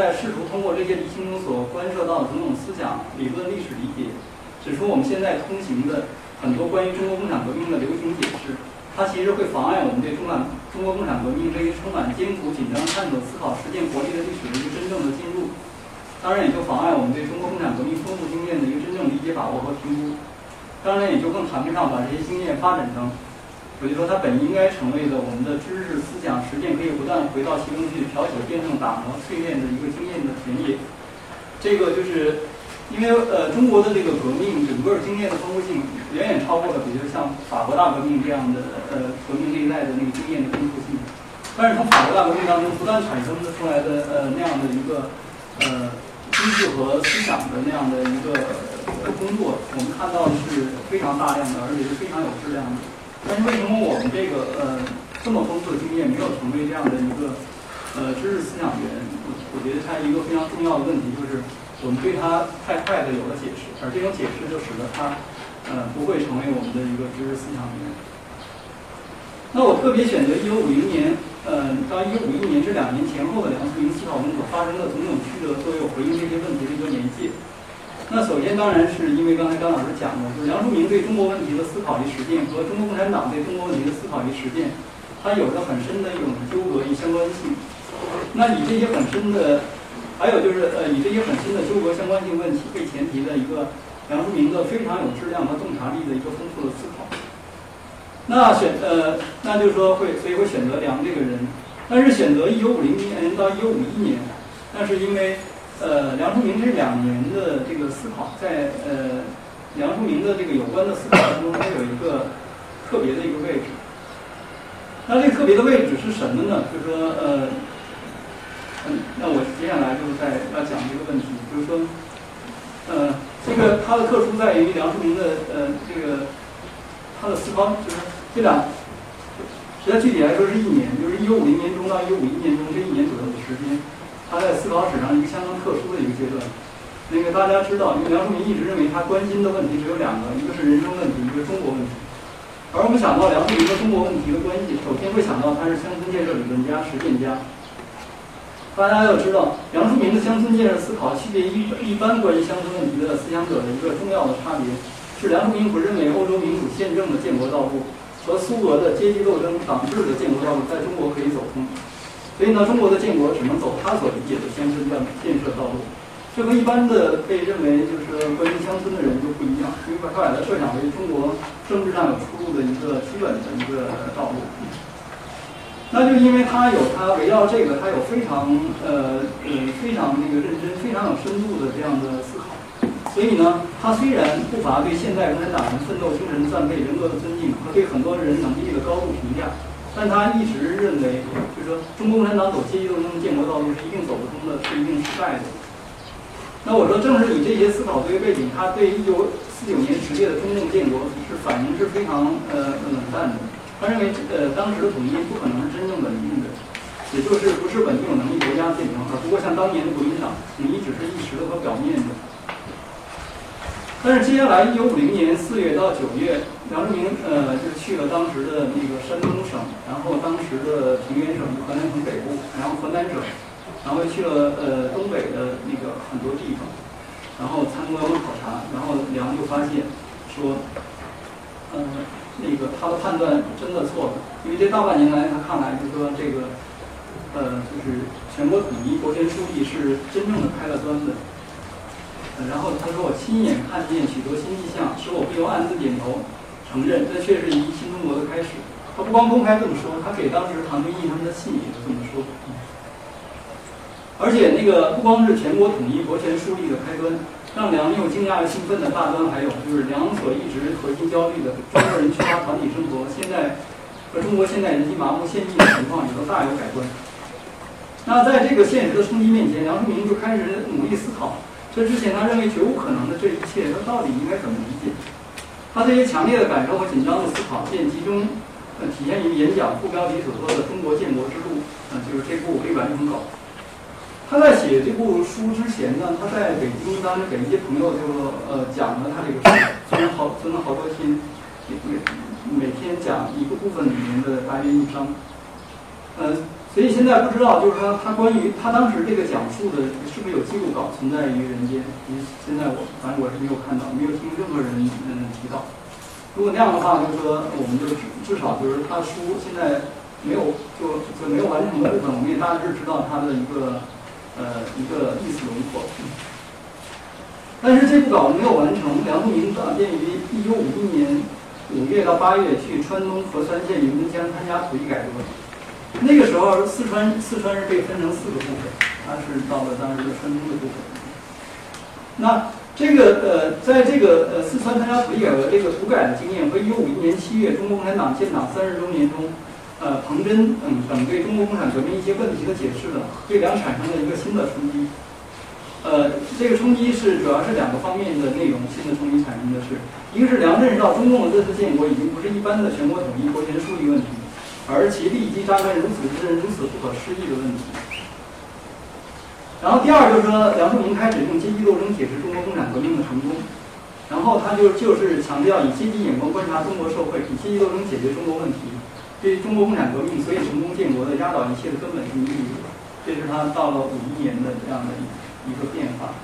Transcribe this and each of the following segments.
在试图通过这些理性中所关涉到的种种思想、理论、历史理解，指出我们现在通行的很多关于中国共产革命的流行解释，它其实会妨碍我们对中产中国共产革命这一充满艰苦、紧张、探索、思考、实践活力的历史的一个真正的进入。当然也就妨碍我们对中国共产革命丰富经验的一个真正理解、把握和评估。当然也就更谈不上把这些经验发展成，我就说它本应该成为的我们的知识、思想、实践可以不断回到其中去调节、辩证、打磨、淬炼的一个经验的田野。这个就是因为呃中国的这个革命整个经验的丰富性远远超过了，比如像法国大革命这样的呃革命这一代的那个经验的丰富性。但是从法国大革命当中不断产生的出来的呃那样的一个呃。知识和思想的那样的一个工作，我们看到的是非常大量的，而且是非常有质量的。但是为什么我们这个呃这么丰富的经验没有成为这样的一个呃知识思想源？我我觉得它一个非常重要的问题就是我们对它太快的有了解释，而这种解释就使得它呃不会成为我们的一个知识思想源。那我特别选择一九五零年。呃，到一九五一年这两年前后的梁思明思考中所发生的种种曲折，作为我回应这些问题的一个年界。那首先当然是因为刚才张老师讲的，就是梁漱溟对中国问题的思考与实践和中国共产党对中国问题的思考与实践，它有着很深的一种纠葛与相关性。那以这些很深的，还有就是呃，以这些很深的纠葛相关性问题为前提的一个梁漱溟的非常有质量和洞察力的一个丰富的思考。那选呃，那就是说会，所以会选择梁这个人，但是选择一九五零年到一九五一年，那是因为呃，梁漱溟这两年的这个思考，在呃，梁漱溟的这个有关的思考当中，它有一个特别的一个位置。那这个特别的位置是什么呢？就是说呃，嗯，那我接下来就是在要讲这个问题，就是说，呃，这个它的特殊在于梁漱溟的呃这个他的思考就是。这两，实际具体来说是一年，就是一九五零年中到一九五一年中这一年左右的时间，他在思考史上一个相当特殊的一个阶段。那个大家知道，因为梁漱溟一直认为他关心的问题只有两个，一个是人生问题，一个是中国问题。而我们想到梁漱溟和中国问题的关系，首先会想到他是乡村建设理论家、实践家。大家要知道，梁漱溟的乡村建设思考区别一一般关于乡村问题的思想者的一个重要的差别，是梁漱溟不认为欧洲民主宪政的建国道路。和苏俄的阶级斗争、党治的建国道路在中国可以走通，所以呢，中国的建国只能走他所理解的乡村建建设道路。这和一般的被认为就是关心乡村的人就不一样，因为他把它设想为中国政治上有出路的一个基本的一个道路。那就因为他有他围绕这个，他有非常呃呃非常那个认真、非常有深度的这样的思考。所以呢，他虽然不乏对现代共产党人奋斗精神的赞佩、人格的尊敬和对很多人能力的高度评价，但他一直认为，就是说，中国共产党走阶级斗争建国道路是一定走不通的，是一定失败的。那我说，正是以这些思考作为背景，他对一九四九年十月的中共建国是反应是非常呃冷淡的。他认为，呃，当时的统一不可能是真正稳定的，也就是不是稳定有能力国家建成，而不过像当年的国民党，统一只是一时的和表面的。但是接下来，一九五零年四月到九月，梁漱溟呃就去了当时的那个山东省，然后当时的平原省河南省北部，然后河南省，然后又去了呃东北的那个很多地方，然后参观和考察，然后梁就发现说，呃那个他的判断真的错了，因为这大半年来他看来就说这个，呃就是全国统一，国权书记是真正的开了端的。然后他说：“我亲眼看见许多新迹象，使我不由暗自点头。承认，这确实一新中国的开始。他不光公开这么说，他给当时唐俊毅他们的信也是这么说。而且那个不光是全国统一、国权树立的开端，让梁又惊讶又兴奋的大端，还有就是梁所一直核心焦虑的中国人缺乏团体生活，现在和中国现代人心麻木现役的情况也都大有改观。那在这个现实的冲击面前，梁漱溟就开始努力思考，这之前他认为绝无可能的这一切，他到底应该怎么理解？他这些强烈的感受和紧张的思考，便集中呃体现于演讲副标题所说的“中国建国之路”，呃，就是这部黑白文稿。他在写这部书之前呢，他在北京当时给一些朋友就呃讲了他这个书，存了好存了好多天，每每天讲一个部分里面的大约一章，呃，所以现在不知道就是说他关于他当时这个讲述的是不是有记录稿存在于人间？现在我反正我是没有看到，没有听任何人嗯提到。如果那样的话，就是说我们就至至少就是他书现在没有就就没有完成的部分，我们也大致知道他的一个。呃，一个意思轮廓。但是这部稿没有完成，梁漱溟转变于一九五一年五月到八月去川东合川县云东乡参加土地改革。那个时候，四川四川是被分成四个部分，他是到了当时的川东的部分。那这个呃，在这个呃四川参加土地改革这个土改的经验和一九五一年七月中国共产党建党三十周年中。呃，彭真等等对中国共产革命一些问题的解释呢，对梁产生了一个新的冲击。呃，这个冲击是主要是两个方面的内容，新的冲击产生的是，一个是梁认识到中共的这次建国已经不是一般的全国统一、国权树立问题，而其立即张开如此之人、如此不可思议的问题。然后第二就是说，梁漱溟开始用阶级斗争解释中国共产革命的成功，然后他就就是强调以阶级眼光观察中国社会，以阶级斗争解决中国问题。对于中国共产革命，所以成功建国的压倒一切的根本性意义，这是他到了五一年的这样的一个变化。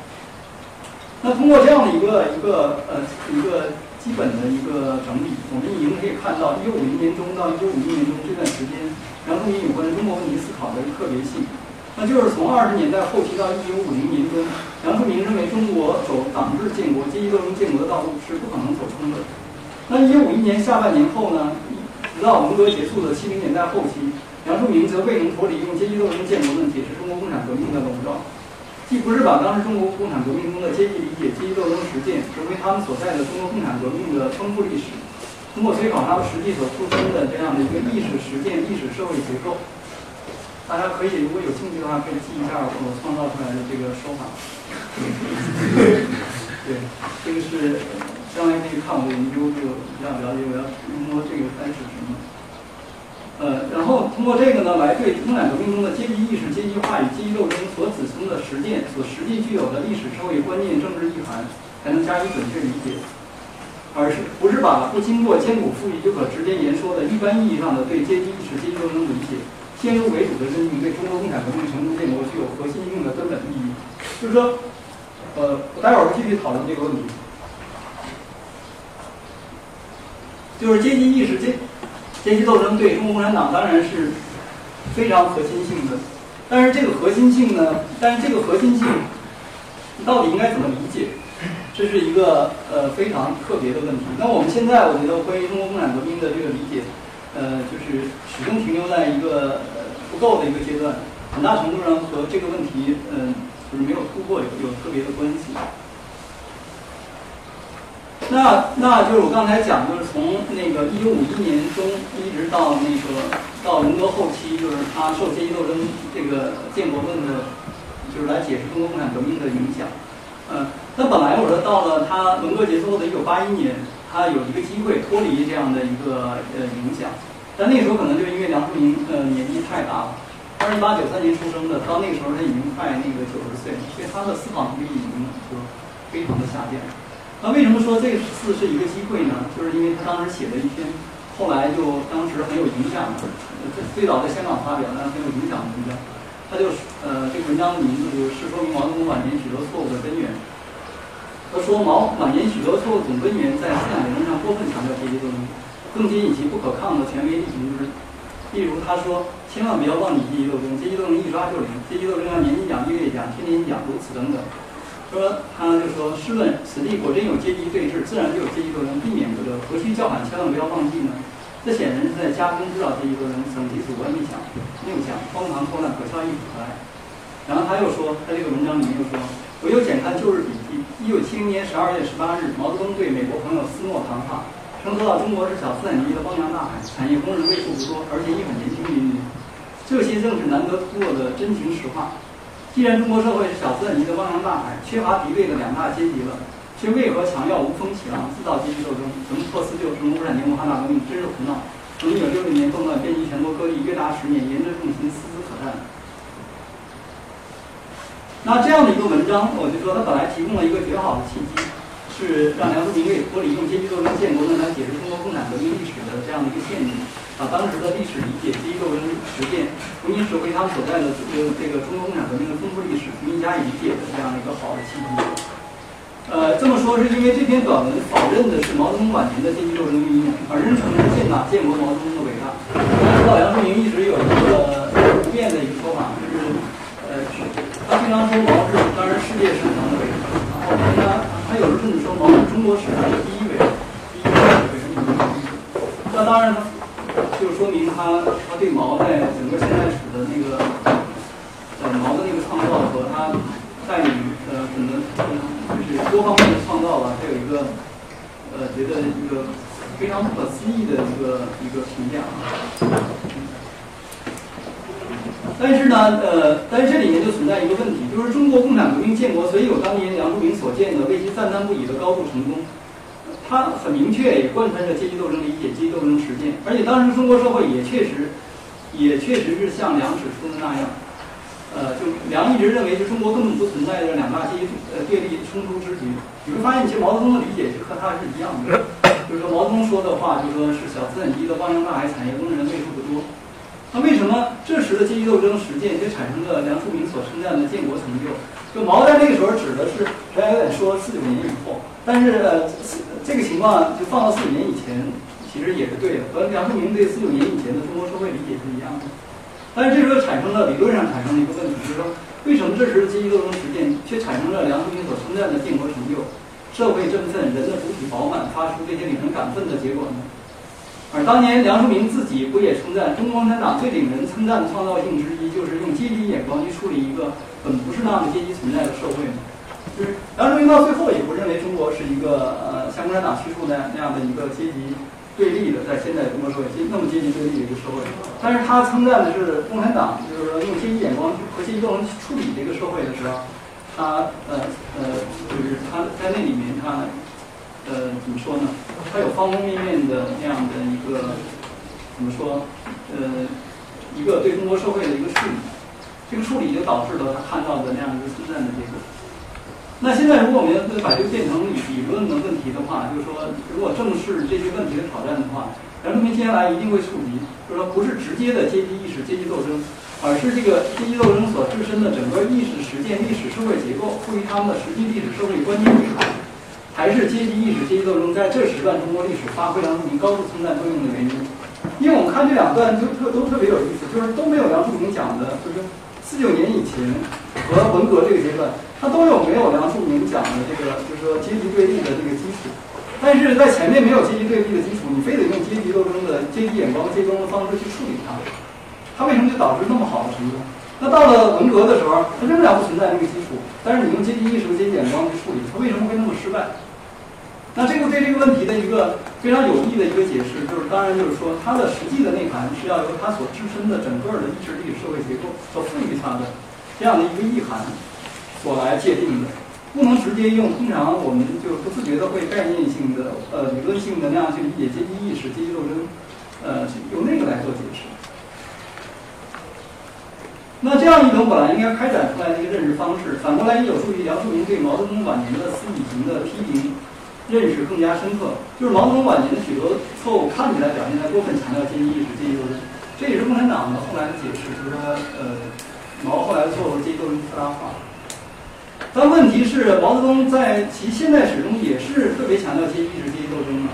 那通过这样的一个一个呃一个基本的一个整理，我们已经可以看到，一九五零年中到一九五一年中这段时间，梁漱溟有关中国问题思考的一个特别性。那就是从二十年代后期到一九五零年中，梁漱溟认为中国走党治建国、阶级斗争建国的道路是不可能走通的。那一九五一年下半年后呢？直到文革结束的七零年代后期，梁漱溟则未能脱离用阶级斗争建国论解释中国共产革命的笼罩，既不是把当时中国共产革命中的阶级理解、阶级斗争实践成为他们所在的中国共产革命的丰富历史，通过推广他们实际所付出的这样的一个历史实践、历史社会结构，大家可以如果有兴趣的话，可以记一下我创造出来的这个说法。对，这个是。将来可以看我的研究，就比较了解我要通过这个开始什么。呃，然后通过这个呢，来对共产革命中的阶级意识、阶级化与阶级斗争所指称的实践所实际具有的历史社会观念、政治意涵，才能加以准确理解，而是不是把不经过艰苦复议就可直接言说的一般意义上的对阶级意识、阶级斗争理解，先入为主的认定对中国共产革命成功建国具有核心性的根本意义。就是说，呃，我待会儿会继续讨论这个问题。就是阶级意识、阶阶级斗争对中国共产党当然是非常核心性的，但是这个核心性呢，但是这个核心性到底应该怎么理解，这是一个呃非常特别的问题。那我们现在我觉得关于中国共产革命的这个理解，呃，就是始终停留在一个呃不够的一个阶段，很大程度上和这个问题嗯就是没有突破有有特别的关系。那那就是我刚才讲，就是从那个一九五一年中一直到那个到文革后期，就是他受阶级斗争这个建国论的，就是来解释中国共产革命的影响。嗯，那本来我说到了他文革结束后的一九八一年，他有一个机会脱离这样的一个呃影响，但那个时候可能就因为梁漱溟呃年纪太大了，他是一八九三年出生的，到那个时候他已经快那个九十岁，所以他的思考能力已经就非常的下降。那为什么说这次是一个机会呢？就是因为他当时写了一篇，后来就当时很有影响的，最早在香港发表，但是很有影响的文章。他就呃，这个文章的名字就是说明毛泽东晚年许多错误的根源。他说毛晚年许多错误总根源在思想理论上过分强调阶级斗争，更接近其不可抗的权威力行之。例如他说，千万不要忘记阶级斗争，阶级斗争一抓就灵，阶级斗争要年年讲、月月讲、天天讲，如此等等。说他就说，试问此地果真有阶级对峙，自然就有阶级斗争，避免不得，何须叫喊，千万不要忘记呢？这显然是在加工制造阶级斗争，省级主观臆想、谬想，荒唐破烂，可笑亦可爱。然后他又说，在这个文章里面又说，我又检看旧日笔记，一九七零年十二月十八日，毛泽东对美国朋友斯诺谈话，称说到中国是小资产阶级的汪洋大海，产业工人为数不多，而且亦很年轻民，这些正是难得突破的真情实话。既然中国社会是小资产阶级的汪洋大海，缺乏敌对的两大阶级了。却为何强调无风起浪，自造阶级斗争？什么破四旧，什么无产阶级文化大革命，真是胡闹！从一九六零年动乱遍及全国各地，约达十年，言之重心，丝丝可叹。那这样的一个文章，我就说它本来提供了一个绝好的契机，是让梁漱溟为脱离用阶级斗争建国论来解释中国共产革命历史的这样的一个限制，把当时的历史理解、阶级斗争实践，重新拾回他们所在的这个这个中国共产革命的丰富历史，重新加以理解的这样的一个好的契机。呃，这么说是因为这篇短文否认的是毛泽东晚年的阶级斗争运用，而真诚是建纳建国毛泽东的伟大。大家知道，梁漱溟一直有一个不变的一个说法，就是呃，他经常说毛是当然世界史上的伟大，然后他他有时候甚至说毛中国史上的第一伟大，第一伟大。那当然，就说明他他对毛在整个现代史的那个呃毛的那个创造和他带领呃可能。就是多方面的创造吧，他有一个，呃，觉得一个非常不可思议的一个一个评价啊。但是呢，呃，但是这里面就存在一个问题，就是中国共产革命建国所以有当年梁漱溟所见的为其赞叹不已的高度成功，他很明确也贯穿着阶级斗争理解、阶级斗争实践，而且当时中国社会也确实，也确实是像梁指出的那样。呃，就梁一直认为，就中国根本不存在着两大阶级呃对立冲突之局。你会发现，其实毛泽东的理解就和他是一样的，就是说毛泽东说的话，就说是小资产阶级的汪洋大海，产业工人为数不多。那为什么这时的阶级斗争实践就产生了梁漱溟所称赞的建国成就？就毛在那个时候指的是，大家有点说四九年以后，但是呃，这个情况就放到四九年以前，其实也是对的，和梁漱溟对四九年以前的中国社会理解是一样的。但是这时候产生了理论上产生了一个问题，就是说，为什么这时的阶级斗争实践却产生了梁漱溟所称赞的建国成就、社会振奋、人的主体饱满、发出这些令人感奋的结果呢？而当年梁漱溟自己不也称赞中国共产党最令人称赞的创造性之一，就是用阶级眼光去处理一个本不是那么阶级存在的社会吗？就是梁漱溟到最后也不认为中国是一个呃像共产党叙述那那样的一个阶级。对立的，在现在中国社会阶那么阶级对立的一个社会，但是他称赞的是共产党，就是说用阶级眼光和阶级斗争去处理这个社会的时候，他呃呃，就是他在那里面他呃怎么说呢？他有方方面面的那样的一个怎么说？呃，一个对中国社会的一个处理，这个处理就导致了他看到的那样一个称赞的结果。那现在，如果我们要把这个变成理论的问题的话，就是说，如果正视这些问题的挑战的话，梁漱溟接下来一定会触及，就是说，不是直接的阶级意识、阶级斗争，而是这个阶级斗争所自身的整个意识实践、历史社会结构赋予他们的实际历史社会关键意涵，还是阶级意识、阶级斗争在这时段中国历史发挥梁漱溟高度称赞作用的原因？因为我们看这两段都特都特别有意思，就是都没有梁漱溟讲的，就是四九年以前和文革这个阶段。他都有没有梁漱溟讲的这个，就是说阶级对立的这个基础，但是在前面没有阶级对立的基础，你非得用阶级斗争的阶级眼光、阶级斗争的方式去处理它，它为什么就导致那么好的程度？那到了文革的时候，它仍然不存在这个基础，但是你用阶级意识和阶级眼光去处理，它为什么会那么失败？那这个对这个问题的一个非常有益的一个解释，就是当然就是说，它的实际的内涵是要由它所自身的整个的意识、力、社会结构所赋予它的这样的一个意涵。所来界定的，不能直接用通常我们就不自觉的会概念性的、呃理论性的那样去理解阶级意识、阶级斗争，呃用那个来做解释。那这样一种本来应该开展出来的一个认识方式，反过来也有助于梁漱溟对毛泽东晚年的思想型的批评认识更加深刻。就是毛泽东晚年的许多错误看起来表现在过分强调阶级意识、阶级斗争，这也是共产党的后来的解释，就是说呃毛后来的错误阶级斗争特大化。但问题是，毛泽东在其现代史中也是特别强调阶级意识、阶级斗争的。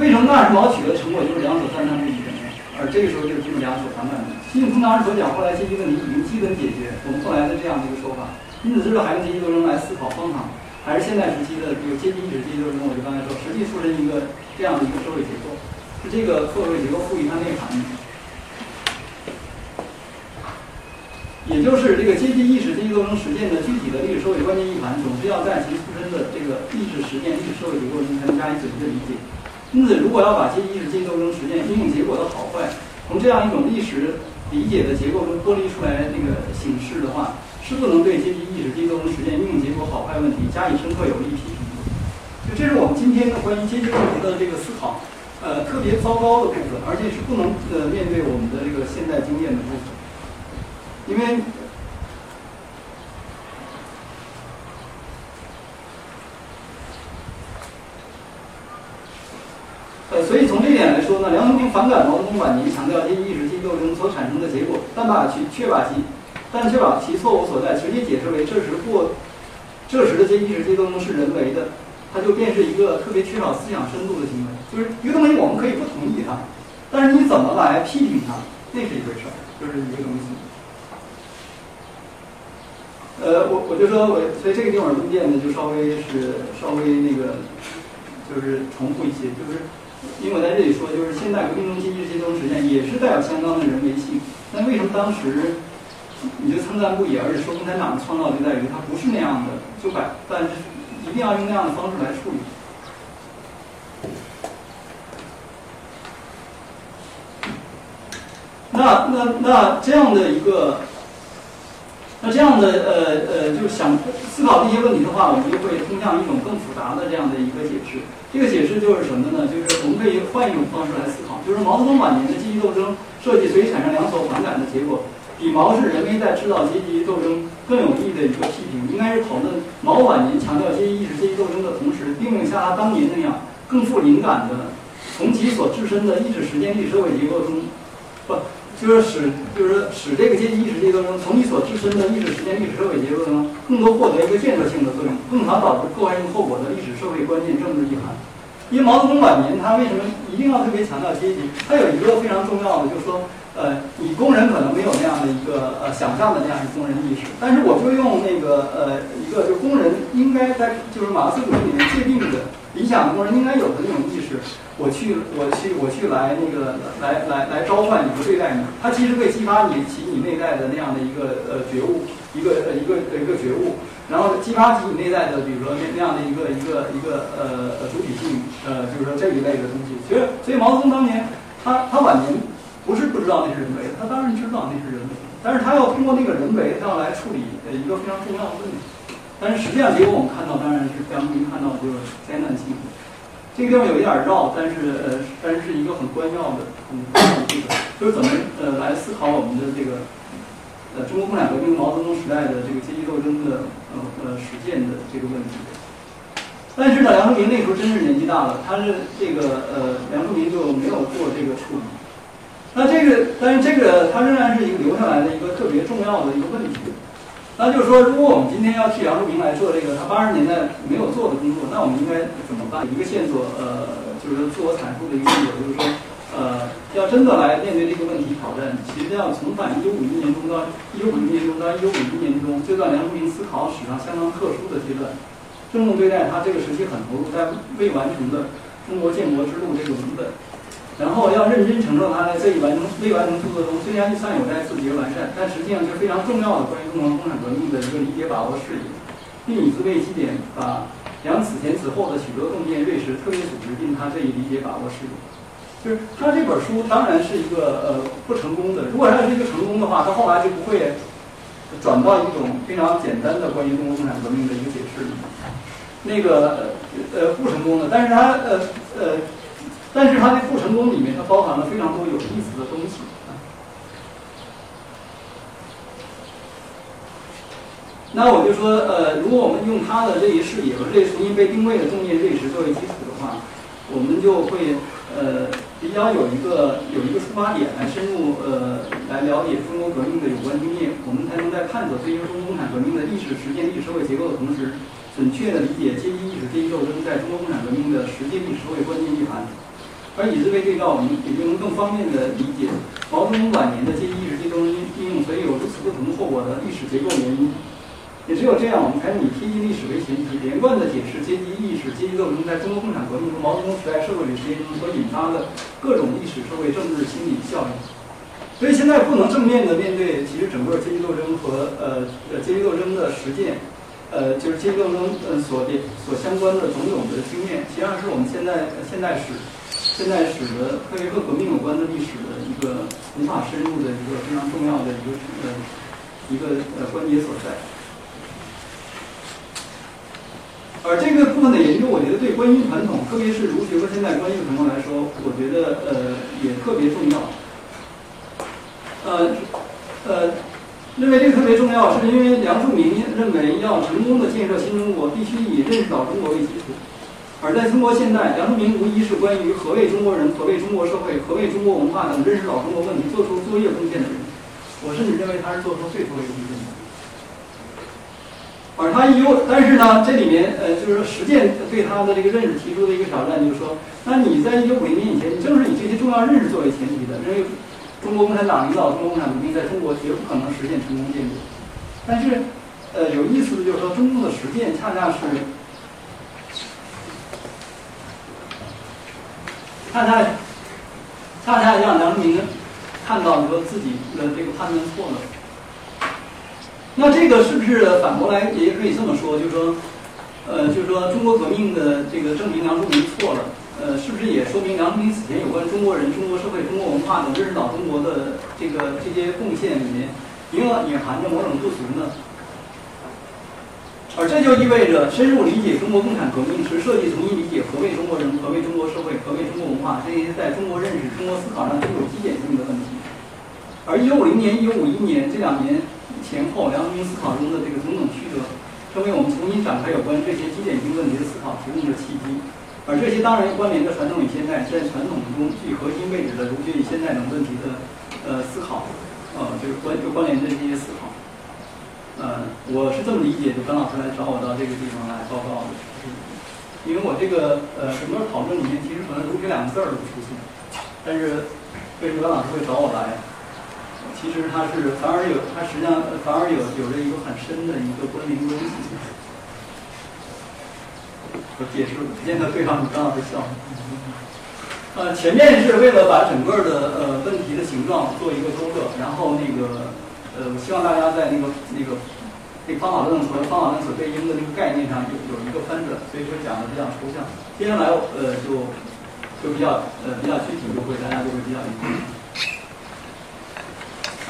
为什么那时毛取得成果就是两手赞叹不已的呢？而这个时候就是两手反感的。习近平当时所讲，后来阶级问题已经基本解决，我们后来的这样的一个说法，因此，这个还用阶级斗争来思考方法，还是现代时期的这个阶级意识阶级斗争？我就刚才说，实际出身一个这样的一个社会结构，是这个社会结构赋予它内涵。也就是这个阶级意识、阶级斗争实践的具体的历史社会关键意涵，总是要在其出身的这个历史实践、历史社会结构中才能加以准确的理解。因此，如果要把阶级意识、阶级斗争实践应用结果的好坏，从这样一种历史理解的结构中剥离出来那个形式的话，是不能对阶级意识、阶级斗争实践应用结果好坏问题加以深刻有力批评。就这是我们今天的关于阶级问题的这个思考，呃，特别糟糕的部分，而且是不能呃面对我们的这个现代经验的部分。因为，呃，所以从这一点来说呢，梁漱溟反感毛泽东晚年强调阶级意识、阶级斗争所产生的结果，但把其却把其，但却把其错误所在直接解释为这时过，这时的阶级意识、阶级斗争是人为的，它就便是一个特别缺少思想深度的行为。就是一个东西，我们可以不同意它，但是你怎么来批评它，那是一回事儿，就是一个东西。呃，我我就说我，所以这个地方中间呢，就稍微是稍微那个，就是重复一些，就是因为我在这里说，就是现代革命中阶级阶级实践也是带有相当的人为性。那为什么当时你就称赞不已？而且说共产党的创造就在于它不是那样的，就把但是一定要用那样的方式来处理。那那那这样的一个。那这样的呃呃，就想思考这些问题的话，我们就会通向一种更复杂的这样的一个解释。这个解释就是什么呢？就是我们可以换一种方式来思考，就是毛泽东晚年的阶级斗争设计，所以产生两所反感的结果，比毛是人为在制造阶级斗争更有利的一个批评，应该是讨论毛晚年强调阶级意识、阶级斗争的同时，并没有像他当年那样更富灵感的，从其所置身的意识实践、历史社会结构中，不。就是使，就是使这个阶级意识阶级斗争从你所自身的意识实践、历史社会结构中，更多获得一个建设性的作用，更好导致破坏性后果的历史社会关键政治意涵。因为毛泽东晚年，他为什么一定要特别强调阶级？他有一个非常重要的，就是说，呃，你工人可能没有那样的一个呃想象的那样一个工人意识，但是我就用那个呃一个，就工人应该在就是马克思主义里面界定的理想工人应该有的那种意识。我去，我去，我去来那个来来来召唤你和对待你，它其实会激发你起你内在的那样的一个呃觉悟，一个呃一个呃一个觉悟，然后激发起你内在的，比如说那那样的一个一个一个呃主体性，呃就是说这一类的东西。所以所以毛泽东当年他他晚年不是不知道那是人为的，他当然知道那是人为的，但是他要通过那个人为，他要来处理呃一个非常重要的问题。但是实际上结果我们看到，当然是非常明看到就是灾难性。这个地方有一点绕，但是呃，但是是一个很关要的，嗯，这个就是怎么呃来思考我们的这个呃中国共产革命毛泽东时代的这个阶级斗争的呃呃实践的这个问题。但是呢，梁漱溟那时候真是年纪大了，他是这个呃梁漱溟就没有做这个处理。那这个，但是这个它仍然是一个留下来的一个特别重要的一个问题。那就是说，如果我们今天要替杨树明来做这个他八十年代没有做的工作，那我们应该怎么办？一个线索，呃，就是自我阐述的一个线索，就是说，呃，要真的来面对这个问题挑战，其实要重返一九五一年中到一九五零年中到一九五一年中这段梁漱溟思考史上相当特殊的阶段，郑重对待他这个时期很投入但未完成的中国建国之路这个文本。然后要认真承受他在这一完成未完成著作中，虽然算有待自己完善，但实际上是非常重要的关于中国共产革命的一个理解把握事宜，并以此为基点，把梁此前此后的许多洞见锐实特别组织并他这一理解把握事宜。就是他这本书当然是一个呃不成功的，如果他是一个成功的话，他后来就不会转到一种非常简单的关于中国共产革命的一个解释里。那个呃不成功的，但是他呃呃。但是它的不成功里面，它包含了非常多有意思的东西。那我就说，呃，如果我们用他的这一视野和这重新被定位的重念历史作为基础的话，我们就会呃比较有一个有一个出发点来深入呃来了解中国革命的有关经验，我们才能在探索追求中国共产革命的历史实践、历史社会结构的同时，准确的理解阶级意识、阶级斗争在中国共产革命的实际历史社会关键意涵。而以这为对照，我们也就能更方便的理解毛泽东晚年的阶级意识、阶级斗争应用，所以有如此不同后果的历史结构原因。也只有这样，我们才能以贴近历史为前提，连贯地解释阶级意识、阶级斗争在中国共产革命和毛泽东时代社会主义实践中所引发的各种历史、社会、政治、心理效应。所以现在不能正面的面对，其实整个阶级斗争和呃呃阶级斗争的实践，呃就是阶级斗争呃所的所相关的种种的经验，实际上是我们现在现代史。现在使得特别和革命有关的历史的一个无法深入的一个非常重要的一个呃一个呃关节所在。而这个部分的研究，我觉得对观音传统，特别是儒学和现代观音传统来说，我觉得呃也特别重要。呃呃，认为这个特别重要，是因为梁漱溟认为要成功的建设新中国，必须以认识到中国为基础。而在中国现代，梁漱溟无疑是关于何谓中国人、何谓中国社会、何谓中国文化等认识老中国问题做出卓越贡献的人。我甚至认为他是做出最卓越贡献的。而他有，但是呢，这里面呃，就是说实践对他的这个认识提出的一个挑战，就是说，那你在一九五零年以前，你正是以这些重要认识作为前提的，认为中国共产党领导中国共产革命在中国绝不可能实现成功建国。但是，呃，有意思的就是说，中共的实践恰恰是。恰恰，恰恰让梁漱溟看到说自己的这个判断错了。那这个是不是反过来也可以这么说？就是说，呃，就是说中国革命的这个证明梁漱溟错了。呃，是不是也说明梁漱溟此前有关中国人、中国社会、中国文化的认识到中国的这个这些贡献里面，隐隐含着某种不足呢？而这就意味着深入理解中国共产革命，是设计重新理解何谓中国人、何谓中国社会、何谓中国文化这些在中国认识、中国思考上具有基点性的问题。而1950年、1951年这两年前后，梁漱溟思考中的这个种种曲折，成为我们重新展开有关这些基点性问题的思考提供的契机。而这些当然关联着传统与现代，在传统中具核心位置的儒学与现代等问题的呃思考，呃，就是关就关联着这些思考。呃，我是这么理解，就甘老师来找我到这个地方来报告的，因为我这个呃整个讨论里面，其实可能儒学两个字儿都不出现，但是为什么甘老师会找我来？其实他是反而有，他实际上反而有有着一个很深的一个关联关系。我解释，不见得对方甘老师笑。呃，前面是为了把整个的呃问题的形状做一个勾勒，然后那个。呃，我希望大家在那个那个那方法论和方法论所对应的那个概念上有有一个翻转，所以说讲的比较抽象。接下来呃就就比较呃比较具体，就会大家就会比较理解。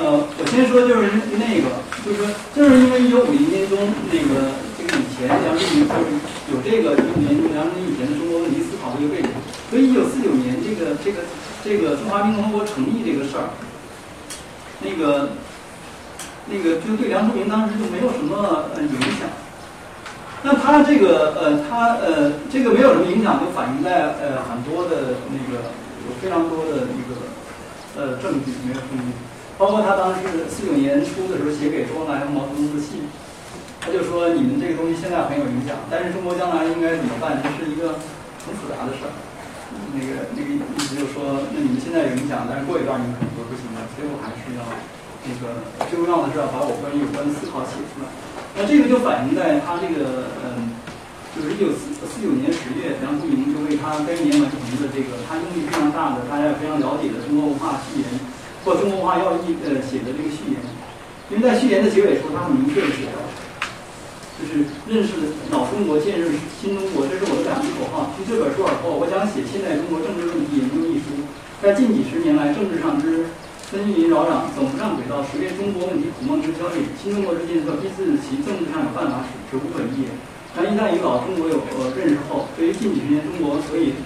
呃，我先说就是那个，就是说正是因为一九五零年中那个这个以前梁漱溟就是有这个一五年中梁漱溟以前的中国问题思考这个背景，所以一九四九年这个这个这个中华民共和国成立这个事儿，那个。那个就对梁漱溟当时就没有什么呃影响，那他这个呃他呃这个没有什么影响，就反映在呃很多的那个有非常多的那个呃证据没有证据，包括他当时四九年初的时候写给周恩来和毛泽东的信，他就说你们这个东西现在很有影响，但是中国将来应该怎么办？这是一个很复杂的事儿。那个那个意思就是说，那你们现在有影响，但是过一段你们可能就不行了，所以我还是要。那个最重要的是要把我关于有关的思考写出来。那这个就反映在他这个嗯，就是一九四四九年十月，梁漱溟就为他该年完成的这个他用力非常大的，大家也非常了解的中国文化序言或中国文化要义呃写的这个序言。因为在序言的结尾处，他很明确的写到，就是认识老中国，建设新中国，这是我的两句口号。从这本书而后，我想写《现代中国政治问题研究》一书，在近几十年来政治上之。纷纭扰攘，走不上轨道，实为中国问题苦梦之焦虑。新中国之建设，必自其政治上有办法使，是无可疑也。但一旦与老中国有呃认识后，对于近几十年中国所以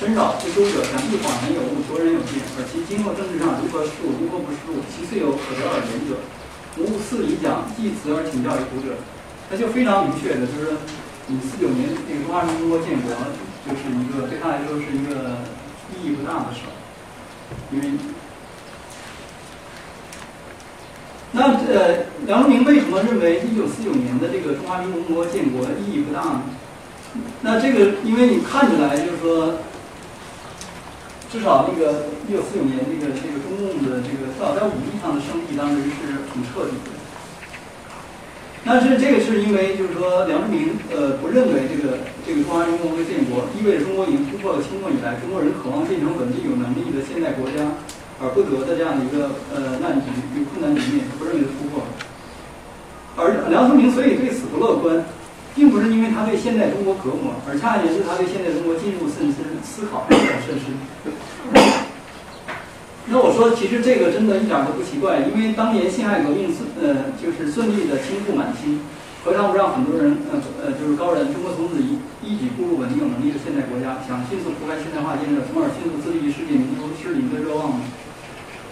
纷扰不休者，想必恍然有悟，卓然有见。而其今后政治上如何失误，如何不失误，其次有可得而言者，无四理讲，即此而请教于读者。那就非常明确的，就是你四九年那个中华人民共和国建国，就是一个对他来说是一个意义不大的事儿，因为。那呃，梁漱溟为什么认为一九四九年的这个中华人民共和国建国意义不大呢？那这个，因为你看起来就是说，至少那个一九四九年这个这个中共的这个至少在武力上的胜利当时是很彻底的。但是这个是因为就是说梁漱溟呃不认为这个这个中华人民共和国建国意味着中国已经突破了清末以来中国人渴望变成稳定有能力的现代国家而不得的这样的一个呃难题与困难局面，不认为是突破。而梁漱溟所以对此不乐观，并不是因为他对现代中国隔膜，而恰恰也是他对现代中国进入甚深思考比较甚深。那我说，其实这个真的一点都不奇怪，因为当年辛亥革命顺呃就是顺利的倾覆满清，何尝不让很多人呃呃就是高人中国从此一一举步入稳定有能力的现代国家，想迅速铺开现代化建设，从而迅速自立于世界民族，是一个热望呢？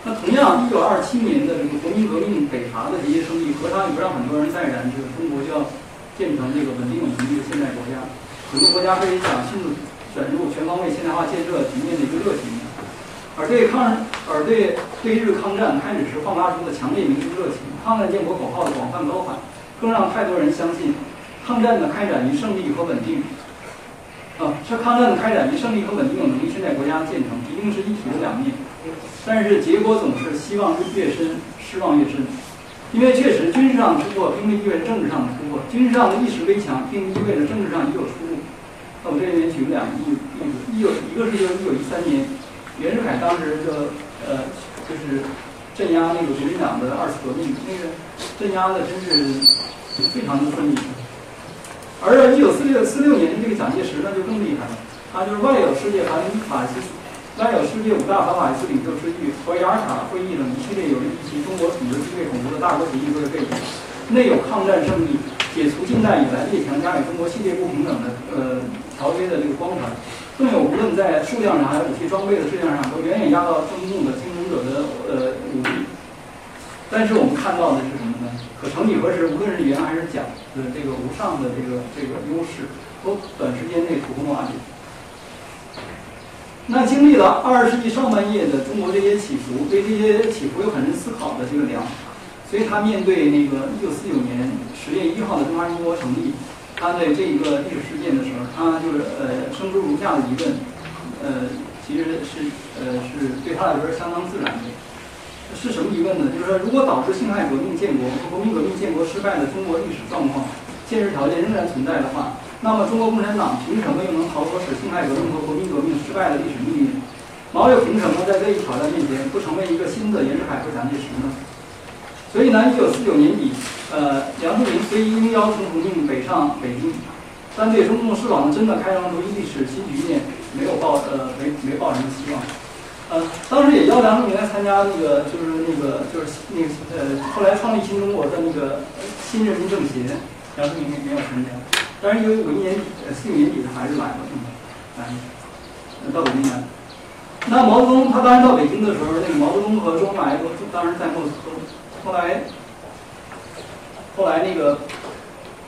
那同样，一九二七年的这个国民革命北伐的这些胜利，何尝也不让很多人再燃这个中国就要建成这个稳定有能力的现代国家，很多国家会想迅速卷入全方位现代化建设局面的一个热情。而对抗，而对对日抗战开始时焕发出的强烈民族热情，抗战建国口号的广泛高喊，更让太多人相信，抗战的开展与胜利和稳定，啊，是抗战的开展与胜利和稳定有能力现代国家的建成，一定是一体的两面。但是结果总是希望越深，失望越深，因为确实军事上的突破并不意味着政治上的突破，军事上的一时危强并不意味着政治上已有出路。那我这里面举了两个例例子，一有一个是就一九一三年。袁世凯当时就呃，就是镇压那个国民党的二次革命，那个镇压的真是非常的顺利。而一九四六四六年这个蒋介石那就更厉害了，他就是外有世界反法西斯，外有世界五大反法西斯领袖之一和雅尔塔会议等一系列有利于其中国统治地位恐怖的大国主义作为背景，内有抗战胜利、解除近代以来列强加给中国系列不平等的呃条约的这个光环。更有无论在数量上还是武器装备的质量上，都远远压倒中共的竞争者的呃武力。但是我们看到的是什么呢？可曾几何时，无论是袁还是蒋的这个无上的这个这个优势，都短时间内土崩瓦解。那经历了二十世纪上半叶的中国这些起伏，对这些起伏有很深思考的这个梁，所以他面对那个一九四九年十月一号的中华人民共和国成立。他对这一个历史事件的时候，他就是呃，生出如下的疑问，呃，其实是呃，是对他来说是相当自然的。是什么疑问呢？就是说，如果导致辛亥革命建国和国民革命建国失败的中国历史状况、现实条件仍然存在的话，那么中国共产党凭什么又能逃脱使辛亥革命和国民革命失败的历史命运？毛又凭什么在这一挑战面前不成为一个新的袁世凯和蒋介石呢？所以呢，一九四九年底。呃，梁漱溟虽应邀从重庆北上北京，但对中共是否真的开创出一历史新局面，没有抱呃没没抱什么希望。呃，当时也邀梁漱溟来参加那个，就是那个就是那个呃后来创立新中国的那个新人民政协，梁漱溟没有参加。但是因为五一年底呃四五年底他还是来了，嗯来到北京来。那毛泽东他当时到北京的时候，那个毛泽东和周恩来都当时在莫斯科，后来。后来那个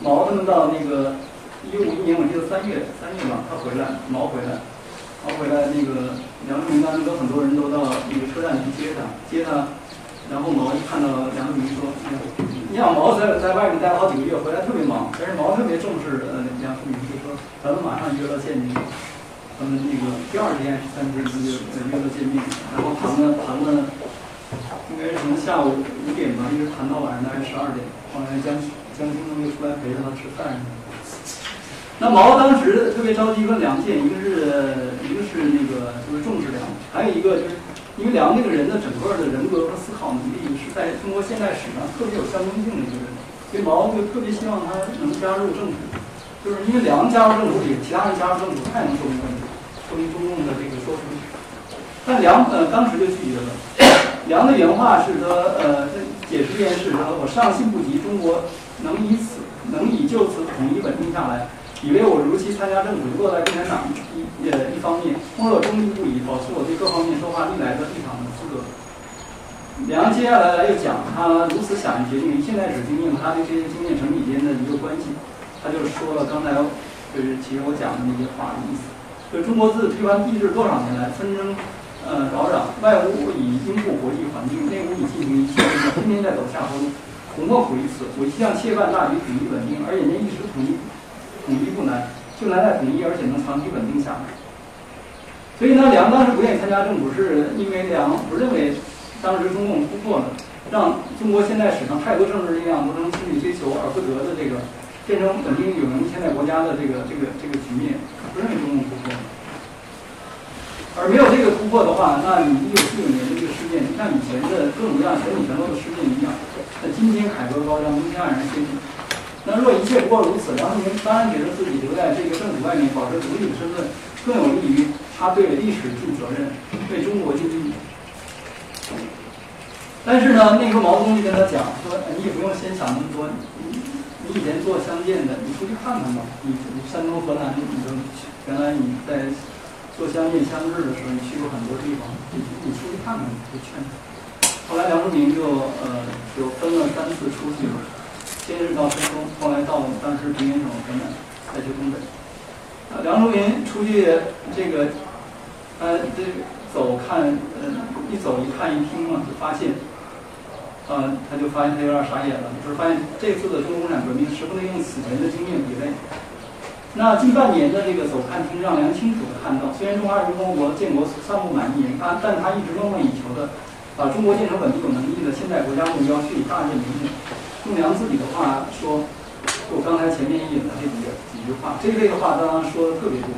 毛他们到那个一五一年，我记得三月三月吧，他回来，毛回来，毛回来，那个梁漱溟当时跟很多人都到那个车站去接他，接他，然后毛一看到梁漱溟说：“哎你想毛在在外面待了好几个月，回来特别忙，但是毛特别重视呃梁漱溟，就说咱们马上约了见面。他们那个第二天、第三天就约了见面，然后谈了谈了，应该是从下午五点吧，一直谈到晚上大概十二点。”后来江江青他们又出来陪着他吃饭。那毛当时特别着急问两件，一个是一个是那个就是重视梁，还有一个就是因为梁这个人的整个的人格和思考能力是在中国现代史上特别有象征性的一个人，所以毛就特别希望他能加入政府，就是因为梁加入政府比其他人加入政府太能说明问题，说明中共的这个说服力。但梁呃当时就拒绝了。梁的原话是说呃。解释这件事说，我上信不及中国能以此能以就此统一稳定下来，以为我如期参加政府落在共产党一呃一方面，或者中立不移，保持我对各方面说话历来的立场的资格。梁接下来又讲他如此想决定现在只经验和他对这些经验整体间的一个关系，他就说了刚才就是其实我讲的那些话的意思，就中国自推翻帝制多少年来纷争。呃，扰攘，外无以应付国际环境，内无以进行一切，天天在走下坡路，恐莫苦于此。我一向切办大局统一稳定，而眼见一时统一，统一不难，就难在统一，而且能长期稳定下来。所以呢，梁当时不愿意参加政府，是因为梁不认为当时中共突破了，让中国现代史上太多政治力量都成心理追求而不得的这个变成稳定有能现代国家的这个这个这个局面，不认为中共突破。而没有这个突破的话，那你一九四九年的这个事件，像以前的各种各样全体全落的事件一样，那今天凯歌高涨，明天黯然谢顶。那若一切不过如此，梁漱溟当然觉得自己留在这个政府外面保持独立的身份，更有利于他对历史尽责任，对中国尽力。但是呢，那时候毛泽东就跟他讲说：“你也不用先想那么多，你你以前做乡建的，你出去看看吧。你山东、河南，你都原来你在。”做相见相知的时候，你去过很多地方，你你出去看看，就劝他。后来梁漱溟就呃就分了三次出去，先是到山东，后来到当时平原省河南，再去东北。啊，梁漱溟出去这个，呃这走看呃一走一看一听嘛，就发现，呃他就发现他有点傻眼了，就是发现这次的中国共产革命是不能用此前的经验比类。那近半年的这个走看听让梁清楚的看到，虽然中华人民共和国建国尚不满意，他但但他一直梦寐以求的把中国建成稳定有能力的现代国家目标却已大业明目。用梁自己的话说，我刚才前面引的这几个几句话，这一类的话当然说的特别多。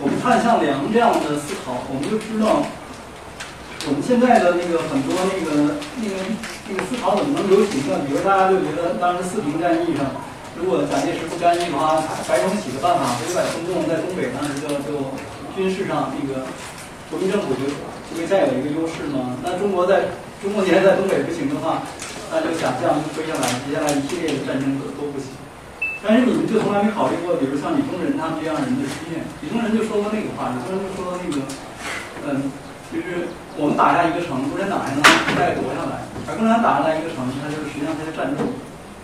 我们看像梁这样的思考，我们就知道，我们现在的那个很多那个那个那个思考怎么能流行呢？比如大家就觉得当时四平战役上，如果蒋介石不干预的话，白崇禧的办法不就把中共在东北当时就就军事上那个国民政府就就会占有一个优势吗？那中国在中国既然在东北不行的话，那就想象就推下来，接下来一系列的战争都都不行。但是你们就从来没考虑过，比如像李宗仁他们这样人的经验。李宗仁就说过那个话，李宗仁就说那个，嗯，就是我们打下一个城，共产党还能再夺下来；而共产党打下来一个城，它就是实际上它就占住。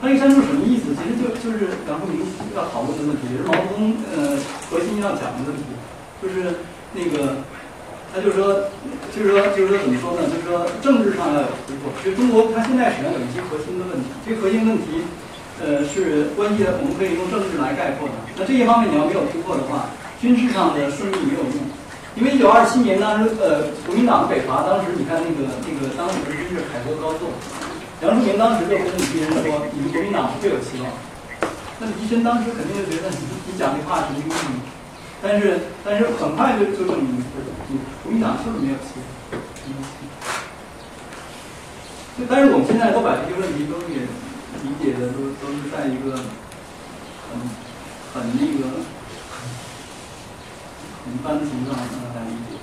它这个占住什么意思？其实就就是梁漱溟要讨论的问题，也是毛泽东呃核心要讲的问题，就是那个，他就说，就是说，就是说怎么说呢？就是说政治上要有突破。其实中国它现在实际上有一些核心的问题，这核心问题。呃，是关系的，我们可以用政治来概括的。那这一方面你要没有突破的话，军事上的顺利没有用。因为一九二七年当时，呃，国民党北伐，当时你看那个那个当时的军事凯歌高奏，杨树明当时就跟李济深说，你们国民党是最有希望。那李济深当时肯定就觉得你你讲这话是经病。但是但是很快就就证明，你国民党就是没有希望。就但是我们现在都把这些问题都给。理解的都都是在一个很很那个很一般的情况下来理解，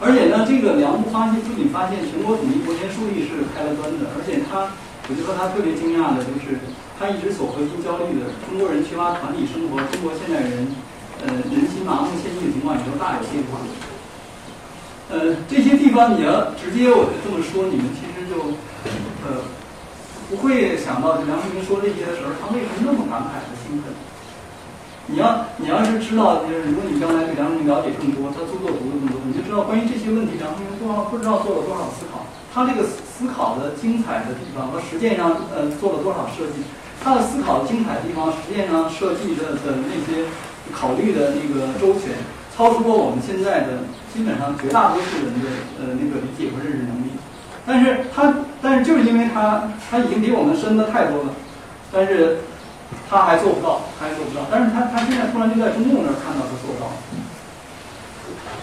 而且呢，这个梁不发现不仅发现全国统一国权树立是开了端的，而且他，我就说他特别惊讶的就是他一直所核心焦虑的中国人缺乏团体生活，中国现代人呃人心麻木献祭的情况也都大有变化。呃，这些地方你要直接我就这么说，你们其实就呃。不会想到梁漱溟说这些的时候，他为什么那么感慨和兴奋？你要你要是知道，就是如果你将来对梁漱溟了解更多，他著作读的更多，你就知道关于这些问题，梁漱溟做了不知道做了多少思考。他这个思考的精彩的地方和实践上呃做了多少设计？他的思考精彩的地方，实践上设计的的那些考虑的那个周全，超出过我们现在的基本上绝大多数人的呃那个理解和认识能力。但是他，但是就是因为他，他已经比我们深的太多了，但是他还做不到，他还做不到。但是他，他现在突然就在中共那儿看到他做到了。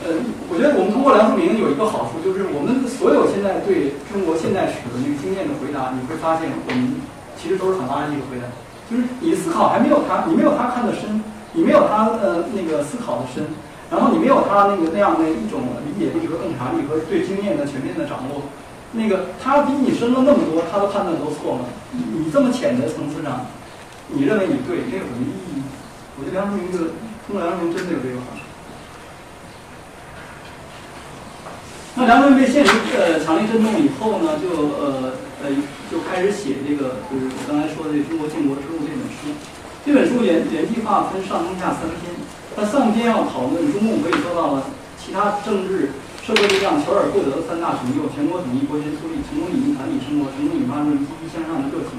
呃，我觉得我们通过梁漱溟有一个好处，就是我们所有现在对中国现代史的那个经验的回答，你会发现我们其实都是很垃圾的回答。就是你思考还没有他，你没有他看的深，你没有他呃那个思考的深，然后你没有他那个那样的一种理解力和洞察力和对经验的全面的掌握。那个他比你深了那么多，他的判断都错了。你你这么浅的层次上，你认为你对，那有什么意义？我觉得梁漱溟这个，通过梁漱溟真的有这个好处。那梁漱溟被现实呃强烈震动以后呢，就呃呃就开始写这个，就是我刚才说的《中国建国之路》这本书。这本书原原计划分上中下三篇，那上篇要讨论中共可以做到了其他政治。社会力量求而不得的三大成就：全国统一、国权树立、成功引进团体生活、成功引发出积极向上的热情。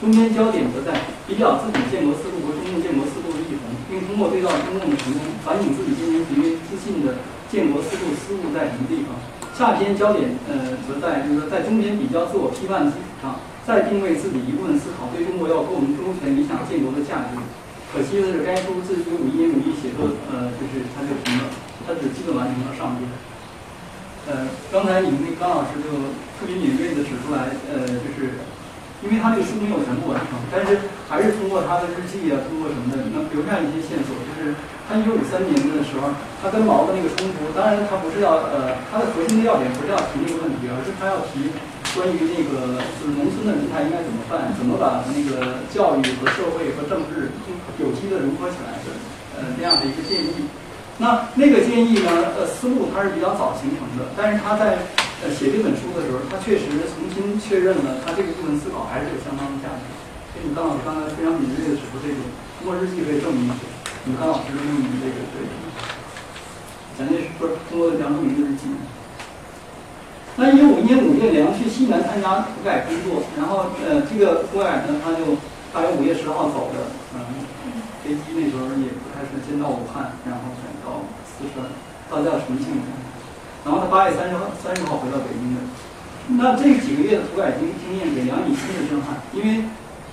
中间焦点则在比较自己建国思路和中共建国思路的异同，并通过对照中共的成功，反省自己今年疲于自信的建国思路思路在什么地方。下篇焦点呃则在就是说在中间比较自我批判的基础上，再定位自己一部分思考对中国要构成中全理想建国的价值。可惜的是，该书自于五一年五一写作，呃，就是它就停了，它只基本完成了上篇。呃，刚才你们那刚老师就特别敏锐的指出来，呃，就是因为他这个书没有全部完成，但是还是通过他的日记啊，通过什么的，能留下一些线索。就是他一九五三年的时候，他跟毛的那个冲突，当然他不是要，呃，他的核心的要点不是要提那个问题，而是他要提关于那个就是农村的人才应该怎么办，怎么把那个教育和社会和政治有机的融合起来的，呃，那样的一个建议。那那个建议呢？呃，思路它是比较早形成的，但是他在呃写这本书的时候，他确实重新确认了他这个部分思考还是有相当的价值。所以，你刚老师刚才非常敏锐的指出这种，通过日记可以证明一些。你刚老师用你这个对，咱这是不是通过梁漱溟的日记？那一九五一年五月，梁去西南参加土改工作，然后呃，这个土改呢，他就大约五月十号走的，嗯，飞机那时候也不太顺先到武汉，然后。到四川，到叫重庆，然后他八月三十号三十号回到北京的。那这几个月的土改经经验给梁以新的震撼，因为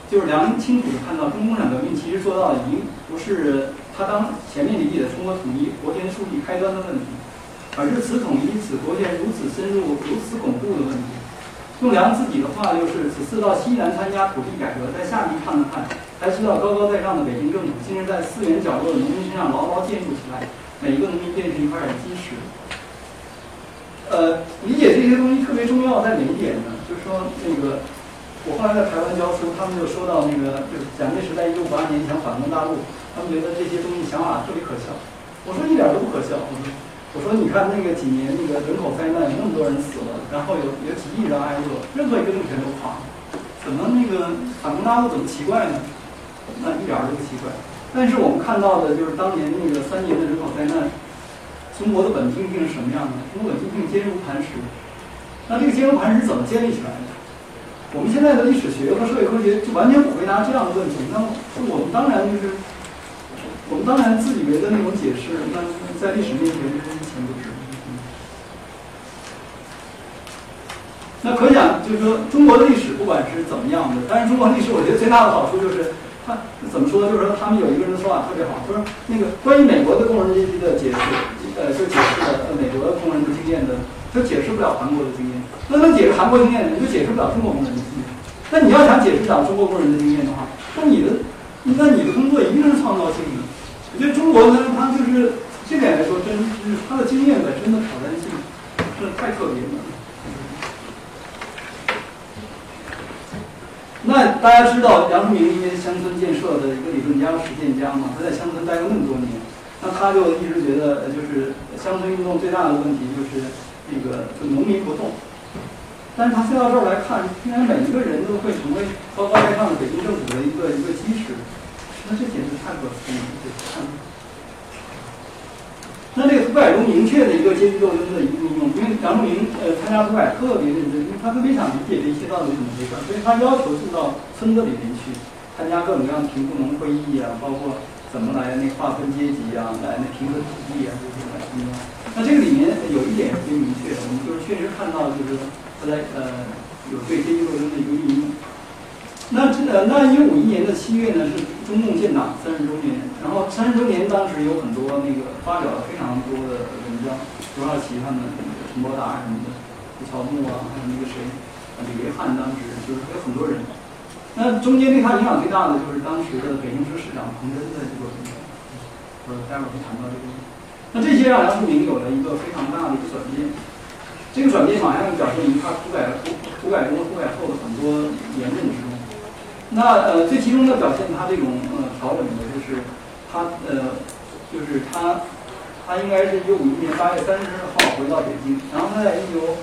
就是梁清楚的看到中共产党革命其实做到已经不是他当前面理解的中国统一国田树立开端的问题，而是此统一此国田如此深入如此巩固的问题。用梁自己的话就是：此次到西南参加土地改革，在下地看了看，才知道高高在上的北京政府竟是在四远角落的农民身上牢牢建筑起来。每一个农民变成一块基石。呃，理解这些东西特别重要，在哪一点呢？就是说，那个我后来在台湾教书，他们就说到那个，就是蒋介石在一九五八年想反攻大陆，他们觉得这些东西想法特别可笑。我说一点都不可笑。我说，我说你看那个几年那个人口灾难，那么多人死了，然后有有几亿人挨饿，任何一个政权都垮，怎么那个反攻大陆怎么奇怪呢？那一点都不奇怪。但是我们看到的就是当年那个三年的人口灾难，中国的稳定性是什么样的？中国稳定性坚如磐石。那这个坚如磐石怎么建立起来的？我们现在的历史学和社会科学就完全不回答这样的问题。那我们当然就是，我们当然自以为的那种解释，那在历史面前是一钱不值。那可想就是说，中国的历史不管是怎么样的，但是中国历史我觉得最大的好处就是。他怎么说？就是说，他们有一个人说法特别好，说那个关于美国的工人阶级的解释，呃，就解释了美国工人的经验的，就解释不了韩国的经验。那能解释韩国经验，你就解释不了中国工人的经验。那你要想解释了中国工人的经验的话，那你的，那你的工作一定是创造性的。我觉得中国呢，它就是这点来说，真是它的经验本身的挑战性是太特别了。那大家知道杨树明因为乡村建设的一个理论家、实践家嘛，他在乡村待了那么多年，那他就一直觉得，就是乡村运动最大的问题就是那个就农民不动。但是他再到这儿来看，竟然每一个人都会成为高高在上的北京政府的一个一个基石，那这简直太不可思议了。那这个土改中明确的一个阶级斗争的一个应用，因为杨树明呃参加土改特别认真，因为他特别想理解这一切到底怎么回事，所以他要求是到村子里面去，参加各种各样的贫富农会议啊，包括怎么来那划分阶级啊，来那平分土地啊这些来。那这个里面有一点特别明确，我们就是确实看到就是他在呃有对阶级斗争的一个运用。那这呃，那一五一年的七月呢，是中共建党三十周年。然后三十周年当时有很多那个发表了非常多的文章，刘少奇他们、陈伯达什么的，胡乔木啊，还有那个谁，李维汉，当时就是有很多人。那中间对他影响最大的就是当时的北京市市长彭真的这个文章，呃，待会儿会谈到这个。那这些让梁漱溟有了一个非常大的一个转变。这个转变马上表现于他土改土土改中、土改后的很多言论之中。那呃，最集中的表现，他这种呃调整的，就是他呃，就是他，他应该是一九五一年八月三十号回到北京，然后他在一九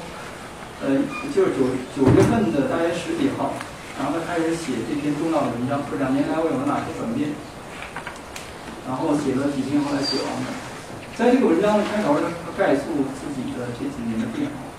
呃，就是九九月份的大约十几号，然后他开始写这篇重要的文章，说两年来我有了哪些转变，然后写了几篇，后来写完了。在这个文章的开头，他概述自己的这几年的变化。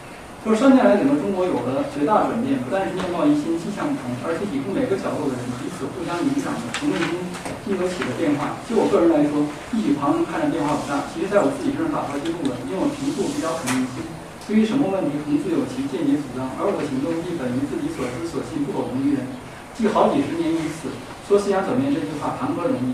说三年来，整个中国有了绝大转变，不但是面貌一新、气象不同，而且几乎每个角落的人彼此互相影响的，从内心并都起了变化。就我个人来说，一举旁人看着变化不大，其实在我自己身上打出来记录了，因为我平素比较肯定心，对于什么问题，同自有其见解主张，而我的行动亦本于自己所知所信，不苟同于人。即好几十年于此，说思想转变这句话谈何容易？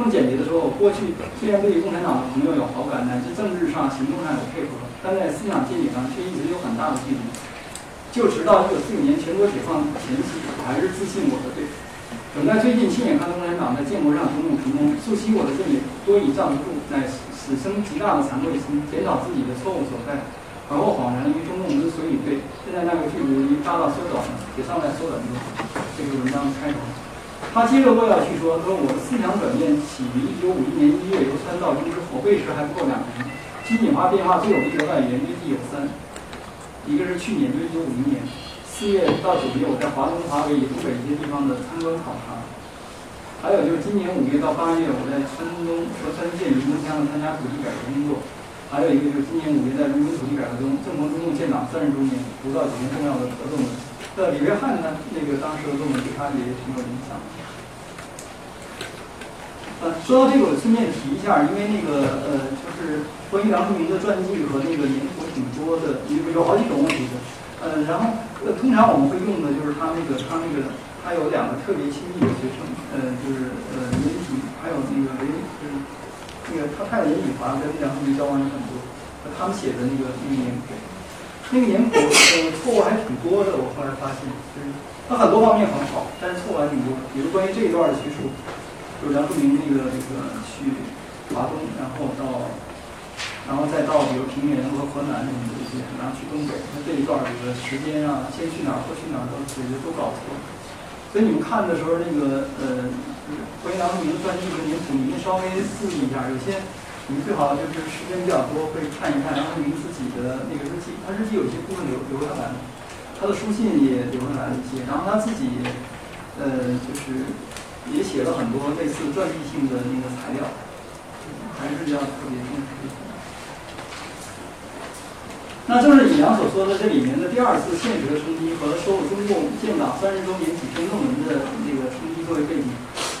更简洁的说，我过去虽然对共产党的朋友有好感，乃至政治上、行动上有配合。但在思想见解上却一直有很大的距离。就直到一九四九年全国解放前夕，我还是自信我的对。等待最近亲眼看到共产党在建国上种种成功，素悉我的正也多已站不住，乃死生极大的惭愧心，检讨自己的错误所在。而后恍然于中共之所以对，现在那个距离大大缩短了，也尚在缩短中。这个文章开头，他接着又要去说，他说我的思想转变起于一九五一年一月由川到京之后，为时还不够两年。新演化变化最有力的外援约计有三，一个是去年，就一九五零年四月到九月，我在华东、华北以东北一些地方的参观考察；还有就是今年五月到八月，我在山东和山县云东乡参加土地改革工作；还有一个就是今年五月在人民土地改革中，正逢中共建党三十周年，读到几篇重要的论文。呃李约翰呢，那个当时的论文对他也挺有影响。呃，说到这个，我顺便提一下，因为那个呃，就是关于梁漱溟的传记和那个年谱挺多的，有有好几种问题的。呃，然后呃，通常我们会用的就是他那个他那个他有两个特别亲密的学生，呃，就是呃林体，还有那个林，就是那个他他有严体华跟梁漱溟交往有很多，他们写的那个那个年谱，那个年谱呃错误还挺多的。我后来发现，就是它很多方面很好，但是错误还挺多。比如关于这一段的叙述，就是梁漱溟那个那个去华东，然后到。然后再到比如平原和河南什么的这些，然后去东北，那这一段这个时间啊，先去哪儿后去哪儿都其实都搞错。所以你们看的时候，那个呃，关于梁漱溟的传记和年谱，你们稍微注意一下。有些你最好就是时间比较多，会看一看梁漱溟自己的那个日记，他日记有些部分留留下来了，他的书信也留下来了一些，然后他自己呃就是也写了很多类似传记性的那个材料，还是要特别重视。那正是尹阳所说的这里面的第二次现实的冲击和收入中共建党三十周年几篇论文的那个冲击作为背景。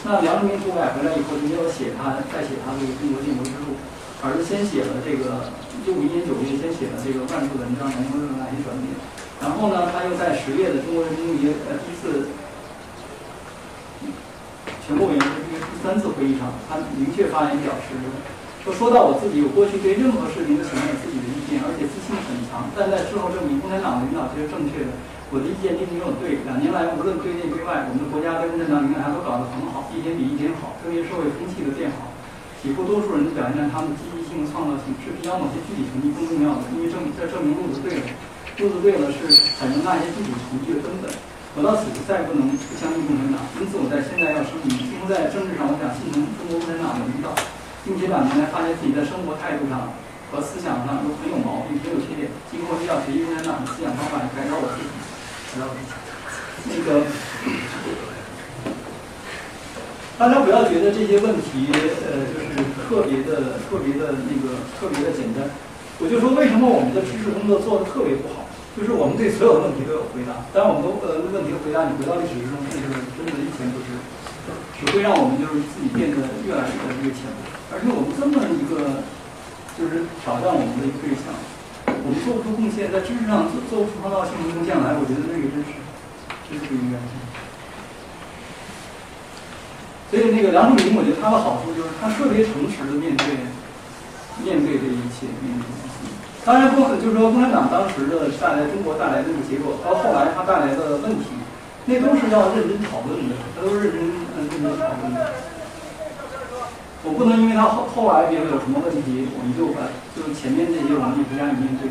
那梁漱溟出改回来以后就没有写他再写他这个中国建国之路，而是先写了这个就五一年九月先写了这个万字文章，然后又哪些转变。然后呢，他又在十月的中国人民公呃第一次全国委员会第三次会议上，他明确发言表示。说说到我自己，我过去对任何事情都存有自己的意见，而且自信很强。但在事后证明，共产党的领导却是正确的，我的意见并没有对。两年来，无论对内对外，我们的国家对共产党领导都搞得很好，一天比一天好。特别社会风气的变好，几乎多数人都表现他们积极性、创造性是比较某些具体成绩更重要的，因为证这证明路子对了，路子对了是产生那些具体成绩的根本。我到此再也不能不相信共产党，因此我在现在要声明：，几乎在政治上，我想信从中国共产党的领导。并且两年来发现自己在生活态度上和思想上都很有毛病，很有缺点。今后需要学习共产党的思想方法，改造我自己。那个，大家不要觉得这些问题，呃，就是特别的、特别的那个、特别的简单。我就说，为什么我们的知识工作做的特别不好？就是我们对所有的问题都有回答，但我们都呃问题回答，你回到历史之中，那就是真的一钱不值，只会让我们就是自己变得越来越这个浅。而且我们这么一个，就是挑战我们的一个对象，我们做不出贡献，在知识上做做不出创造性的贡献来，我觉得那个真是，真是不应该。所以那个梁漱溟，我觉得他的好处就是他特别诚实的面对，面对这一切，面对。当然，共就是说共产党当时的带来中国带来的那个结果，到后来他带来的问题，那都是要认真讨论的，他都是认真认真讨论的。我不能因为他后后来别的有什么问题，我们就把就是前面这些我们就不加以面对。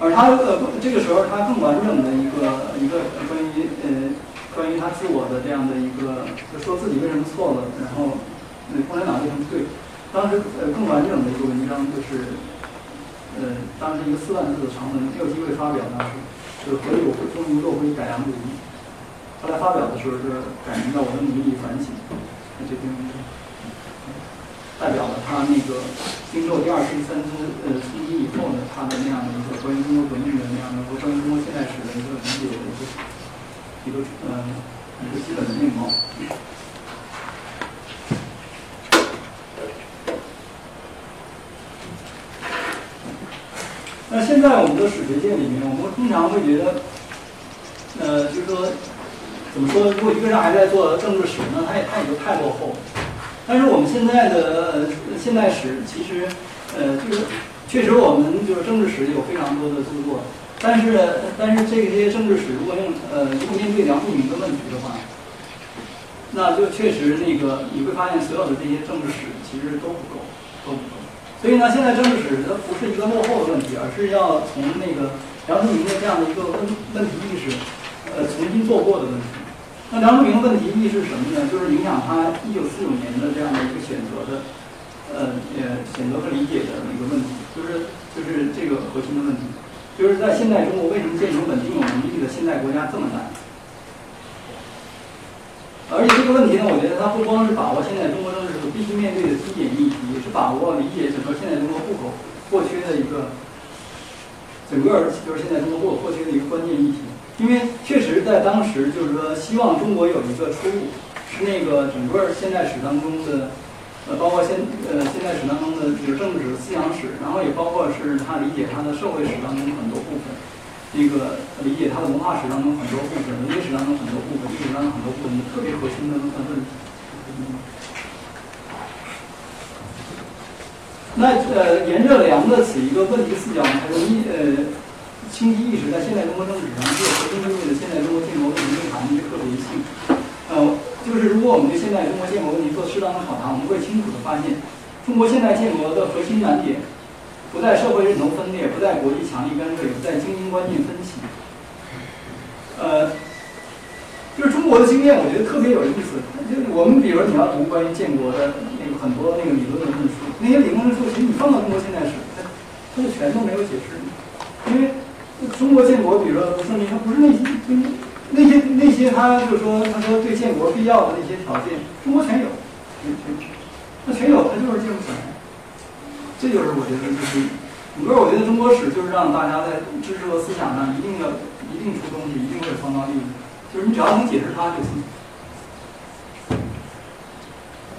而他呃这个时候他更完整的一个一个关于呃关于他自我的这样的一个，就说自己为什么错了，然后那共产党为什么对。当时呃更完整的一个文章就是呃当时一个四万字的长文，没有机会发表当时，就是何以我会终于落回改良主义。后来发表的时候，是感觉到我的努力反省，这篇文章。代表了他那个经受第二次、第三次呃冲击以后呢，他的那样的一个关于中国革命的那样的和关于中国现代史的一个理解的一个一个呃一个基本的面貌。那现在我们的史学界里面，我们通常会觉得，呃，就是说，怎么说？如果一个人还在做政治史，那他也他也就太落后。但是我们现在的现代史，其实，呃，就是确实我们就是政治史有非常多的著作，但是但是这些政治史如果用呃如果面对梁漱溟的问题的话，那就确实那个你会发现所有的这些政治史其实都不够，都不够。所以呢，现在政治史它不是一个落后的问题，而是要从那个梁漱溟的这样的一个问问题意识，呃，重新做过的问题。那梁漱溟的问题意识是什么呢？就是影响他一九四九年的这样的一个选择的，呃呃，选择和理解的一个问题，就是就是这个核心的问题，就是在现代中国为什么建成稳定有能力的现代国家这么难？而且这个问题呢，我觉得它不光是把握现在中国政治所必须面对的基点议题，也是把握理解整个现在中国不可或缺的一个整个就是现在中国不可或缺的一个关键议题。因为确实在当时，就是说希望中国有一个出路，是那个整个现代史当中的，呃，包括现呃现代史当中的就是政治、思想史，然后也包括是他理解他的社会史当中很多部分。那个理解他的文化史当中很多部分，文学史当中很多部分，历史当中很多部分，特别核心的那问题。那呃，沿着梁的此一个问题视角，才容易呃清晰意识在现代中国政治上具有核心地位的现代中国建国问题内涵的一个特别性。呃，就是如果我们对现代中国建国问题做适当的考察，我们会清楚的发现，中国现代建国的核心难点。不在社会认同分裂，不在国际强力干涉，不在精英观念分歧。呃，就是中国的经验，我觉得特别有意思。就我们比如，你要读关于建国的那个很多那个理论的论述，那些理论论述，其实你放到中国现代史，它它就全都没有解释。因为中国建国，比如说卢胜明，他不是那些那些那些，他就是说，他说对建国必要的那些条件，中国全有，全全，那全有，他就是建不起来。这就是我觉得，就是整个我觉得中国史就是让大家在知识和思想上一定要一定出东西，一定会有创造力。就是你只要能解释它就行。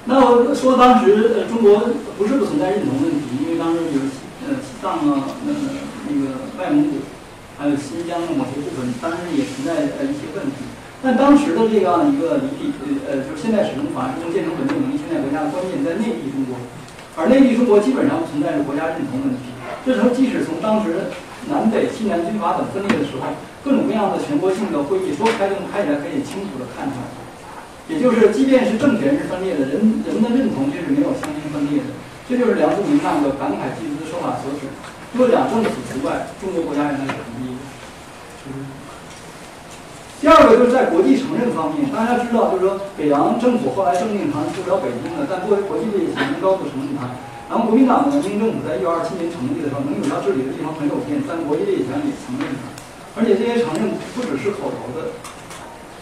那我说当时呃中国不是不存在认同问题，因为当时有呃西藏啊、那那个外蒙古，还有新疆的某些部分，当然也存在呃一些问题。但当时的这样一个理地呃呃，就是现代使用法中建成稳定能力现代国家的关键在内地中国。而内地中国基本上存在着国家认同问题，这时候即使从当时南北西南军阀等分裂的时候，各种各样的全国性的会议说开就能开起来，可以清楚的看出来。也就是，即便是政权是分裂的，人人们的认同却是没有相应分裂的。这就是梁漱溟那个感慨涕的说法所指。若两政府除外，中国国家仍然是统一。第二个就是在国际承认方面，大家知道，就是说北洋政府后来政令他是出不了北京的，但作为国际利益，能高度承认它。然后国民党的南京政府在一九二七年成立的时候，能有效治理的地方很有限，但国际利益权也承认它。而且这些承认不只是口头的，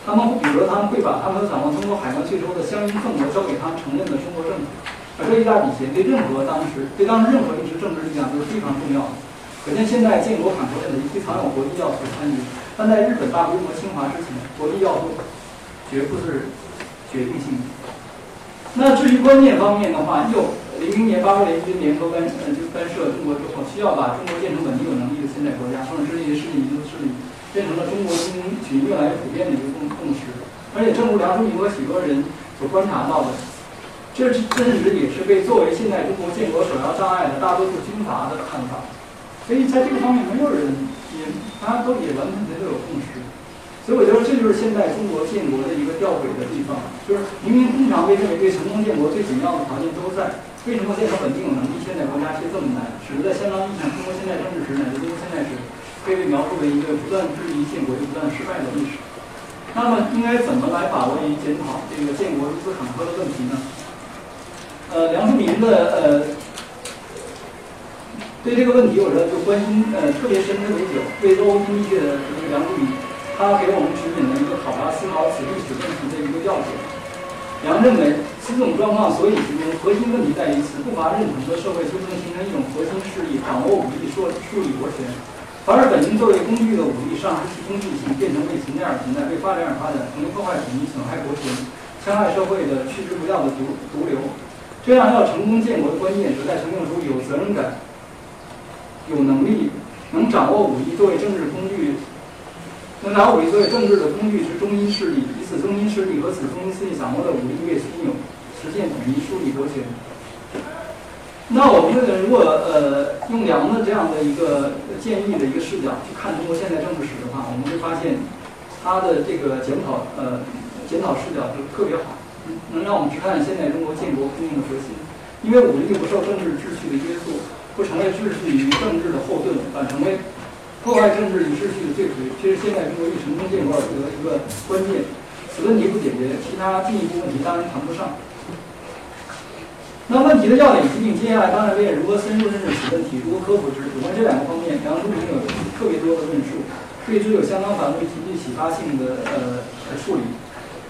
他们比如说他们会把他们掌握中国海关税收的相应份额交给他们承认的中国政府，而这一大笔钱对任何当时对当时任何一支政治力量都是非常重要的。可见现在建国反国的一非常有国际要素参与。但在日本大规模侵华之前，国际要素绝不是决定性的。那至于观念方面的话，又零零年八国联军联合干呃就干涉中国之后，需要把中国建成稳定有能力的现代国家，从而这些势力民族势力变成了中国精英群越来越普遍的一个共共识。而且，正如梁漱溟和许多人所观察到的，这甚至也是被作为现代中国建国首要障碍的大多数军阀的看法。所以，在这个方面，没有人。也，大家都也完全都有共识，所以我觉得这就是现在中国建国的一个吊诡的地方，就是明明通常被认为对成功建国最紧要的条件都在，为什么建成稳定有能力现代国家却这么难？使得在相当意义上，中国现代政治史乃至中国现代史，可以被描述为一个不断质疑建国又不断失败的历史。那么，应该怎么来把握与检讨这个建国如此坎坷的问题呢？呃，梁漱溟的呃。对这个问题，我说就关心呃特别深刻的久，对欧经历的这个梁漱溟，他给我们指引了一个考察思考此历史问题的一个要点。梁认为，此种状况所以形成核心问题在于此不乏认同的社会就能形成一种核心势力，掌握武力说树立国权。反而本应作为工具的武力丧失其公具性，变成为存在而存在，为发展而发展，成为破坏统一、损害国权、戕害社会的去之不掉的毒毒瘤。这样要成功建国的关键，则在呈现出有责任感、有能力、能掌握武力作为政治工具、能拿武力作为政治的工具是中心势力，以此中心势力和此中心势力掌握的武力为枢纽，实现统一、树立国权。那我们如果呃用梁的这样的一个建议的一个视角去看中国现代政治史的话，我们会发现他的这个检讨呃检讨视角就特别好，能让我们去看现代中国建国革命的核心。因为武力不受政治秩序的约束，不成为秩序与政治的后盾，反成为破坏政治与秩序的罪魁，这是现代中国欲成功建国而得的一个关键。此问题不解决，其他进一步问题当然谈不上。那问题的要点仅仅接下来当然为如何深入认识此问题，如何克服之。有关这两个方面，梁漱溟有特别多的论述，对之有相当繁复、极具启发性的呃处理。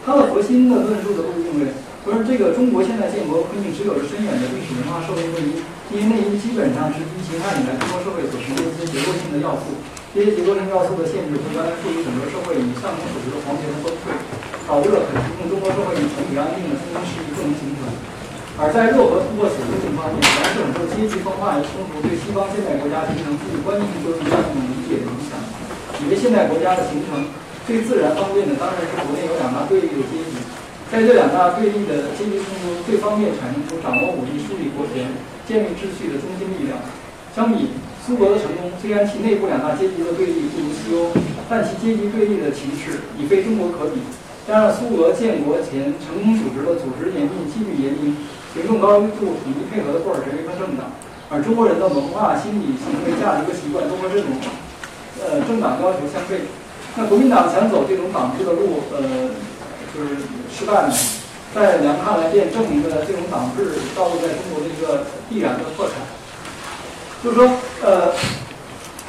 他的核心的论述的路认为，说这个中国现在建国革命只有着深远的历史文化社会内因，因为内因基本上是疫情害以来中国社会所呈现一些结构性的要素，这些结构性要素的限制，和原来赋予整个社会以上层组织的皇权的崩溃，导致了可提供中国社会以整体安定的中心势力不能形成。而在若何突破此路径方面，梁是很受阶级分化的冲突对西方现代国家形成具有关键性作用的一种理解的影响。以为现代国家的形成最自然方便的当然是国内有两大对立的阶级，在这两大对立的阶级冲突最方便产生出掌握武力、树立国权、建立秩序的中心力量。相比苏俄的成功，虽然其内部两大阶级的对立不如西欧，但其阶级对立的情势已非中国可比。加上苏俄建国前成功组织了组织严密、纪律严明。行动高度统一配合的布尔什维克政党，而中国人的文化、心理、行为、价值和习惯都和这种呃政党要求相悖。那国民党想走这种党制的路，呃，就是失败了。在梁看来，便证明了这种党制道路在中国的一个必然的破产。就是说，呃。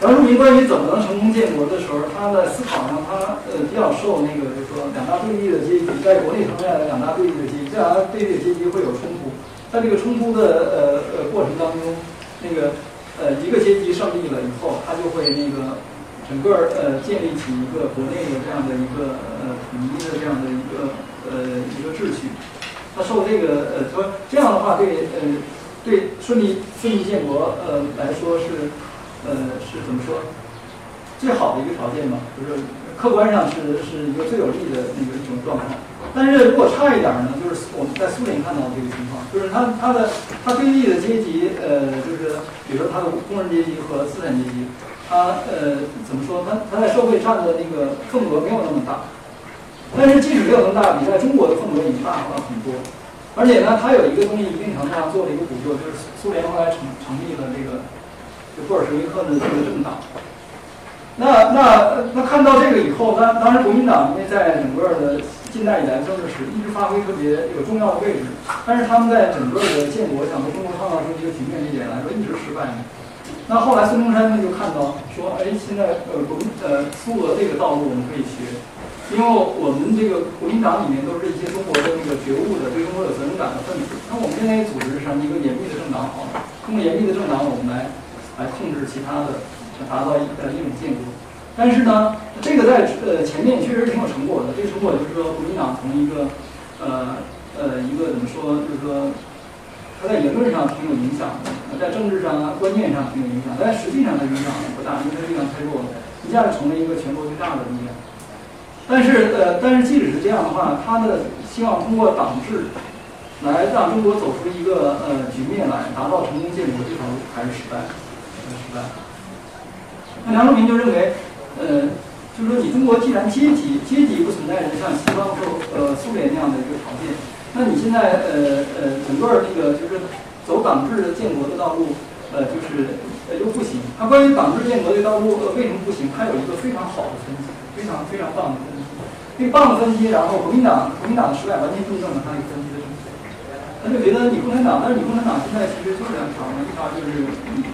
杨树民关于怎么能成功建国的时候，他在思考上，他呃比较受那个，就是说两大对立的阶级，在国内层面的两大对立的阶级，这两大对立的阶级会有冲突，在这个冲突的呃呃过程当中，那个呃一个阶级胜利了以后，他就会那个整个呃建立起一个国内的这样的一个呃统一的这样的一个呃一个秩序，他受这个呃说这样的话对呃对顺利顺利建国呃来说是。呃，是怎么说？最好的一个条件嘛，就是客观上是是一个最有利的那个一种状况。但是如果差一点呢，就是我们在苏联看到这个情况，就是他他的他对立的阶级，呃，就是比如说他的工人阶级和资产阶级，他呃怎么说？他他在社会占的那个份额没有那么大。但是即使没有那么大，比在中国的份额已经大了很多。而且呢，它有一个东西一定程度上做了一个补救，就是苏联后来成成立了这个就。布尔什维克的这个政党，那那那看到这个以后，当当时国民党因为在整个的近代以来政治史一直发挥特别有重要的位置，但是他们在整个的建国想和中国创造出一个局面这点来说一直失败。那后来孙中山呢就看到说，哎，现在呃国呃苏俄这个道路我们可以学，因为我们这个国民党里面都是一些中国的那个觉悟的、对中国有责任感的分子，那我们现在组织上一个严密的政党，好，通过严密的政党我们来。来控制其他的，达到一呃一种建国。但是呢，这个在呃前面确实挺有成果的。这个成果就是说，国民党从一个呃呃一个怎么说，就是说，他在言论上挺有影响的，在政治上啊观念上挺有影响，但实际上的影响不大，因为力量太弱了，一下子成为一个全国最大的力量。但是呃，但是即使是这样的话，他的希望通过党制来让中国走出一个呃局面来，达到成功建国这条路还是失败。失败。那梁漱溟就认为，呃，就是说你中国既然阶级阶级不存在着像西方或呃苏联那样的一个条件，那你现在呃呃整个那个就是走党制的建国的道路，呃就是呃又不行。他关于党制建国的道路呃为什么不行？他有一个非常好的分析，非常非常棒的分析，最棒的分析。然后国民党国民党的失败完全印证了他那个分析的正确。他就觉得你共产党，但是你共产党现在其实就是两条嘛，一条就是这个。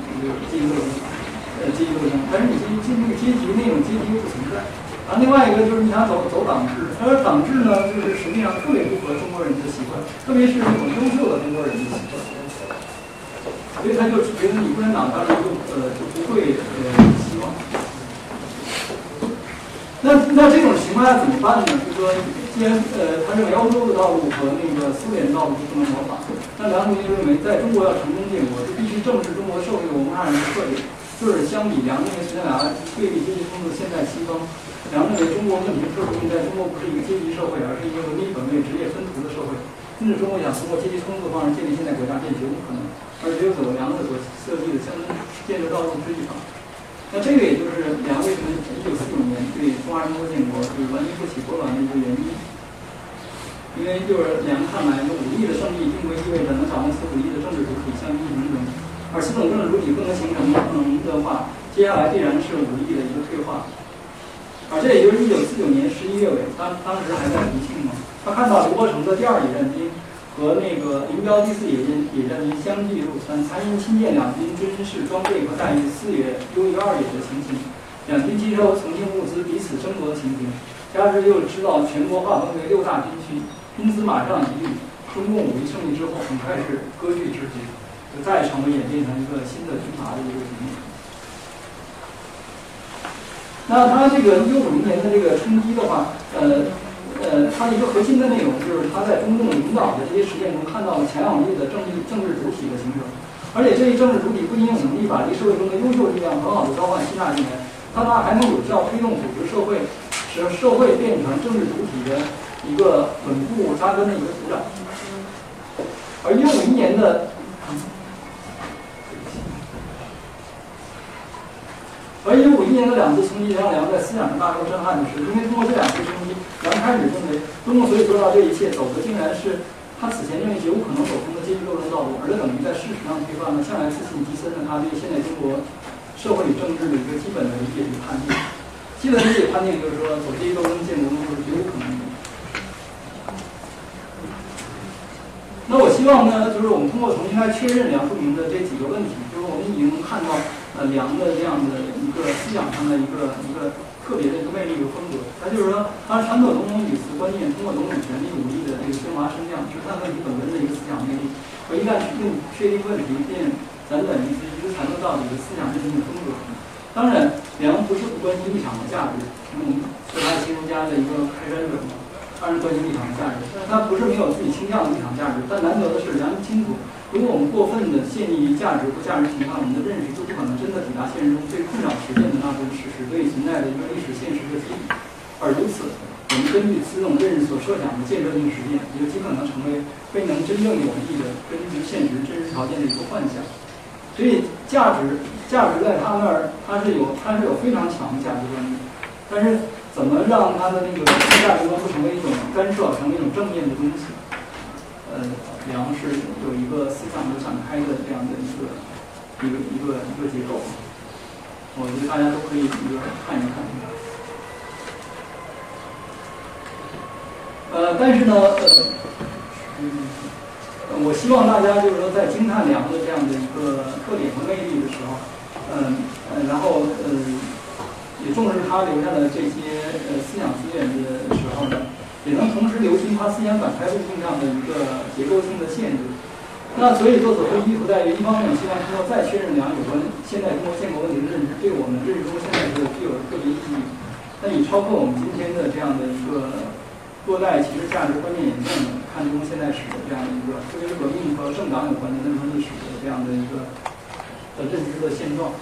阶级斗争，呃，阶级斗争，但是你这这那个阶级那种阶级又不存在，啊，另外一个就是你想走走党制，他说党制呢，就是实际上特别不合中国人的习惯，特别是那种优秀的中国人的习惯，所以他就觉得你共产党当然就呃就不会呃希望。那那这种情况下怎么办呢？就是说，既然呃他认为欧洲的道路和那个苏联的道路是不能模仿，那梁同学认为在中国要成功建国，就必须正视中国社会文化上的特点。就是相比梁认为实际上对立阶级冲突现在西方，梁认为中国问题特殊性在中国不是一个阶级社会，而是一个文明本位、职业分途的社会。甚至中国想通过阶级冲突的方式建立现代国家，这绝不可能。而只有走梁子所设计的乡村建设道路是一法。那这个也就是梁为什么一九四九年对中华人民共和国建国就是文艺复起波澜的一个原因。因为就是梁看来，那武力的胜利并不意味着能掌握此武力的政治主体，像一种种。而此种政治主体不能形成不能的话，接下来必然是武力的一个退化。啊这也就是一九四九年十一月尾，当当时还在重庆嘛，他看到刘伯承的第二野战军和那个林彪第四野战野战军相继入川，参因亲见两军军事装备和待遇四野优于二野的情形，两军接收重庆物资彼此争夺的情形，加之又知道全国划分为六大军区，因此马上一律，中共武力胜利之后，很快是割据之局。再成为演变成一个新的军阀的一个局面。那他这个一九五零年的这个冲击的话，呃呃，它一个核心的内容就是他在中共领导的这些实践中看到了强有力的政治政治主体的形成，而且这一政治主体不仅有能力把这社会中的优秀力量很好的召唤吸纳进来，它它还能有效推动组织社会，使社会变成政治主体的一个稳固扎根的一个土壤。而一九五一年的。而一九五一年的两次冲击，让梁在思想上大受震撼的是，因为通过这两次冲击，梁开始认为，中共所以做到这一切，走的竟然是他此前认为绝无可能走通的阶级斗争道路，而这等于在事实上推翻了向来自信极深的他对现在中国社会与政治的一个基本的理解与判定。基本理解判定就是说，走阶级斗争建国路是绝无可能的。那我希望呢，就是我们通过重新来确认梁漱溟的这几个问题，就是我们已经看到。呃，梁的这样的个思想上的一个一个特别的一个魅力和风格，他就是说，他传统种种语词观念，通过种种权力武力的这个升华升降，是看问题本根的一个思想魅力。和一旦确定确定问题，便辗转于此，一直缠论到底的思想认定的风格。当然，梁不是不关心立场的价值，嗯，是他新儒家的一个开山者嘛，当然关心立场的价值，但是他不是没有自己倾向的立场价值。但难得的是，梁清楚。如果我们过分的限于价值或价值评判，我们的认识就不可能真的抵达现实中最困扰实践的那种事实，对存在的一个历史现实的体。而如此，我们根据此种认识所设想的建设性实践，也就极可能成为未能真正有益的根据现实真实条件的一个幻想。所以，价值价值在他那儿，他是有他是有非常强的价值观的。但是，怎么让他的那个价值观不成为一种干涉，成为一种正面的东西？呃。梁是有一个思想的展开的这样的一个一个一个一个结构，我觉得大家都可以一个看一看。呃，但是呢，呃，嗯，我希望大家就是说在惊叹梁的这样的一个特点和魅力的时候，嗯呃，然后嗯，也重视他留下的这些呃思想资源的。也能同时留心他思想展开路径上的一个结构性的限制。那所以说所谓意图在于，一方面希望通过再确认两有关现代中国建国问题的认知，对我们认识中现代是具有特别意义。那以超过我们今天的这样的一个多代其实价值观念演变的看中现代史的这样的一个，特别是革命和政党有关的那段历史的这样的一个的认知的现状。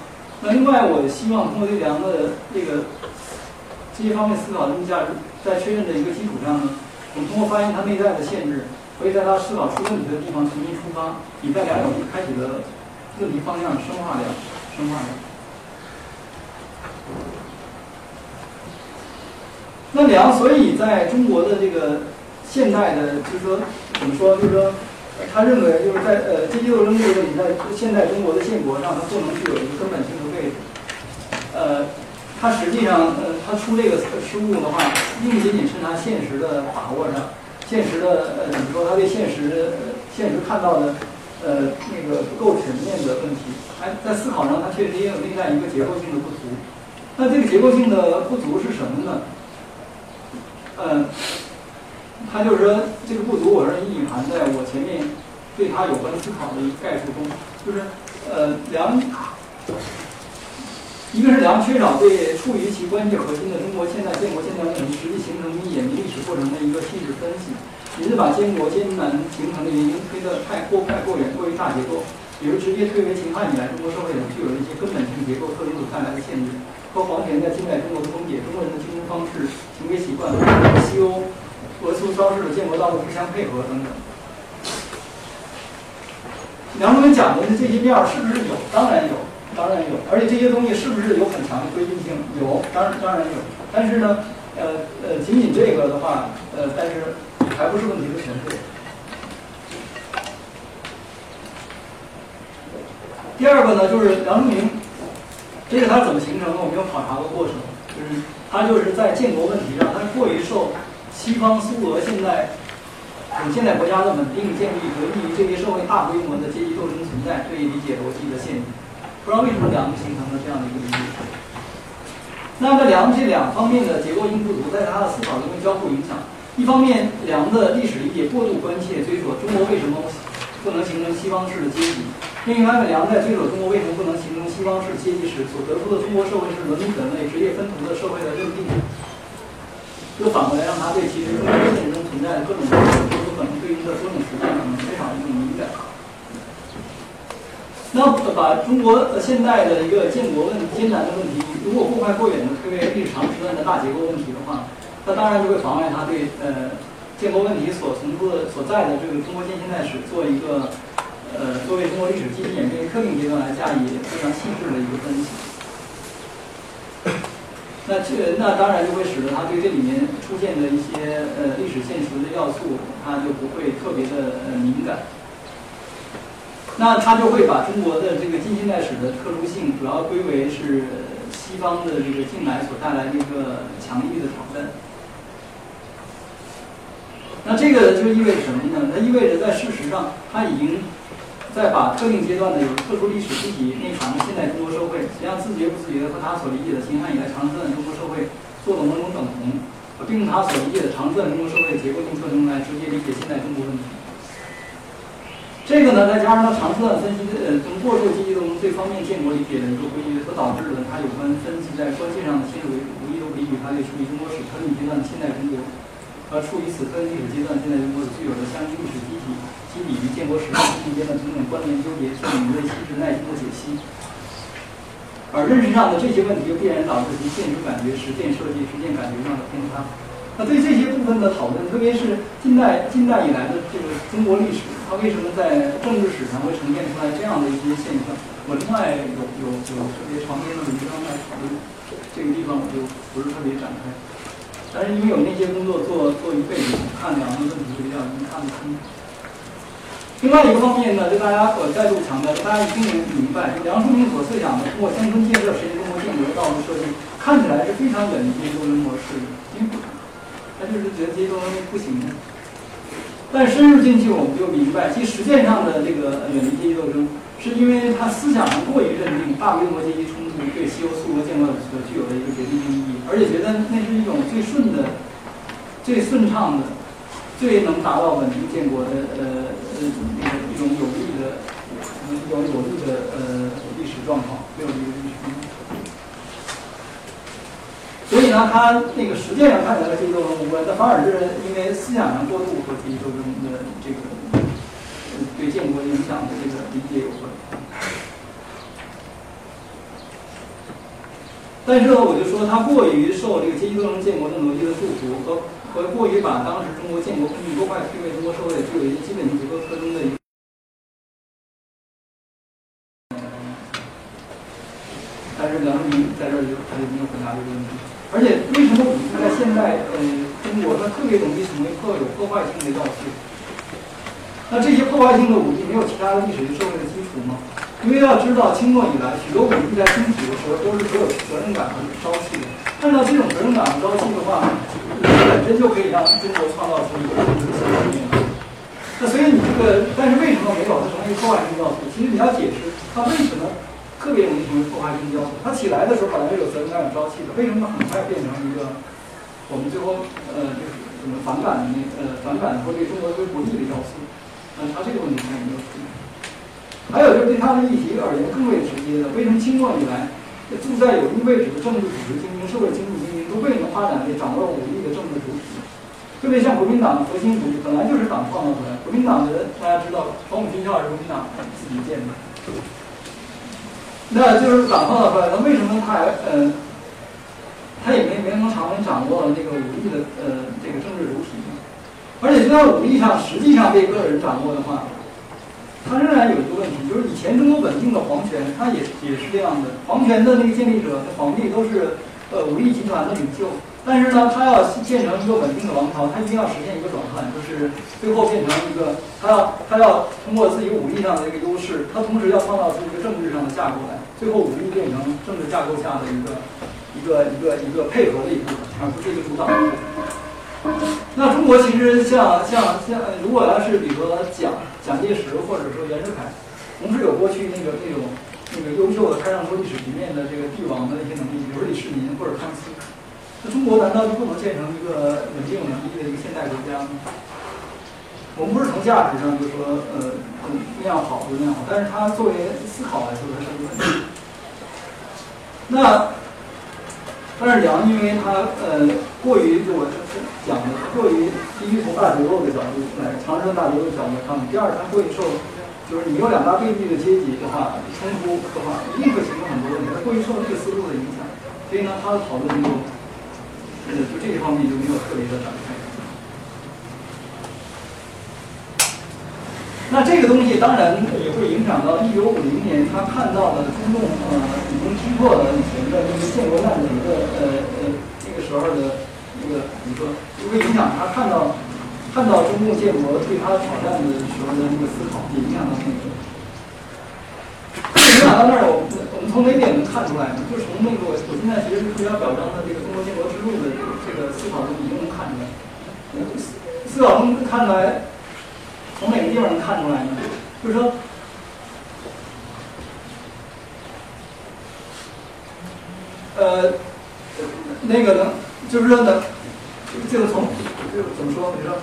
那另外，我希望通过这两个这个这些方面思考的价值。在确认的一个基础上呢，我们通过发现它内在的限制，可以在它思考出问题的地方重新出发，以在良友谊开启的问题方向深化掉、深化掉。那梁所以在中国的这个现代的，就是说怎么说，就是说，他认为就是在呃阶级斗争这个问题在现代中国的建国上，它不能具有一个根本性的位置，呃。他实际上，呃，他出这个失误的话，并不仅仅是他现实的把握上，现实的，呃，怎么说？他对现实，现实看到的，呃，那个不够全面的问题，还在思考上，他确实也有另外一个结构性的不足。那这个结构性的不足是什么呢？嗯，他就是说这个不足，我认为隐含在我前面对他有关思考的一概述中，就是呃两，一个是梁缺少对处于其关键核心的中国现代建国现代问题实际形成与演变历史过程的一个细致分析，也是把建国艰难形成的原因推得太过快过远，过于大结构，比如直接推为秦汉以来中国社会上具有的一些根本性结构特征所带来的限制。和黄田在近代中国的崩解、中国人的精神方式、行为习惯西欧俄苏超市的建国道路不相配合等等。梁中讲的这些面儿是不是有？当然有，当然有。而且这些东西是不是有很强的规定性？有，当然当然有。但是呢，呃呃，仅仅这个的话，呃，但是还不是问题的全部。第二个呢，就是梁漱溟。这个它怎么形成的？我没有考察过过程，就是它就是在建国问题上，它过于受西方苏俄现代等现代国家的稳定建立和利于这些社会大规模的阶级斗争存在这一理解逻辑的限制。不知道为什么梁形成了这样的一个理解。那么梁这两方面的结构性不足，在他的思考中会交互影响。一方面，梁的历史理解过度关切追索中国为什么不能形成西方式的阶级。另一方面，梁在追索中国为什么不能形成西方式阶级时所得出的中国社会是伦理本位、职业分途的社会的认定，又反过来让他对其实中国现实中存在的各种各种可能对应的多种实践可能缺少一种敏感。那把中国现代的一个建国问艰难的问题，如果过快过远的推为历史长时段的大结构问题的话，那当然就会妨碍他对呃建国问题所从出的所在的这个中国近现代史做一个。呃，作为中国历史基本演变特定阶段来加以非常细致的一个分析，那这那当然就会使得他对这里面出现的一些呃历史现实的要素，他就不会特别的呃敏感。那他就会把中国的这个近现代史的特殊性，主要归为是西方的这个进来所带来的一个强力的挑战。那这个就意味着什么呢？它意味着在事实上，他已经。在把特定阶段的有特殊历史具体内涵的现代中国社会，实际上自觉不自觉的和他所理解的秦汉以来长时段中国社会做了某种等同，并用他所理解的长时段中国社会的结构性特征来直接理解现代中国问题。这个呢，再加上他长时段分析呃从过渡阶级中最方面建国理解的一个规律，所导致的他有关分析在关键上的先入为主，无疑都给予他对处于中国史特定阶段的现代中国和处于此特定历史阶段现代中国所具有的相应历史机体。基底与建国时代之间的种种关联纠结，需要敏锐细致耐心的解析。而认识上的这些问题，又必然导致其现实感觉、实践设计、实践感觉上的偏差。那对这些部分的讨论，特别是近代近代以来的这个中国历史，它为什么在政治史上会呈现出来这样的一些现象？我另外有有有特别长篇的文章在讨论，这个地方我就不是特别展开。但是因为有那些工作做做一辈子，看两个问题比较能看得清。另外一个方面呢，就大家我再度强调，大家一定能明白，就梁漱溟所设想的通过乡村建设实现中国建国的道路设计，看起来是非常远离阶级斗争模式，就是觉得阶级斗争不行。但深入进去，我们就明白，其实实践上的这个远离阶级斗争，是因为他思想上过于认定大规模阶级冲突对西欧苏俄建国所具有的一个决定性意义，而且觉得那是一种最顺的、最顺畅的。最能达到稳定建国的呃呃一种有利的一种有利的呃历史状况，没有利的历史。所以呢，他那个实践上看起来和阶级斗争无关，但反而是因为思想上过度和阶级斗争的这个对建国影响的这个理解有关。但是呢，我就说他过于受这个阶级斗争建国的逻辑的束缚和。和过于把当时中国建国空间多快推为中国社会具有一些基本结构特征的一个，但是梁漱溟在这儿就他就没有回答这个问题。而且为什么武器在现代呃中国它特别容易成为破有破坏性的要素？那这些破坏性的武器没有其他的历史与社会的基础吗？因为要知道清末以来许多武器在兴起的时候都是很有责任感和朝气的。按照这种责任感和朝气的话。本身就可以让中国创造出一个新的局面。那所以你这个，但是为什么没有它成为破坏性要素？其实你要解释它为什么特别容易成为破坏性教授。他起来的时候本来是有责任感、有朝气的，为什么很快变成一个我们最后呃就是什么反感的那呃反感或对中国会不利的要素？那他这个问题他有没有？还有就是对他的议题而言更为直接的，为什么清末以来住在有利位置的政治组织精英、社会经济精英都未能发展为掌握武力的政治主体？特别像国民党的核心主义，本来就是党创造出来。国民党的人大家知道，黄埔军校是国民党自己建的。那就是党创造出来，那为什么他还呃，他也没没能长能掌握那个武力的呃这个政治主体？而且就在武力上实际上被个人掌握的话，他仍然有一个问题，就是以前中国稳定的皇权，他也也是这样的，皇权的那个建立者，皇帝都是呃武力集团的领袖。但是呢，他要建成一个稳定的王朝，他一定要实现一个转换，就是最后变成一个，他要他要通过自己武力上的一个优势，他同时要创造出一个政治上的架构来，最后武力变成政治架构下的一个一个一个一个配合的一部分，而不是一个主导。那中国其实像像像，如果要是比如说蒋蒋介石或者说袁世凯，同时有过去那个那种那个优秀的开创出历史局面的这个帝王的一些能力，比如李世民或者康熙。那中国难道就不能建成一个稳定有能力的一个现代国家吗？我们不是从价值上就说呃那样好就那样好，但是它作为思考来说它是一个问题。那但是梁因为他呃过于就我讲的过于第一从大结构的角度来长生大结构的角度看，第二他过于受就是你有两大对立的阶级的话冲突的话一定会形成很多问题，他过于受这个思路的影响，所以呢他的讨论就。呃，就这一方面就没有特别的展开。那这个东西当然也会影响到一九五零年他看到的中共呃已经击破了以前的那个建国难的一个呃呃那个时候的一个一个，就会影响他看到看到中共建国对他挑战的时候的那个思考，也影响到那个。影响到那儿，我我们从哪点能看出来呢？就是从那个我现在其实是要表彰的这个中国建国之路的这个思考中已经能看出来。思考中看出来，从哪个地方能看出来呢？就是说，呃，那个能，就是说呢，这个从这个怎么说？你说。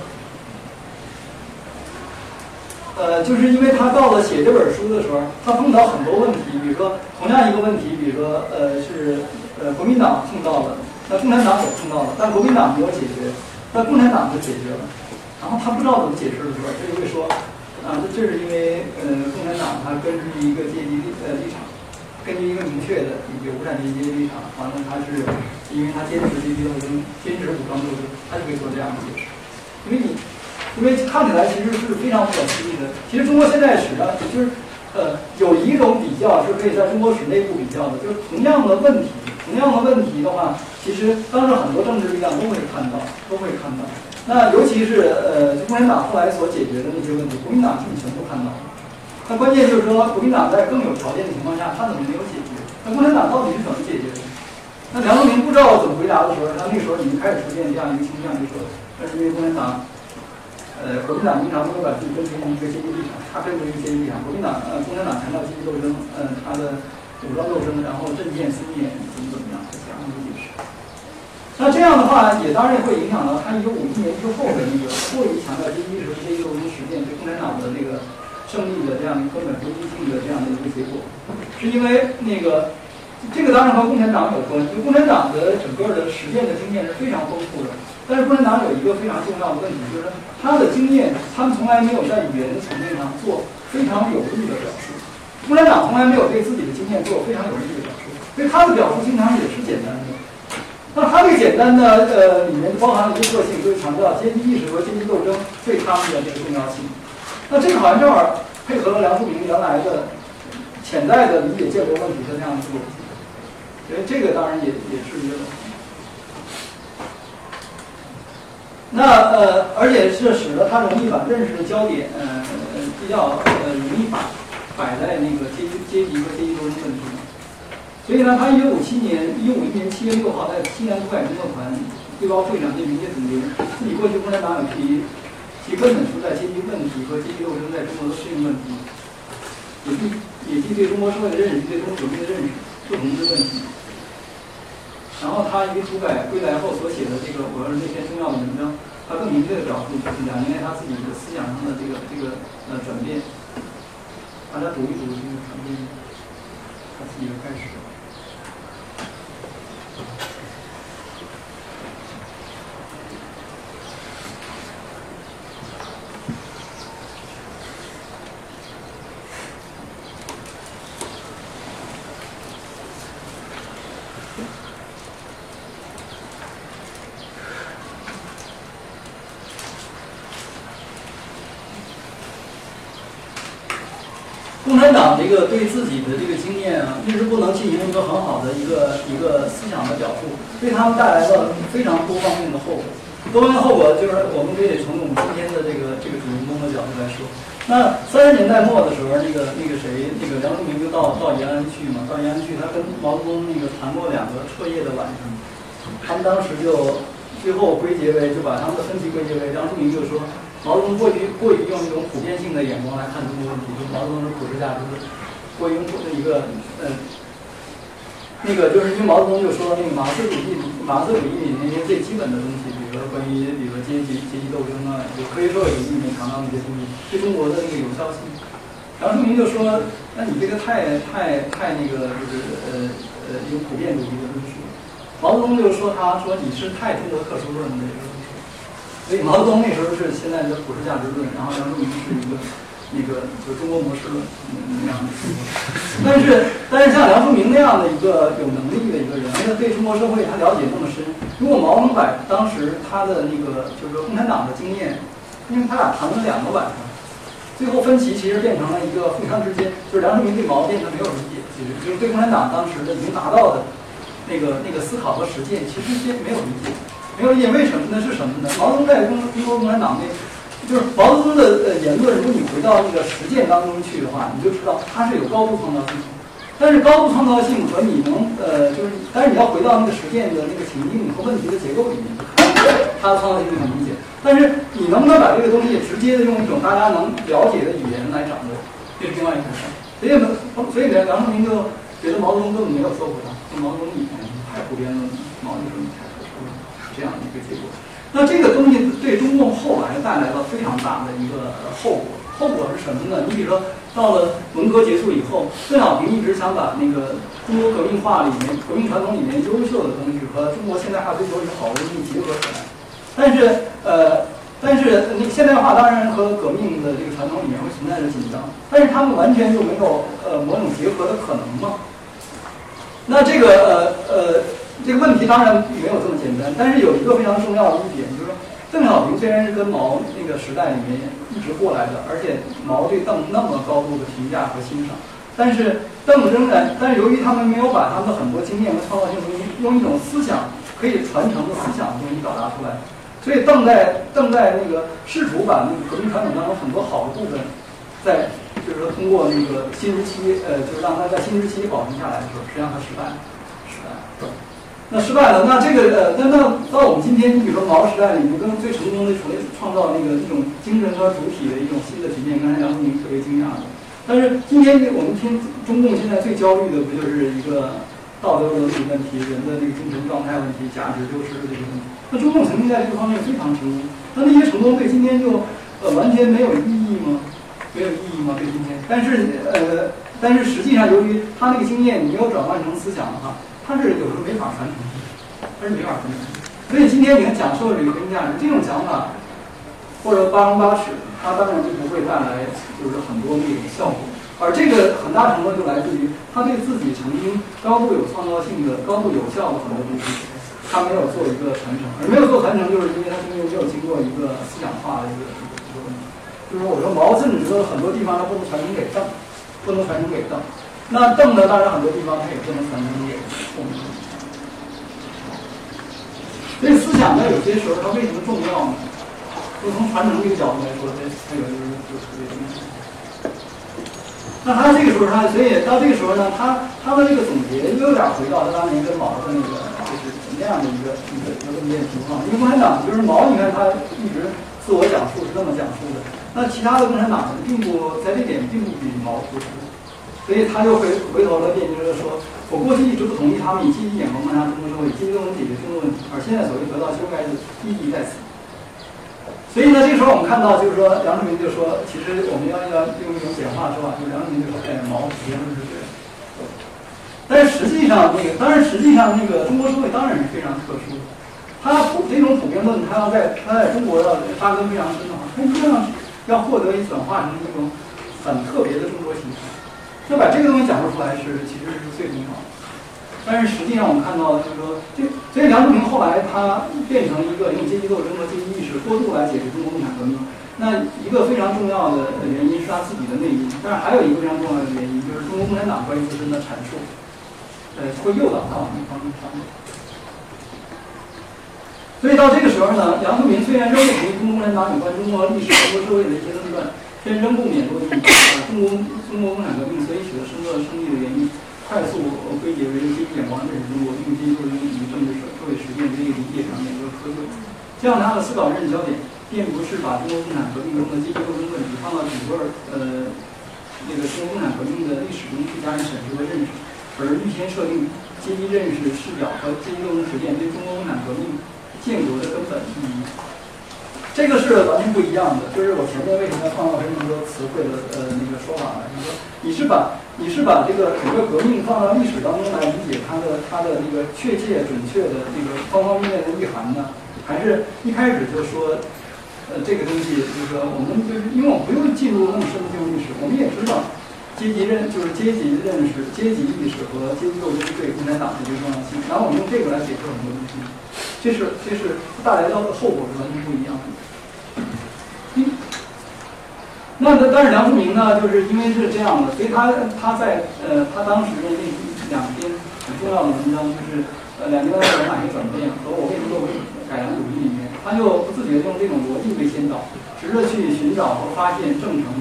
呃，就是因为他到了写这本书的时候，他碰到很多问题，比如说同样一个问题，比如说呃是呃国民党碰到了，那共产党也碰到了，但国民党没有解决，那共产党就解决了。然后他不知道怎么解释的时候，他就会说，啊，这这是因为呃共产党它根据一个阶级立呃立场，根据一个明确的一个无产阶级立场，完了他是因为他坚持阶级斗争，坚持武装斗争，他就可以做这样的解释，因为你。因为看起来其实是非常不可思议的。其实中国现代史啊，就是呃有一种比较是可以在中国史内部比较的，就是同样的问题，同样的问题的话，其实当时很多政治力量都会看到，都会看到。那尤其是呃共产党后来所解决的那些问题，国民党基本全部看到了。那关键就是说，国民党在更有条件的情况下，他怎么没有解决？那共产党到底是怎么解决的？那梁漱溟不知道怎么回答的时候，他那时候已经开始出现这样一个倾向，就说那是因为共产党。呃，国民党经常都会把自己跟随于一个阶级立场，他跟随一个阶级立场。国民党呃，共产党强调阶级斗争，呃，他的武装斗争，然后政见思念怎么怎么样，这样一个解释。那这样的话，也当然会影响到他一九五一年之后的一个过于强调阶级意识和阶级斗争实践对共产党的那个胜利的这样一个根本决定性的这样的一个结果，是因为那个这个当然和共产党有关，因为共产党的整个的实践的经验是非常丰富的。但是共产党有一个非常重要的问题，就是他的经验，他们从来没有在语言的层面上做非常有力的表述。共产党从来没有对自己的经验做非常有力的表述，所以他的表述经常也是简单的。那他这个简单的呃里面包含了一个特性，就是强调阶级意识和阶级斗争对他们的这个重要性。那这个好像正好配合了梁漱溟原来的潜在的理解建国问题的那样一个。所以这个当然也也是一个。那呃，而且是使得他容易把认识的焦点，呃，比较呃容易摆摆在那个阶级阶级和阶级斗争问题上。所以呢，他一九五七年一九五一年七月六号在西南五百工作团汇报会上就明确总结，自己过去共产党有其其根本出在阶级问题和阶级斗争在中国的适应问题。也既也既对中国社会的认识，对中国革命的认识不同的问题。然后他一个土改归来后所写的这个，我说那篇重要的文章，他更明确的表述就是两年来他自己的思想上的这个这个呃转变。大家读一读这个转变，他自己的开始。共产党这个对自己的这个经验啊，一直不能进行一个很好的一个一个思想的表述，对他们带来了非常多方面的后果。多方面后果就是我们可以从我们今天的这个这个主人公的角度来说。那三十年代末的时候，那个那个谁，那个梁漱溟就到到延安去嘛，到延安去，他跟毛泽东那个谈过两个彻夜的晚上，他们当时就最后归结为就把他们的分歧归结为梁漱溟就说。毛泽东过于过于用一种普遍性的眼光来看中国问题，就毛泽东是普世价值，过于用的一个呃，那个就是因为毛泽东就说那个马克思主义，马克思主义里那些最基本的东西，比如说关于比如说阶级阶级斗争啊，就科学社会主义里面谈到那些东西，对中国的那个有效性。杨树明就说，那你这个太太太那个就是呃呃一种普遍主义的论述。毛泽东就说他说你是太中国特殊论的。所以毛泽东那时候是现在的普世价值论，然后梁漱溟是一个那个就中国模式论那样的。但是但是像梁漱溟那样的一个有能力的一个人，而且对中国社会他了解那么深，如果毛能把当时他的那个就是说共产党的经验，因为他俩谈了两个晚上，最后分歧其实变成了一个互相之间，就是梁漱溟对毛变得没有理解，其实就是对共产党当时的已经达到的那个那个思考和实践，其实些没有理解。没有意见，为什么呢？是什么呢？毛泽东在中中国共产党内，就是毛泽东的呃言论，如果你回到那个实践当中去的话，你就知道他是有高度创造性。但是高度创造性和你能呃，就是但是你要回到那个实践的那个情境和问题的结构里面，他的创造性很明显。但是你能不能把这个东西直接的用一种大家能了解的语言来掌握，这是另外一回事。所以呢，所以呢，梁漱溟就觉得毛泽东根本没有说服他，说毛泽东以前太胡编了，毛泽东。这样一个结果，那这个东西对中共后来带来了非常大的一个后果。后果是什么呢？你比如说，到了文革结束以后，邓小平一直想把那个中国革命化里面、革命传统里面优秀的东西和中国现代化追求一个好的东西结合起来。但是，呃，但是你现代化当然和革命的这个传统里面会存在着紧张，但是他们完全就没有呃某种结合的可能吗？那这个呃呃。这个问题当然没有这么简单，但是有一个非常重要的一点，就是说邓小平虽然是跟毛那个时代里面一直过来的，而且毛对邓那么高度的评价和欣赏，但是邓仍然，但是由于他们没有把他们的很多经验和创造性东西用一种思想可以传承的思想的东西表达出来，所以邓在邓在那个试图把那个革命传统当中很多好的部分，在就是说通过那个新时期，呃，就是让他在新时期保存下来的时候，实际上他失败了，失败了。那失败了，那这个呃，那那到我们今天，你比如说毛时代里面，跟最成功的创创造那个一种精神和主体的一种新的局面，刚才杨明特别惊讶的。但是今天我们听中共现在最焦虑的，不就是一个道德伦理问题、人的这个精神状态问题、价值丢失的这个问题？那中共曾经在这个方面非常成功，那那些成功对今天就呃完全没有意义吗？没有意义吗？对今天？但是呃，但是实际上，由于他那个经验你没有转换成思想的话。它是有时候没法传承，它是没法传承。所以今天你看讲社会主义核心价值这种讲法，或者八荣八耻，它当然就不会带来就是很多那种效果。而这个很大程度就来自于他对自己曾经高度有创造性的、高度有效的很多东西，他没有做一个传承。而没有做传承，就是因为他中间没有经过一个思想化的一个一个问题。就是我说毛甚至说很多地方他不能传承给邓，不能传承给邓。那邓呢？当然很多地方他也不能传承给后面。所以思想呢，有些时候它为什么重要呢？就从传承这个角度来说，它它有就是就特别重要。那他这个时候，他所以到这个时候呢，他他的这个总结又有点回到他当年跟毛的那个就是那样的一个一个一个情况。因为共产党就是毛，你看他一直自我讲述是这么讲述的。那其他的共产党人并不在这点并不比毛突出。所以他就回回头了辩解了说，我过去一直不同意他们以积极眼光观察中国社会，积极都能解决中国问题，而现在所谓得到修改的意义在此。所以呢，这时候我们看到，就是说梁志明就说，其实我们要要用一种简化说法，就是梁漱溟就说，哎，毛主席是对的。但是实际上，那个当然实际上那个中国社会当然是非常特殊的，它普这种普遍论，它要在它在中国要扎根非常深的话，它一定要要获得以转化成一种很特别的中国形态。那把这个东西讲述出来是其实是最重要的。但是实际上我们看到，就是说，这所以梁漱溟后来他变成一个用阶级斗争和阶级意识过度来解释中国共产革命。那一个非常重要的原因是他自己的内因，但是还有一个非常重要的原因就是中国共产党关于自身的阐述，呃，会诱导他往那方面发展。所以到这个时候呢，梁漱溟虽然仍不同意中国共产党有关中国历史、中国社会的一些论断，但仍不免落于啊，中国中国共产革命所以取得深刻胜利的原因。快速归结为阶级眼光认识中国，用阶级斗争以及政治社会实践这个理解上面一个科学。这样他的思考认识焦点，并不是把中国共产革命中的阶级斗争问题放到整个呃那个中国共产革命的历史中去加以审视和认识，而预先设定阶级认识视角和阶级斗争实践对中国共产革命建国的根本意义。这个是完全不一样的。就是我前面为什么要创造这么多词汇的呃那个说法呢？就是说你是把你是把这个整个革命放到历史当中来理解它的它的那个确切准确的这个方方面面的意涵呢，还是一开始就说，呃，这个东西就是说我们就是因为我们不用进入那么深的进入历史，我们也知道阶级认就是阶级认识、阶级意识和阶级斗争对共产党的一个重要性，然后我们用这个来解释很多东西，这是这是带来的后果是完全不一样的。那那但是梁漱溟呢，就是因为是这样的，所以他他在呃他当时的那两篇很重要的文章，就是呃两千年的罗马一个转变和我为什么做改良主义里面，他就不自觉用这种逻辑为先导，直着去寻找和发现正常，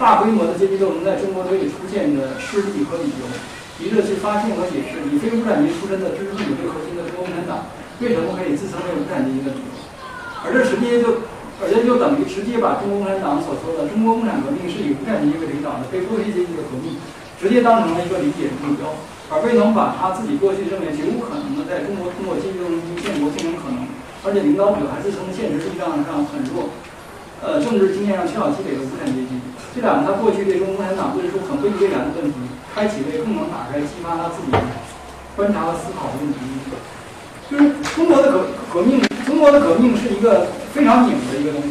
大规模的阶级斗争在中国得以出现的事例和理由，急着去发现和解释以非无产阶级出身的知识分子为核心的中国共产党为什么可以自称为无产阶级的理由，而这实际就。而且就等于直接把中国共产党所说的中国共产革命是以无产阶级为领导的非剥削阶级的革命，直接当成了一个理解的目标，而未能把他自己过去认为绝无可能的在中国通过阶级斗争建国变成可能，而且领导者还是从现实力量上很弱，呃，政治经验上缺少积累的无产阶级，这两个他过去对中国共产党论述很不以为然的问题，开启为更能打开激发他自己观察和思考的问题。就是中国的革革命，中国的革命是一个非常拧的一个东西。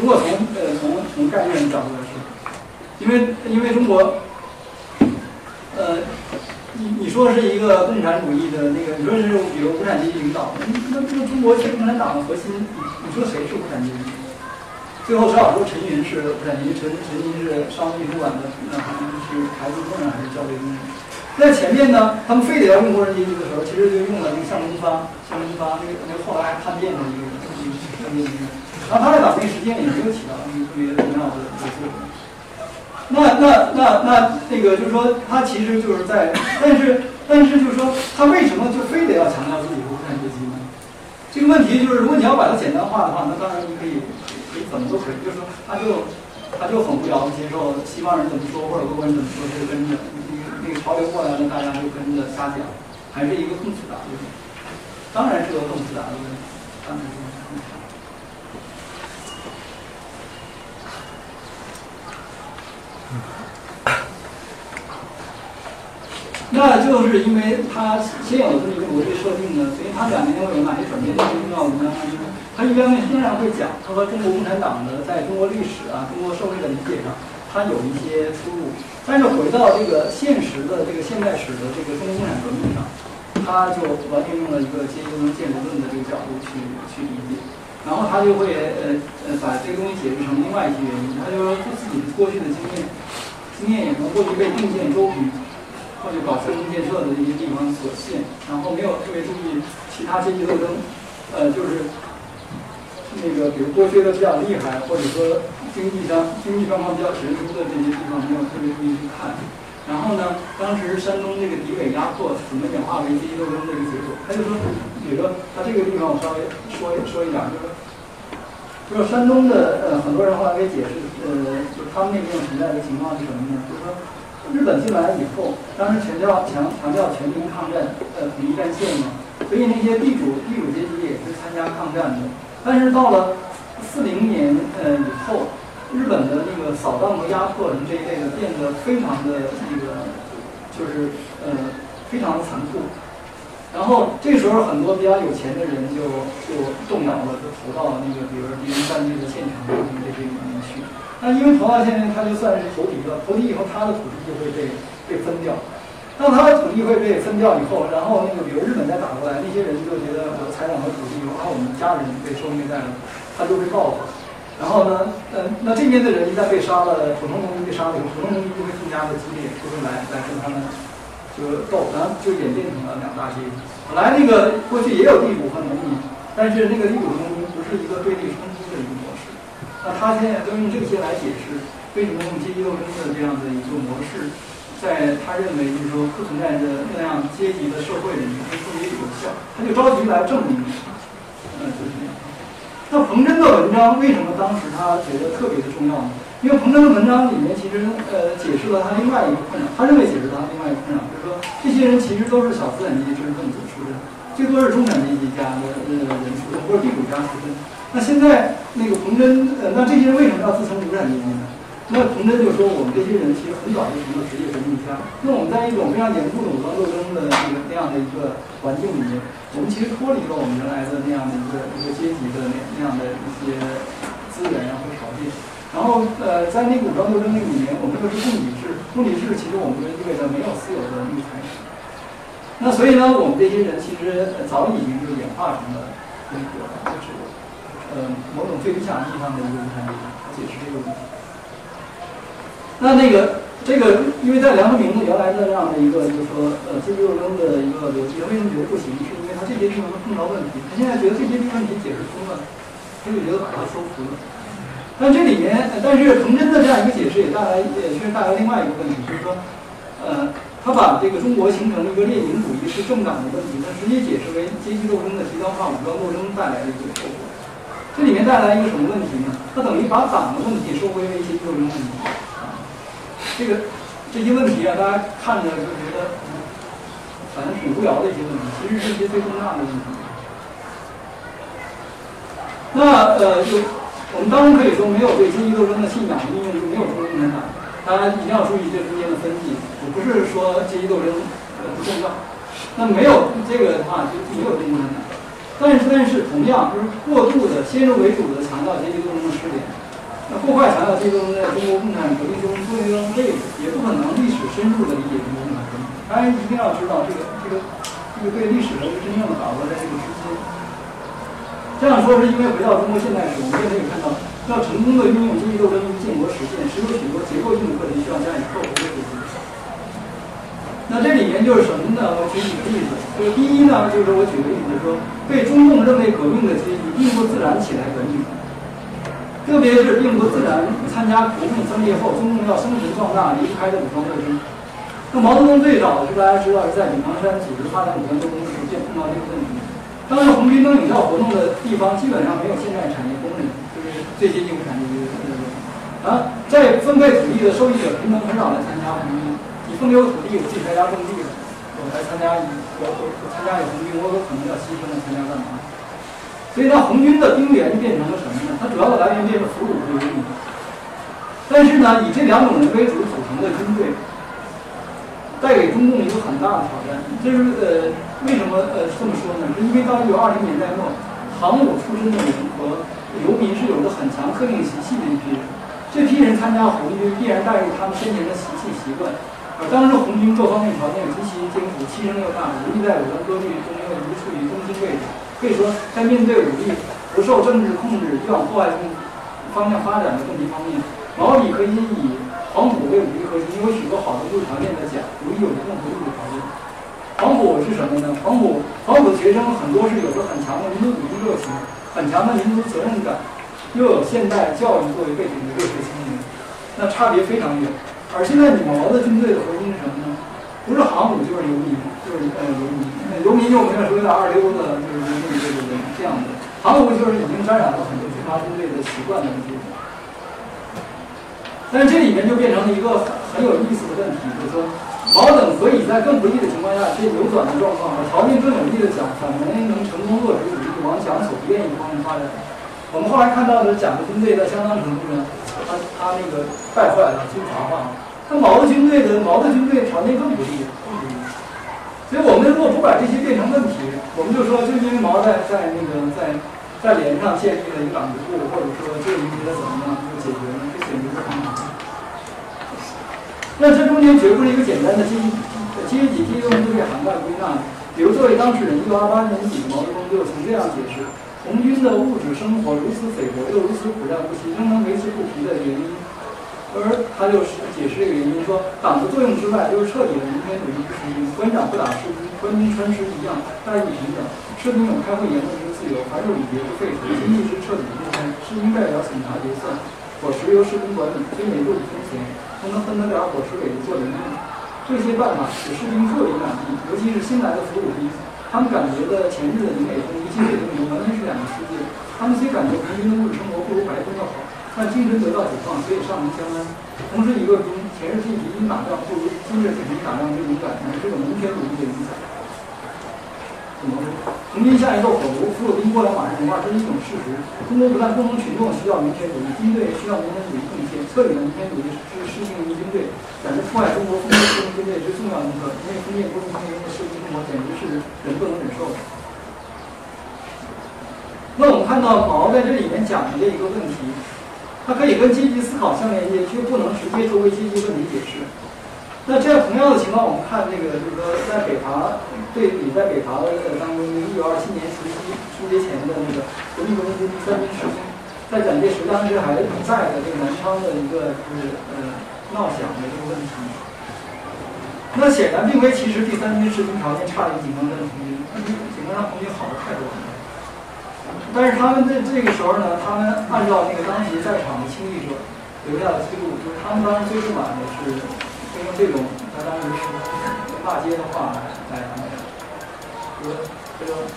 如果从呃从从概念的角度来说，因为因为中国，呃，你你说是一个共产主义的那个，你说是比如无产阶级领导，那那中国其实共产党的核心，你说谁是无产阶级？最后只好说陈云是无产阶级，陈陈云是商务印书馆的，那还是台资工人还是教育工人。在前面呢，他们非得要用工人阶级的时候，其实就用了那个向东方，向东方那个那个后来叛变的一个一个一个，然后他在党内实践也没有起到一个特别重要的作用。那那那那那个就是说，他其实就是在，但是但是就是说，他为什么就非得要强调自己是无产阶级呢？这个问题就是，如果你要把它简单化的话，那当然你可以可以怎么都可以，就是说，他就他就很无聊的接受西方人怎么说或者俄国人怎么说，就跟着。那个那个潮流过来了，大家就跟着瞎讲，还是一个更复杂的问题。当然是个更复杂的问题，当然是。那就是因为他先有的这么一个逻辑设定呢，所以他两年会有哪些转变？最重要的？他一方面仍然会讲他和中国共产党的在中国历史啊、中国社会的理解上。它有一些出入，但是回到这个现实的这个现代史的这个中国共产革命上，他就完全用了一个阶级斗争建筑论的这个角度去去理解，然后他就会呃呃把这个东西解释成另外一些原因，他就说自己过去的经验，经验也可能过去被定见周平或者搞社会建设的一些地方所限，然后没有特别注意其他阶级斗争，呃就是。那个，比如剥削的比较厉害，或者说经济上经济状况比较悬殊的这些地方，没有特别注意去看。然后呢，当时山东这个敌伪压迫怎么演化为阶级斗争的一个结果？他就说，比如说他这个地方我稍微说一说一点，就是就是山东的呃很多人后来给解释，呃，就他们那边存在的情况是什么呢？就是说，日本进来以后，当时强调强强调全民抗战，呃，统一战线嘛，所以那些地主地主阶级也是参加抗战的。但是到了四零年呃以后，日本的那个扫荡和压迫什么这一类的变得非常的那个，就是呃非常的残酷。然后这时候很多比较有钱的人就就动摇了，就投到那个比如敌人占据的现场这些里面去。那因为投到现在，他就算是投敌了。投敌以后，他的土地就会被被分掉。当他的土地会被分掉以后，然后那个比如日本再打过来，那些人就觉得我的财产和土地，然后我们家人被受虐待了，他就会报复。然后呢，呃，那这边的人一旦被杀了，普通农民被杀了以后，普通农民就会更加的激烈，就会来来跟他们就斗，然后就演变成了两大阶级。本来那个过去也有地主和农民，但是那个地主农民不是一个对立冲突的一个模式。那他现在都用这些来解释为什么用阶级斗争的这样的一个模式，在他认为就是说不存在着那样阶级的社会里面会特别有效，他就着急来证明，嗯，就是这样。那彭真的文章为什么当时他觉得特别的重要呢？因为彭真的文章里面其实呃解释了他另外一个困扰，他认为解释了他另外一个困扰，就是说这些人其实都是小资产阶级知识分子出身，最多是中产阶级家的呃人出身或者地主家出身。那现在那个彭真，呃，那这些人为什么要自称无产阶级呢？那彭真就说，我们这些人其实很早就成了职业革命家。那我们在一种非常严酷的武装斗争的那个那样的一个环境里面，我们其实脱离了我们原来的那样的一个一个阶级的那那样的一些资源然后条件。然后，呃，在那个武装斗争那里面，我们又是供给制，供给制其实我们就意味着没有私有的那个财产。那所以呢，我们这些人其实早已经就演化成了那个就是。呃，某种最理想意义上的一个无产阶级解释这个问题。那那个这个，因为在梁漱溟原来的这样的一个，就是说，呃，阶级斗争的一个逻辑，他为什么觉得不行？是因为他这些地方都碰到问题，他现在觉得这些问题解释通了，他就觉得把它收服了。但这里面，但是彭真的这样一个解释也带来，也确实带来另外一个问题，就是说，呃，他把这个中国形成一个列宁主义是政党的问题，他直接解释为阶级斗争的极端化、武装斗争带来的一个后果。这里面带来一个什么问题呢？它等于把党的问题收归为阶级斗争问题。这个这些问题啊，大家看着就觉得反正挺无聊的一些问题，其实是一些最重大的问题。那呃，就我们当然可以说，没有对阶级斗争的信仰的应用就没有中国共产党。大家一定要注意这中间的分歧。我不是说阶级斗争呃不重要，那没有这个的话，就没有中国共产党。但是，但是同样就是过度的先入为主的强调阶级斗争的失联，那过快强调阶级斗争在中国共产革命中作用这个也不可能历史深入的理解中国共产革命。大家一定要知道这个这个这个对历史的一个真正的把握在这个之间。这样说是因为回到中国现代史，我们也可以看到，要成功的运用阶级斗争于建国实践，是有许多结构性的课题需要加以克服的。那这里面就是什么呢？我举几个例子。就是第一呢，就是我举个例子说，被中共认为革命的阶级并不自然起来革命，特别是并不自然参加革命分裂后，中共要生存壮大离不开的武装斗争。那毛泽东最早是大家知道是在井冈山组织发展武装斗争的时候就碰到这个问题。当时红军灯领教活动的地方基本上没有现代产业工人，就是最接近无产业的那种。啊，在分配土地的受益者平等很少来参加红军。你分给我土地，我自己在家种地。我来参加，我我我参加有红军，我有可能要牺牲了参加干嘛？所以，他红军的兵源变成了什么呢？它主要的来源变成俘虏和游民。但是呢，以这两种人为主组成的军队，带给中共一个很大的挑战。这是呃，为什么呃这么说呢？是因为到一九二零年代末，航母出身的人和游民是有着很强特定习气的一批人。这批人参加红军，必然带入他们先前的习气习惯。而当时红军各方面条件极其艰苦，牺牲又大，武力在武装割据中又一处于中心位置，可以说在面对武力不受政治控制、就往破坏性方向发展的问题方面，毛里可以以黄埔为武力核心，有许多好的物质条件的讲，武力有一定的物质条件。黄埔是什么呢？黄埔黄埔学生很多是有着很强的民族主义热情，很强的民族责任感，又有现代教育作为背景的热血青年，那差别非常远。而现在你们毛的军队的核心是什么呢？不是航母就是游民，就是呃游民。游民又没有说的二流的，就是游民，对对对，这样的。还有就是已经沾染了很多军阀军队的习惯的这些。但这里面就变成了一个很有意思的问题，就是说，毛等可以在更不利的情况下，这扭转的状况和条件更有利的讲，反而能成功落实主义往蒋所不愿意的方向发展。我们后来看到的蒋的军队在相当程度上，他他那个败坏了，军阀化。他毛的军队的毛的军队条件，更不利。所以我们如果不把这些变成问题，我们就说，就因为毛在在那个在在连上建立了一个党支部，或者说这一些怎么样就解决呢，这简直是荒唐。那这中间绝不是一个简单的阶级阶级阶级动就可以涵盖归纳。比如作为当事人，一九二八年底，毛泽东就曾这样解释：红军的物质生活如此菲薄，又如此苦战不息，仍能维持不疲的原因。而他就是解释这个原因，说党的作用之外，就是彻底的民权主义不行。官长不打士兵，官兵穿师一样，待遇平等。士兵有开会言论之自由，凡有礼节不废除，经济是彻底的公开。士兵代表警察决策，伙食由士兵管理，虽每路不分钱，都能分得了伙食给做人命。这些办法使士兵特别满意，尤其是新来的俘虏兵，他们感觉的前日的宁美风与今日的宁完全是两个世界。他们虽感觉红军的物质生活不如白宫要好。但精神得到解放，所以上门相安。同时，一个中前日进行打仗不如今日进行打仗之勇敢，乃是这种民权主义的影响。怎么说？红军像一座火炉，俘虏兵过来马上融化，这是一种事实。中国不但工农群众需要民权主义，军队需要民权主义贡献。彻底的民权主义是实行于军队，乃是破坏中国封建军队之重要一个。因为封建不同兵的社会生活简直是人不能忍受的。那我们看到毛在这里面讲的这一个问题。它可以跟阶级思考相连接，却不能直接作为阶级问题解释。那这样同样的情况，我们看那个，就是说，在北伐对比，在北伐的当中，一九二七年除夕春节前的那个国民革命军第三军士兵，在蒋介石当时还在的这个南昌的一个就是呃闹响的这个问题。那显然并非，其实第三军士兵条件差于解放军红军，解放军红军好的太多了。但是他们这这个时候呢，他们按照那个当时在场的亲历者留下的记录，就是他们当时最不满的是，就用这种他当时骂街的话来来，说这个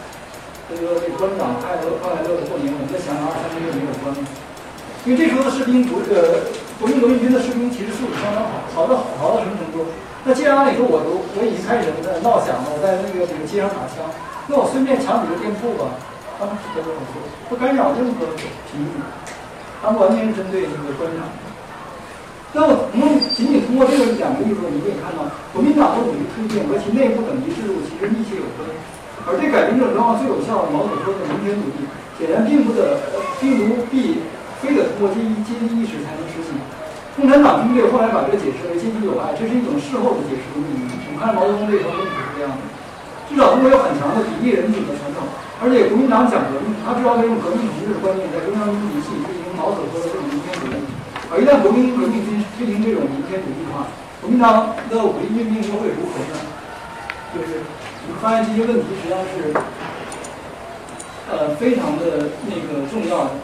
这个这官长快乐快乐的过年，我们的想二三个月没有关。因为这时候的士兵不呃国民革命军的士兵其实素质相当好，好到好到什么程度？那既然按理说我都我已经开始在闹响了，我在那个这个街上打枪，那我顺便抢几个店铺吧。他们是合作合不干扰任何评议，他们完全是针对这个官场。那么，我们仅仅通过这个两个例子，我们可以看到，国民党的武力推进和其内部等级制度其实密切有关。而对改变这种状况最有效的，毛所说的民权主义，显然并不得，并不必非得通过阶级阶级意识才能实行。共产党军队后来把这个解释为阶级友爱，这是一种事后的解释的命名。我们看毛泽东这条论题是这样的：至少中国有很强的比例人主的传统。而且国民党讲革命，他知道要用革命同志的观念在中央军体系推行毛泽东的这种民权主义。而一旦国民革命军推行这种民权主义的话，国民党的武力运命又会如何呢？就是你发现这些问题实际上是，呃，非常的那个重要的。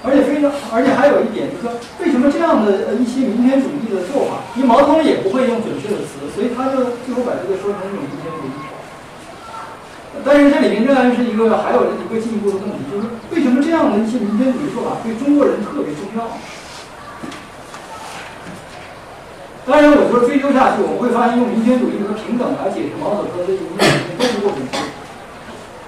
而且非常，而且还有一点就是说，为什么这样的一些民权主义的做法，因为毛泽东也不会用准确的词，所以他就最后把这个说成一种民权主义。但是这里面仍然是一个还有一个进一步的问题，就是为什么这样的一些民权主义做法对中国人特别重要？当然，我说追究下去，我们会发现用民权主义和平等来解释毛泽东的这些民权主义都不够准确。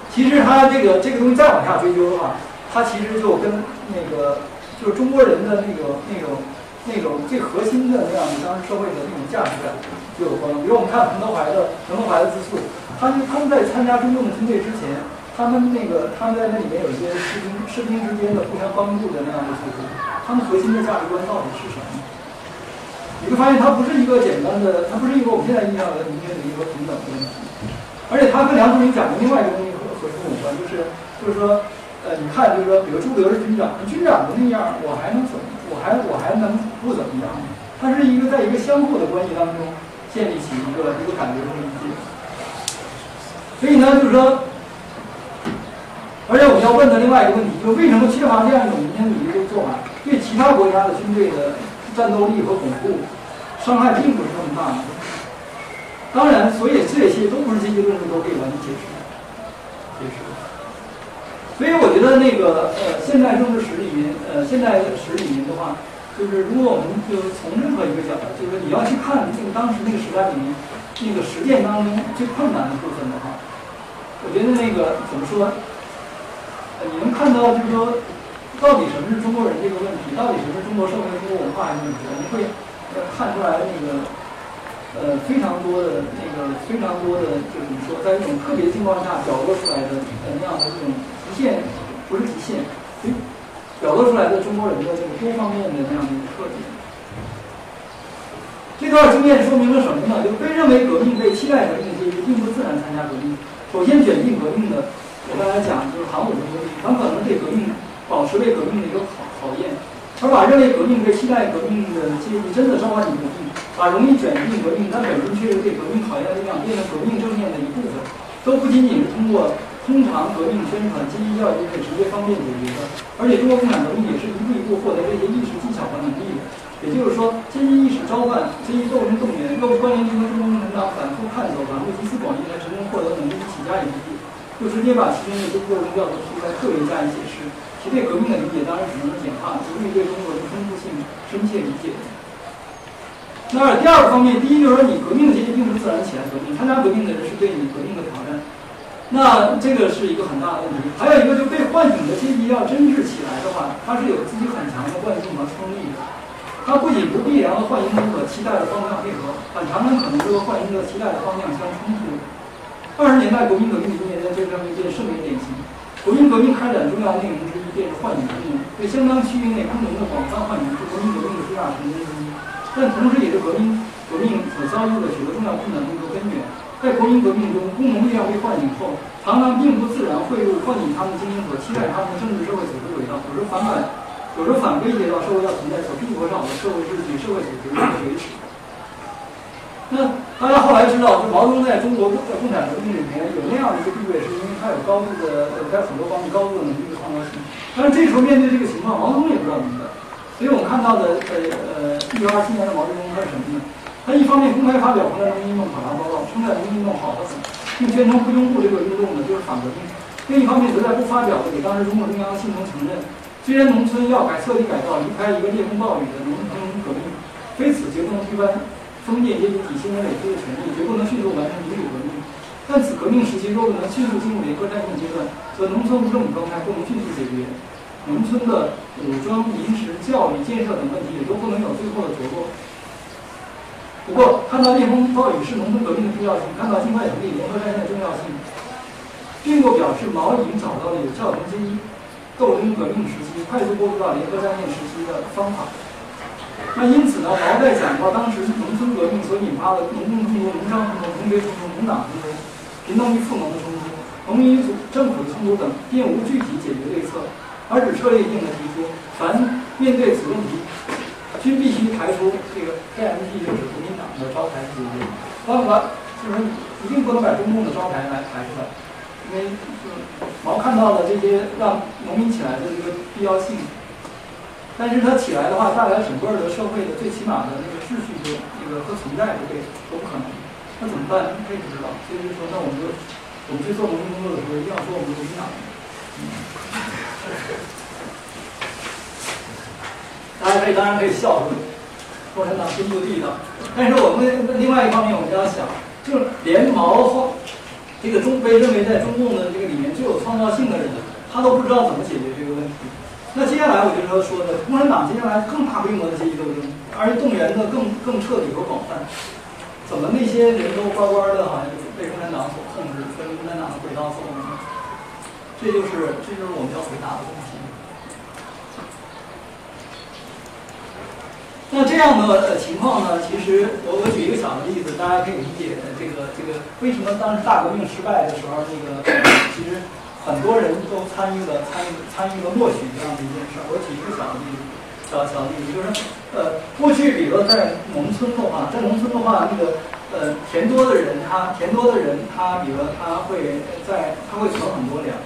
其实他这个这个东西再往下追究的话，它其实就跟那个就是中国人的那个那种那种最核心的那样的当时社会的那种价值感就有关。比如我们看彭德怀的彭德怀的自述。他们他们在参加中共的军队之前，他们那个他们在那里面有一些士兵士兵之间的互相帮助的那样的组织，他们核心的价值观到底是什么？你会发现，它不是一个简单的，它不是一个我们现在意义上的民权主义和平等的问题，而且它跟梁漱溟讲的另外一个东西和和什么有关？就是就是说，呃，你看，就是说，比如朱德是军长，军长的那样，我还能怎么？我还我还能不怎么样？它是一个在一个相互的关系当中建立起一个一个感觉和理解。所以呢，就是说，而且我们要问的另外一个问题，就是为什么缺乏这样一种民权主义的做法，对其他国家的军队的战斗力和巩固伤害并不是那么大呢？当然，所以这些都不是这些论述都可以完全解释解释。所以我觉得那个呃，现代政治史里面，呃，现代史里面的话，就是如果我们就从任何一个角度，就是你要去看这个当时那个时代里面那个实践当中最困难的部分的话，我觉得那个怎么说？呃，你能看到就是说，到底什么是中国人这个问题，到底什么是中国社会、中国文化这个问题，我们会看出来那个。呃，非常多的那个，非常多的，就是说，在一种特别情况下表露出来的呃那样的这种极限，不是极限，表露出来的中国人的这个多方面的那样的一个特点。这段经验说明了什么呢？就被认为革命、被期待革命的阶级，并不自然参加革命。首先卷进革命的，我刚才讲就是韩武的革命，很可能对革命保持对革命的一个考考验，而把认为革命、被期待革命的阶级真的召唤进革命。把容易卷进革命，但本身却是对革命考验的力量，变成革命正面的一部分，都不仅仅是通过通常革命宣传、阶级教育可以直接方便解决的，而且中国共产革命也是一步一步获得这些意识技巧和能力。也就是说，阶级意识召唤、阶级斗争动员，又关联结合中国共产党反复探索、反复集思广益，才成功获得能力起家以及，就直接把其中的阶级斗争调度出来，特别加以解释。其对革命的理解当然只能是简化，不利于对中国的丰富性深切理解。那第二个方面，第一就是说，你革命的阶级并不是自然起来革命，参加革命的人是对你革命的挑战。那这个是一个很大的问题。还有一个，就是被唤醒的阶级要真治起来的话，它是有自己很强的惯性和冲力的。它不仅不必然和唤醒者所期待的方向配合，很常常可能就和幻影者期待的方向相冲突。二十年代国民革命中间的这样一件盛为典型。国民革命开展重要内容之一便是唤醒功能，对相当区域内工农的广泛唤醒是国民革命的最大成功之一。但同时也是革命革命所遭遇的许多重要困难的根源。在国民革命中，工农力量被唤醒后，常常并不自然汇入唤醒他们精英所期待他们的政治社会组织轨道，有时反感，有时候反规结到社会要存在所必不可少的社会秩序、社会组织的维持。那大家后来知道，就毛泽东在中国在共产革命里面有那样的一个地位，是因为他有高度的在很多方面高度的能力和创造性。但是这时候面对这个情况，毛泽东也不知道怎么办。所以我们看到的，呃呃，一九二七年的毛泽东他是什么呢？他一方面公开发表湖南农民运动考察报告，称赞农民运动好得很，并宣称不拥护这个运动呢就是反革命；另一方面则在不发表的给当时中共中央信中承认，虽然农村要改彻底改造，离开一个烈风暴雨的农农革命，非此绝不能推翻封建阶级体系内累积的权利，绝不能迅速完成民主革命。但此革命时期若不能迅速进入联合战争阶段，则农村无政府状态不能迅速解决。农村的武装、临时教育、建设等问题也都不能有最后的着落。不过，看到烈风暴雨是农村革命的重要性，看到尽快成立联合战线的重要性，并不表示毛已经找到了有效从阶级斗争革命时期快速过渡到联合战线时期的方法。那因此呢，毛在讲到当时是农村革命所引发的农民冲突、农商冲突、农民冲突、农党冲突、贫农与富农的冲突、农民与政府的冲突等，并无具体解决对策。而只策略性的提出，凡面对此问题，均必须排除这个 KMT 就是国民党的招牌解决。当然，就是一定不能把中共的招牌来排出来，因为毛看到了这些让农民起来的这个必要性。但是他起来的话，带来整个的社会的最起码的那个秩序就那个和存在不对，都不可能。那怎么办？他也不知道。所以就说，那我们就我们去做农民工作的时候，一定要说我们国民党。大家可以当然可以笑说，共产党真不地道。但是我们另外一方面，我们要想，就是连毛后这个中被认为在中共的这个里面最有创造性的人，他都不知道怎么解决这个问题。那接下来我就要说的，共产党接下来更大规模的阶级斗争，而且动员的更更彻底和广泛。怎么那些人都乖乖的，好像被共产党所控制，跟共产党的轨道走呢？这就是，这就是我们要回答的问题。那这样的情况呢？其实我我举一个小的例子，大家可以理解这个这个为什么当时大革命失败的时候，那个其实很多人都参与了参与参与了默许这样的一件事。我举一个小的例子，小小例子就是，呃，过去比如说在农村的话，在农村的话，那个呃田多的人，他田多的人，他比如说他会在他会存很多粮。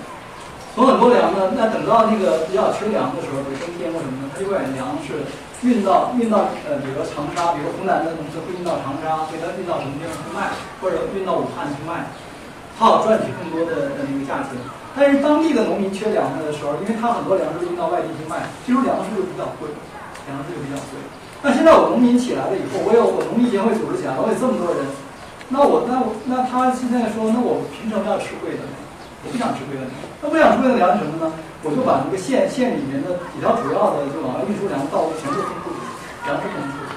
存很多粮呢，那等到那个比较缺粮的时候，比如冬天或什么的，他就把粮食运到运到呃，比如说长沙，比如湖南的农村会运到长沙，给他运到什么地方去卖，或者运到武汉去卖，好赚取更多的那个价钱。但是当地的农民缺粮食的时候，因为他很多粮食运到外地去卖，这时候粮食就比较贵。粮食就比较贵。那现在我农民起来了以后，我有我农民协会组织起来了，我有这么多人，那我那我那他现在说，那我凭什么要吃亏的呢？我不想吃亏的，那不想吃亏的粮食什么呢？我就把这个县县里面的几条主要的就往外运输粮道路全部封住，粮食不能出去。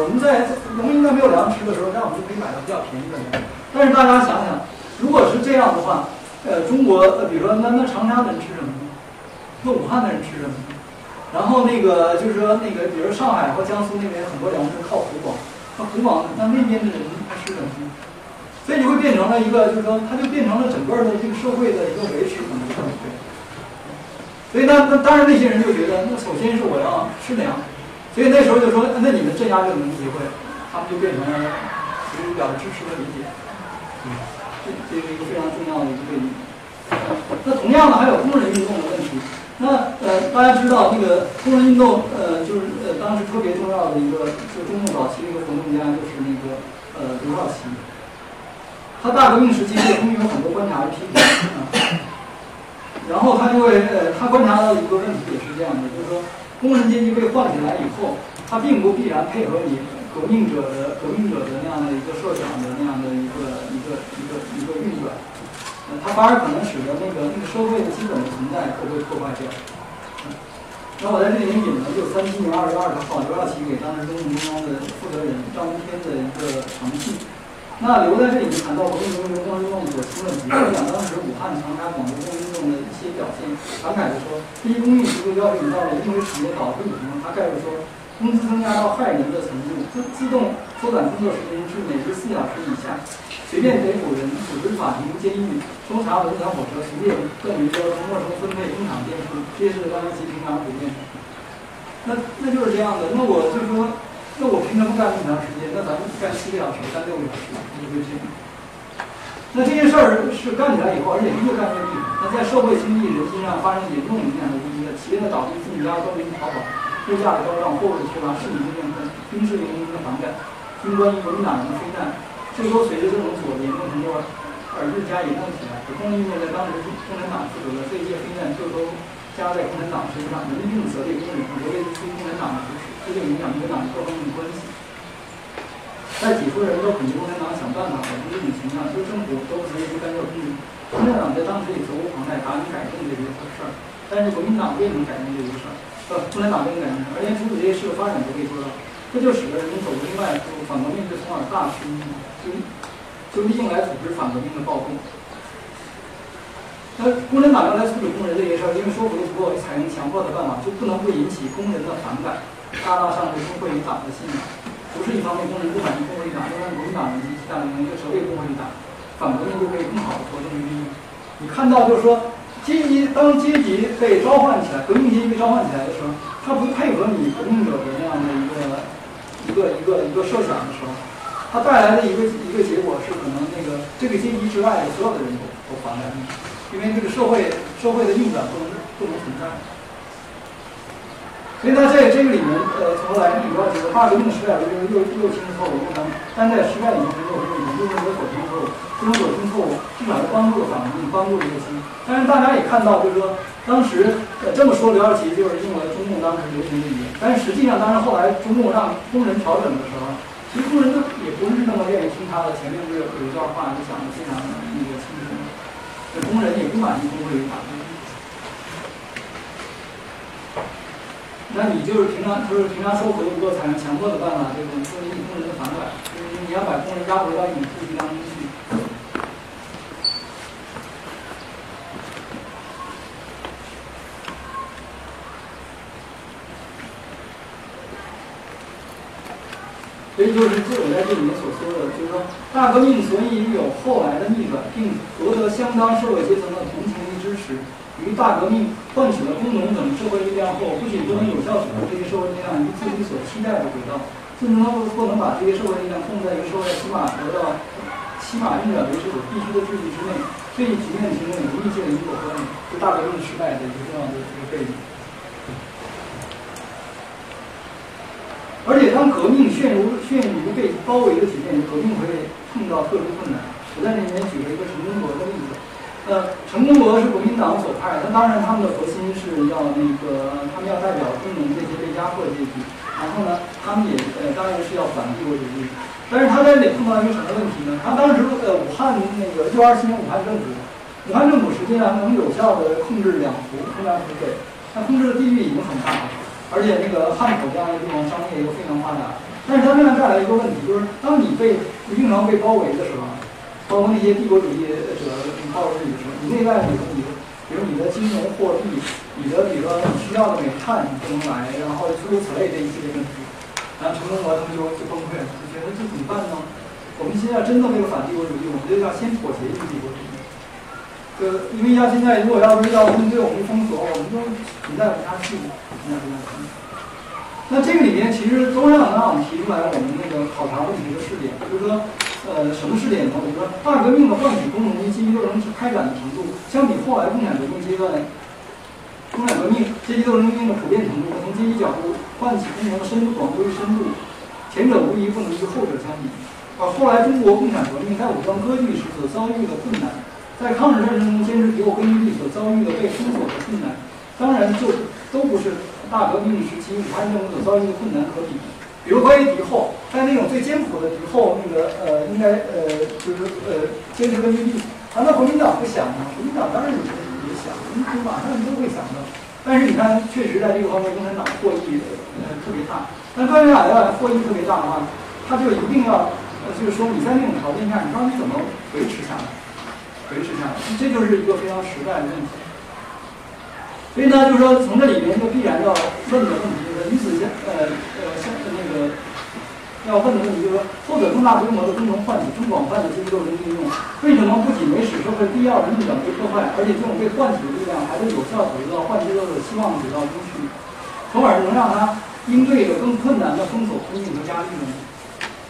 我们在农民在没有粮吃的时候，那我们就可以买到比较便宜的粮。但是大家想想，如果是这样的话，呃，中国呃，比如说那那长沙的人吃什么呢？那武汉的人吃什么呢？然后那个就是说那个，比如上海或江苏那边很多粮食靠湖广，那湖广那那边的人他吃什么呢？所以就会变成了一个，就是说，它就变成了整个的这个社会的一个维持可能是很对。所以那那当然那些人就觉得，那首先是我要吃粮，所以那时候就说，那你们镇压这个农民协会，他们就变成了其实表示支持和理解。这这是一个非常重要的一个对比。那同样的还有工人运动的问题。那呃，大家知道那个工人运动，呃，就是呃当时特别重要的一个，就中共早期的一个活动家，就是那个呃刘少奇。他大革命时期对工人有很多观察和批评。然后他就会呃，他观察到一个问题也是这样的，就是说工人阶级被唤起来以后，他并不必然配合你革命者的革命者的那样的一个设想的那样的一个一个一个一个运转。呃，它反而可能使得那个那个社会的基本的存在都被破坏掉。那我在这里面引了就三七年二月二十号刘少奇给当时中共中央的负责人张闻天的一个长信。那留在这里面谈到革命中工人运动所出问题，讲当时武汉、长沙、广州工人运动的一些表现。感慨的说，第一，工艺制度要求到了因为企业导致什么？他概括说，工资增加到害人的程度，自自动缩短工作时间至每日四小时以下。随便逮捕人，组织法庭、监狱，搜查轮船、火车，随便更于交通，没收分配工厂电数，这是当然其平常普遍。那那就是这样的。那我就说，那我凭什么干那么长时间？那咱们干七个小时，干六个小时，就会这样。那这些事儿是干起来以后，而且越干越厉害。那在社会经济人心上发生严重影响的一个企业的倒闭、自家官民逃跑、物价的高涨、货物的缺乏、市民的怨恨、兵士联军的反感、军官与国民党人的非难。这都随着这种左严重程度而日加严重起来。工人运动在当时共产党负责的这一届非难，就都加在共产党身上，人民责备工人，责备对共产党的，这就影响共产党各方面的关系。在几处人都肯定共产党想办法保住这种形象，就政府都直接去干涉工人。共产党在当时也责无旁贷，打理改正这些事儿，但是国民党未能改正这些事儿，呃，共产党未能改正，而且阻止这些事的发展都可以做到。这就使得人们走另外一步，反革命就从而大势就就利用来组织反革命的暴动。那共产党要来处理工人这些事儿，因为说服力不够，采用强迫的办法，就不能不引起工人的反感，大大上升工会与党的信仰。不是一方面工人不满意工会党，另外国民党人及其他人又责备工会与党，反革命就可以更好的活动利益。你看到就是说，阶级当阶级被召唤起来，革命阶级被召唤起来的时候，他不配合你革命者的那样的一个。一个一个一个设想的时候，它带来的一个一个结果是，可能那个这个阶级之外的所有的人都都反感你，因为这个社会社会的运转不能不能存在。所以呢，在这个里面，呃，从头来，你要觉得大革命失败了，就是又又轻错误，又能，但在失败以后，又是又认为所轻错误，这种所轻错误至少是帮助了反革命，帮助了这个心。但是大家也看到，就是说。当时呃这么说，刘少奇就是用了中共当时流行的语言，但是实际上，当然后来中共让工人调整的时候，其实工人都也不是那么愿意听他的。前面不是有一段话就讲的非常那个清楚，这工人也不满意工会与法律。那你就是平常就是平常说服不够，采用强迫的办法，这种说明工人的反感，就是你要把工人压回到一种秩序当中去。所以就是这我在这里面所说的，就是说大革命所以有后来的逆转，并夺得相当社会阶层的同情与支持。于大革命唤起了工农等社会力量后，不仅不能有效组织这些社会力量于自己所期待的轨道，甚至不不能把这些社会力量控制在一个社会起码得到起码运转维持所必须的秩序之内。这一局面形成有密切的因果关系，是大革命失败的一个重要的一个背景。而且，当革命陷入陷入被包围的局面，革命会碰到特殊困难。我在里面举了一个陈忠国的例子。呃，陈公博是国民党左派，那当然他们的核心是要那个，他们要代表工农这些被压迫阶级。然后呢，他们也呃，当然是要反帝国主义。但是他在这里碰到一个什么问题呢？他当时呃，武汉那个六二七年武汉政府，武汉政府实际上能有效的控制两湖，中南湖北，它控制的地域已经很大了。而且那个汉口这样的地方商业又非常发达。但是它这样带来一个问题，就是当你被经常被包围的时候，包括那些帝国主义者包围你的时候，你内外你你，比如你的金融货币，你的比如说你需要的煤炭你不能来，然后诸如此类这一系列问题，然后陈公博他们就就崩溃了，就觉得这怎么办呢？我们现在真的为了反帝国主义，我们就要先妥协于帝国主义。呃，因为像现在如果要是要他们对我们封锁，我们都存在不下去，存在不下去。那这个里面其实都让让我们提出来我们那个考察问题的试点，就是说，呃，什么试点呢？我说大革命的唤起工农阶级斗争开展的程度，相比后来共产革命阶段，共产革命阶级斗争中的普遍程度，从阶级角度唤起工农的深度广度与深度，前者无疑不能与后者相比。而后来中国共产革命在武装割据时所遭遇的困难，在抗日战争中坚持敌我根据地所遭遇的被封锁的困难，当然就都不是。大革命时期，武汉政府所遭遇的困难可比。比如关于敌后，在那种最艰苦的敌后，那个呃，应该呃，就是呃，坚持根据地。难道国民党不想吗？国民党当然也也想，你马上都会想到。但是你看，确实在这个方面，共产党获益呃特别大。但共产党要获益特别大的话，他就一定要呃，就是说你在那种条件下，你到底怎么维持下来？维持下来，这就是一个非常实在的问题。所以呢，就是说，从这里面就必然要问的问题，就是你此相呃呃先个要问的问题，就是说，后者更大规模的共同唤起更广泛的阶级斗争应用，为什么不仅没使社会必要的运转被破坏，而且这种被唤起的力量还能有效得到唤起者的希望得到延续，从而能让他应对着更困难的封锁困境和压力呢？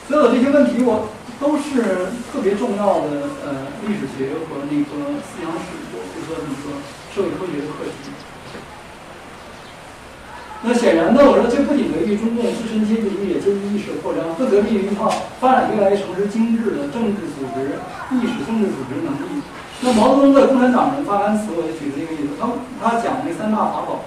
所有这些问题，我都是特别重要的呃历史学和那个思想史，或者说那个社会科学的课题。那显然呢，我说这不仅得益于中共自身阶级主义、阶级意识的扩张，更得益于一套发展越来越成熟、精致的政治组织、意识、政治组织能力。那毛泽东的《共产党人发刊词》，我就举了一个例子，他他讲那三大法宝，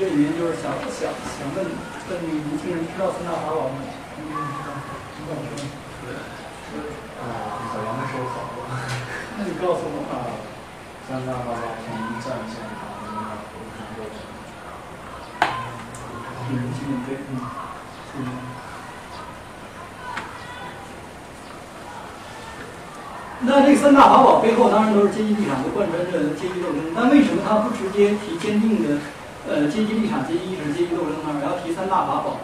这里面就是想想想问问年轻人知道三大法宝吗？嗯，知道，知道是吗？是啊，小杨的时候考过。那你告诉我啊，三大法宝：统一战线、党文化、和平热情。嗯，对，嗯，嗯。那这三大法宝背后当然都是阶级立场，都贯穿着阶级斗争。但为什么他不直接提坚定的呃阶级立场、阶级意识、阶级斗争呢？而要提三大法宝？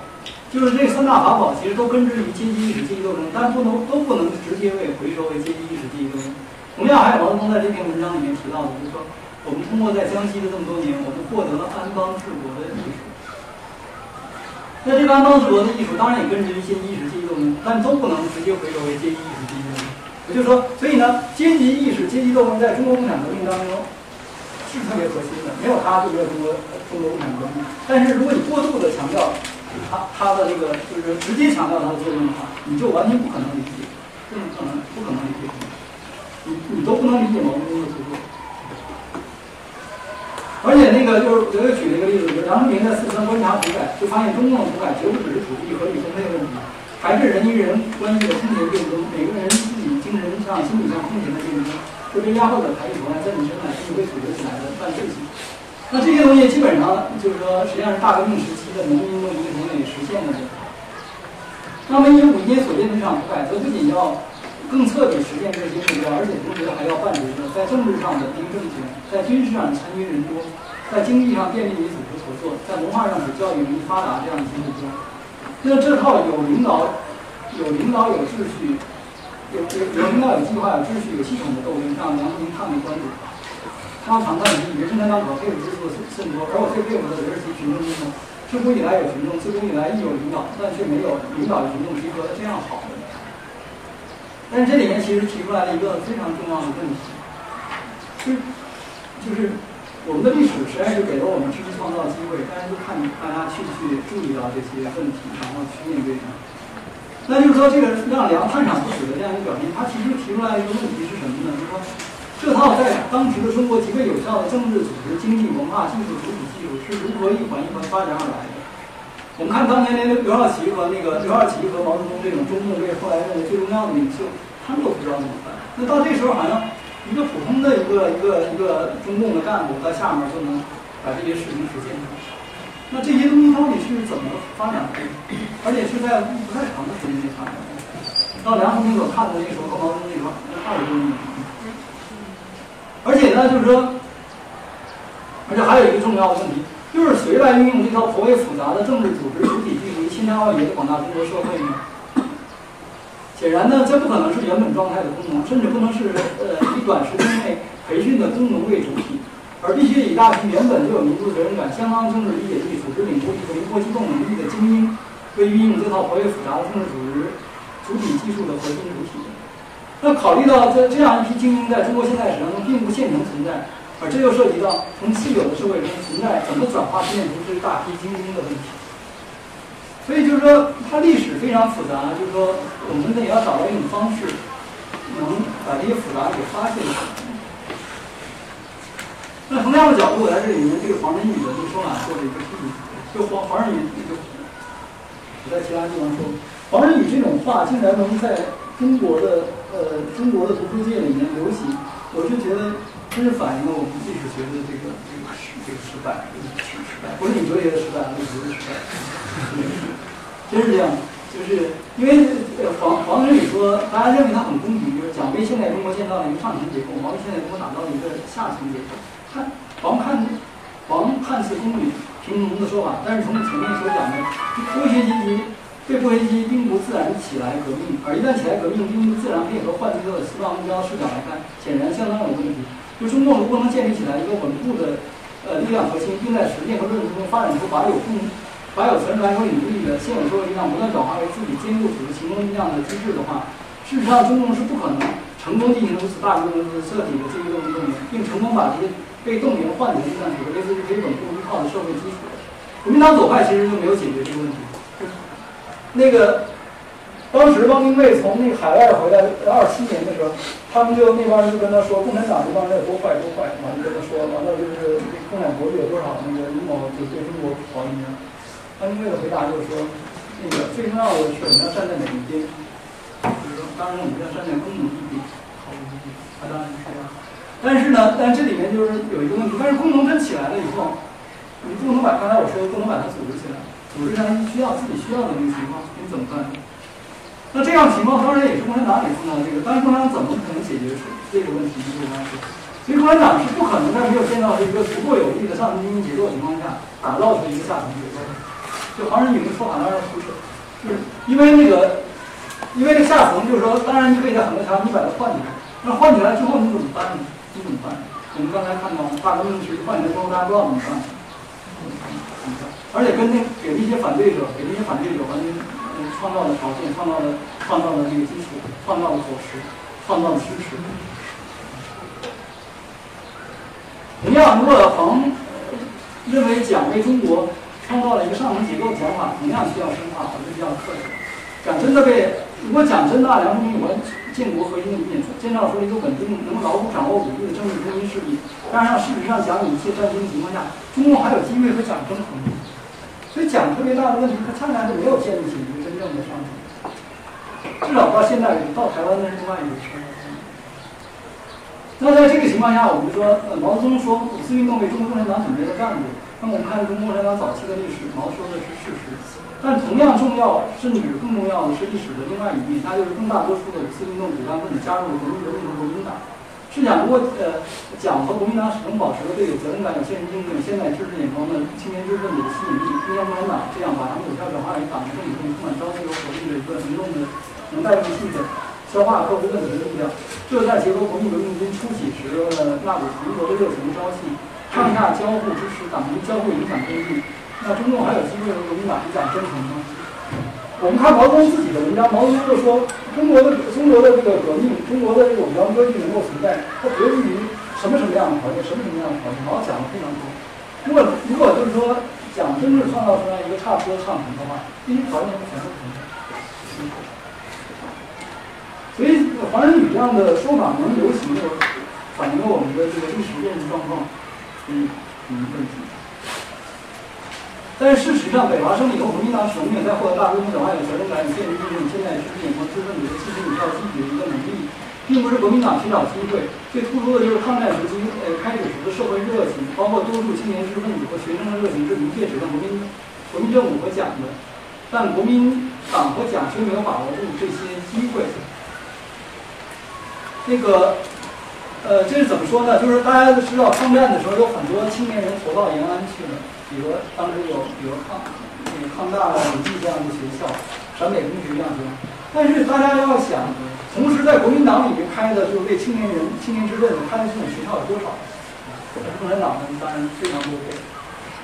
就是这三大法宝其实都根植于阶级意识、阶级斗争，但不能都不能直接为回收为阶级意识、阶级斗争。同样，还有毛泽东在这篇文章里面提到的，就是说，我们通过在江西的这么多年，我们获得了安邦治国。那这个安邦治国的艺术，当然也跟着一些意识、阶级斗争，但都不能直接回收为阶级意识、阶级斗争。也就是说，所以呢，阶级意识、阶级斗争在中国共产革命当中是特别核心的，没有它就没有中国中国共产革命。但是如果你过度的强调它它的这个，就是直接强调它的作用的话，你就完全不可能理解，不可能不可能理解，你你都不能理解毛泽东的著作。而且那个就是，我又举了一个例子，就是杨世民在四川观察土改，就发现中共的土改绝不只是土地合理分配问题，还是人与人关系的空前竞争，每个人自己精神上、心理上空前的竞争，就被压迫的抬起头来，在你身上是被组织起来的犯罪行那这些东西基本上就是说，实际上是大革命时期的农民运动同也实现了的。那么，一五一年所建的这场土改，则不仅要更彻底实现这些目标，而且同时还要伴随着在政治上的定政权，在军事上参军人多，在经济上便利与组织合作，在文化上使教育容易发达这样一些目标。那这套有领导、有领导、有秩序、有有有领导、有计划、有秩序、有系统的斗争，让梁明叹为观止。他常叹以人生当中佩服之处甚多，而我最佩服的人是其群众运动。自古以来有群众，自古以来亦有领导，但却没有领导与群众结合的这样好的。但这里面其实提出来了一个非常重要的问题，就就是我们的历史实在是给了我们知识创造机会，但是就看大家去不去注意到这些问题，然后去面对它。那就是说，这个让梁探场不死的这样一个表现，他其实提出来一个问题是什么呢？就是说，这套在当时的中国极为有效的政治组织、经济、文化、技术主体技术是如何一环一环发展而来的。我们看当年那个刘少奇和那个刘少奇和毛泽东这种中共这后来认为最重要的领袖，他们都不知道怎么办。那到这时候，好像一个普通的一个一个一个中共的干部在下面就能把这些事情实现。那这些东西到底是怎么发展的？而且是在不太长的时间内发展的。到梁鸿铭所看的那时候和毛泽东那时候，那二十多年。而且呢，就是说，而且还有一个重要的问题，就是谁来运用这套颇为复杂的政治组织主体技术于千家万业的广大中国社会呢？显然呢，这不可能是原本状态的工农，甚至不能是呃以短时间内培训的工农为主体，而必须以大批原本就有民族责任感、相当政治理解力、组织领悟力和灵活机动能力的精英，为运用这套颇为复杂的政治组织主体技术的核心主体。那考虑到这这样一批精英在中国现代史当中并不现成存在，而这又涉及到从既有的社会中存在怎么转化变成这一大批精英的问题。所以就是说，它历史非常复杂，就是说，我们呢也要找到一种方式，能把这些复杂给发现出来。那同样的角度，我在这里面这个黄仁宇的这个说法做了一个批评，就黄黄仁宇这个，我在其他地方说，黄仁宇这种话竟然能在中国的。呃，中国的读书界里面流行，我就觉得真是反映了我们历史学的这个这个这个失败，不是你哲学的失败，历史的失败，真是这样。就是因为黄黄仁宇说，大家认为他很公平，就是讲为现代中国建造了一个上层结构，毛现代中国打造了一个下层结构。看黄看黄看似公理平衡的说法，但是从前面所讲的科学阶级。对布雷基并不自然起来革命，而一旦起来革命，并不自然配合换季的希望目标视角来看，显然相当有问题。就中共如果能建立起来一个稳固的呃力量核心，并在实践和论述中发展出把有共、把有全来和领域的现有社会力量不断转化为自己坚固组织行动力量的机制的话，事实上中共是不可能成功进行如此大规模的设计的这一动员动员，并成功把这些被动员换的力量组织类似于可以稳固依靠的社会基础。国民党左派其实就没有解决这个问题。那个，当时汪精卫从那个海外回来二七年的时候，他们就那帮人就跟他说，共产党这帮人有多坏多坏，完了跟他说，完了就是共产国际有多少那个阴谋，就对中国不好一面。汪精卫的回答就是说，那个最重要的是我们要站在哪一边？就是说，当然我们要站在工农一边，好一边。他当然是这样。但是呢，但这里面就是有一个问题，但是工农真起来了以后，你不能把刚才我说的不能把它组织起来。组织上需要自己需要的那个情况，你怎么办？那这样情况当然也是共产党里碰到的这个，但是共产党怎么可能解决这个问题这个关系？所以共产党是不可能在没有建造出一个足够有力的上层精英结构情况下，打造出一个下层结构。就黄仁宇的说法当然不是，就是因为那个，因为这下层就是说，当然你可以在很多条你把它换起来，那换起来之后你怎么办呢？你怎么办？我们刚才看到大革命时换起来之后，大家不知道怎么办。而且跟那给那些反对者，给那些反对者完全创造的条件，创造了创造的这个基础，创造了果实，创造了支持。同样，如果黄认为蒋为中国创造了一个上层结构的讲法，同样需要深化，而是比较客气。蒋真的被，如果蒋真的梁鸿铭有关建国核心的理念，建造出一个稳定、能牢固掌握武力的政治中心势力，但是事实上蒋以一切战争的情况下，中共还有机会和蒋争衡。所以蒋特别大的问题，他恰恰是没有建立起一个真正的上层，至少到现在，到台湾那是另外一回事。那在这个情况下，我们说，呃，毛泽东说五四运动为中国共产党准备了干部。那么我们看中国共产党早期的历史，毛说的是事实。但同样重要，甚至更重要的是历史的另外一面，那就是更大多数的五四运动主干分子加入了国民革命国民党。是讲，如果呃，蒋和国民党始终保持了对有责任感、有现实经验、有现代知识眼光的青年知识分子的吸引力，中央共产党这样把他们有效转化为党的政治充满朝气和活力的一个行动的能带动气氛、消化各部分子的力量，这在结合国民革命军初期时的那股蓬勃的热情朝气，上下交互支持、党军交互影响推进，那中共还有机会和国民党讲真诚吗？我们看毛泽东自己的文章，毛泽东就说，中国的中国的这个革命，中国的这个武装割据能够存在，它得益于什么什么样的条件，什么什么样的条件，毛讲的非常多。如果如果就是说讲真正创造出来一个差不多上层的话，这些条件是全都存在。所以黄仁宇这样的说法能流行，反映了我们的这个历史认知状况，嗯嗯问题。但是事实上，北伐胜利以后，国民党使命在获得大规模转化有责任感、有建立运用现代知识眼光、知识分子自信与要积极的一个能力。并不是国民党寻找机会，最突出的就是抗战时期呃开始时的社会热情，包括多数青年知识分子和学生的热情是明确指向国民国民政府和蒋的，但国民党和蒋却没有把握住这些机会。那个，呃，这是怎么说呢？就是大家都知道，抗战的时候有很多青年人投到延安去了，比如当时有，比如抗那个抗大、鲁技这样的学校，陕北工学这样的。但是大家要想。同时，在国民党里面开的，就是为青年人、青年知识分子开的这种学校有多少？共产党人，当然非常多。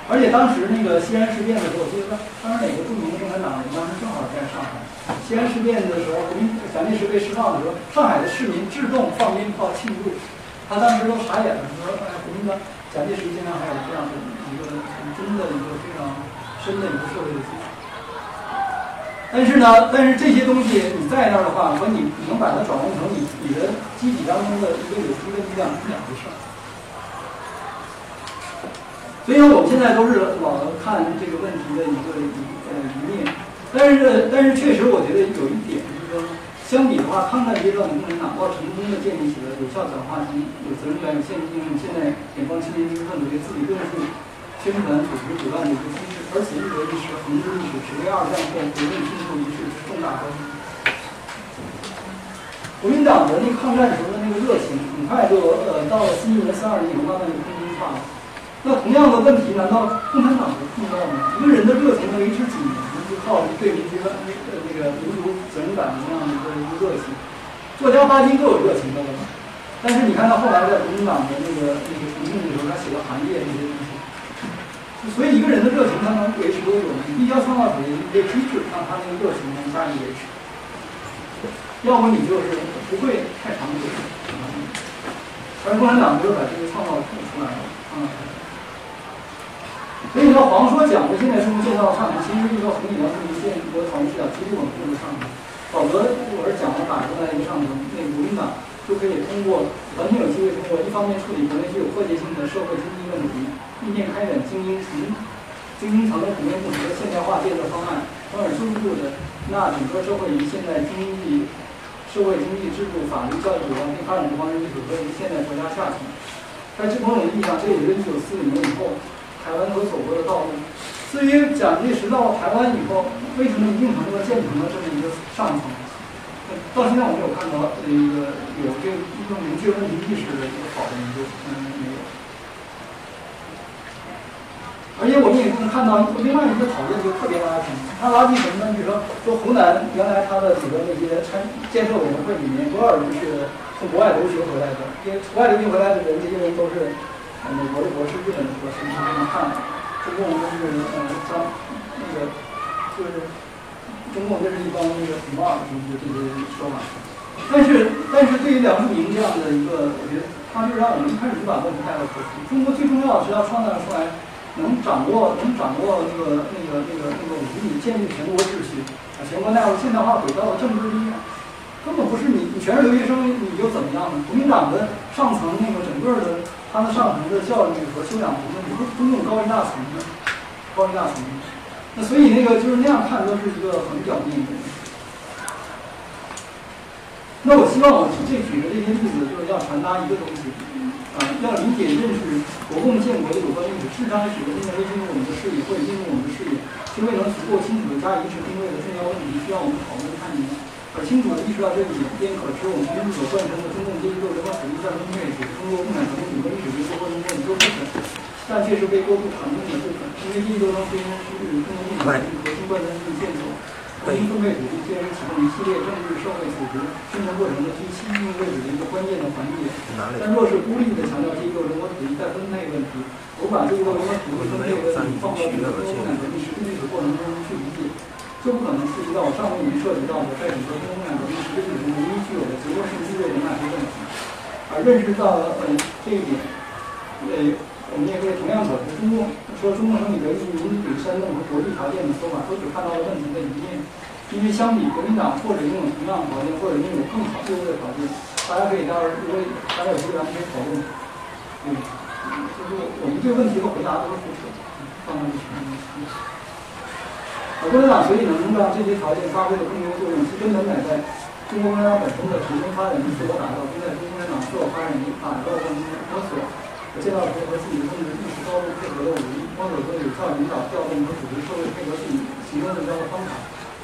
而且当时那个西安事变的时候，我记得当时哪个著名的共产党人当时正好在上海。西安事变的时候，国民蒋介石被释放的时候，上海的市民自动放鞭炮庆祝。他当时都傻眼了，说：“哎，国民党蒋介石竟然还有这样的的一个非常深的一个社会的基础。”但是呢，但是这些东西你在那儿的话，和你能把它转换成你你的机体当中的一个有机的力量是两回事儿。所以呢，我们现在都是老看这个问题的一个一呃一面，但是但是确实我觉得有一点就是说，相比的话，抗战阶段的共产党要成功的建立起了有效转化成有责任感、有现实应用现在解放青年知识分子对自己更是宣传组织主办的一个机制。而且这个历史横殖历史，是为二战后革命拼凑一事重大关键。国民党的那个抗战时候的那个热情，很快就呃到了新一年三二年以后，慢慢就空心化了。那同样的问题，难道共产党不碰到吗？一个人的热情能维持几年？就靠对民族呃那个民族责任感的那样的一个一个热情。作家巴金都有热情的嘛。但是你看到后来在国民党的那个那个重庆的时候，他写了《寒夜》那些东西。所以一个人的热情他能维持多久？你必须要创造出一个机制，让他那个热情能加以维持。要不你就是不会太长久。而共产党就是把这个创造出来了，嗯。所以说，黄说讲的现在中国建造上层，其实一个很简单的一个建国讨论视角，其实稳固的上层。否则，我是讲了打出来一个上层，那国民党就可以通过完全有机会通过一方面处理国内具有迫切性的社会经济问题。意念开展精英层、精英层的普遍共识的现代化建设方案，从而进一步的那整个社会与现代经济、社会经济制度、法律、教育等并发展这方面组合于现代国家下层。在这某种意义上，这也是一九四五年以后台湾所走过的道路。至于蒋介石到台湾以后，为什么一定程度的建成了这么一个上层？到现在我没有看到这个有这个一个明确问题意识的一个好的研究，嗯，没有。而且我们也能看到另外一个讨论就特别垃圾，他垃圾什么呢？比如说，说湖南原来他的几个那些参建设委员会里面多少人是从国外留学回来的？因为国外留学回来的人，这些人都是美国的博士、日本的博士，你这么看，中共都是呃张那个就是中共这是一帮那个土帽子，就这些说法。但是，但是对于梁漱溟这样的一个，我觉得他就让我们一开始就把问题带到核心。中国最重要的是要创造出来。能掌握能掌握那个那个那个那个武力，建立全国秩序，啊，全国纳入现代化轨道的政治力量，根本不是你你全是留学生你就怎么样呢？国民党的上层那个整个的他的上层的教育和修养程度，你不中共高一大层吗？高一大层，那所以那个就是那样看都是一个很表面的。那我希望我这举的这些例子就是要传达一个东西。要理解认识国共建国的有关历史，事实上使得现在未进入我们的视野，或者进入我们的视野，是未能足够清楚的加以一致定位的重要问题，需要我们讨论探明。而清楚的意识到这一点，便可知我们民主所贯穿的中共阶级斗争和土地战争历史，中国共产党整个历史结构中的一个部分，但却是被过度谈论的部分。因为阶级斗争虽然是中国共产党核心贯穿的线索。国民分配土地，接着启动一系列政治社会组织生产过程的居期应位置的一个关键的环节。但若是孤立的强调阶级斗争和土地再分配问题，我把阶级斗争和土地分配问题放到整个中国共产革命实际历史过程中去理解，就不可能涉及到上面已经涉及到的在整个中国共产革命实践历史中应具有的结构性地位的那些问题。而认识到了呃这一点，呃，我们也可以同样可知，中共说中共成立得益于民主、煽动和国力条件的说法，都只看到了问题的一面。因为相比国民党或者拥有同样的条件，或者拥有更好优越的条件，大家可以待会儿如果大家有时间可以讨论。嗯，就是我们这个问题的回答都是不扯，放上去。啊，共产党所以能让这些条件发挥的更优作用，是根本乃在中国共产党本身的重新发展与自我打造，并在中国共产党自我发展与打造过程中摸索索和建造出和自己的政治意识高度配合的武力，摸索出有效引导、调动和组织社会配合自己行动目标的方法。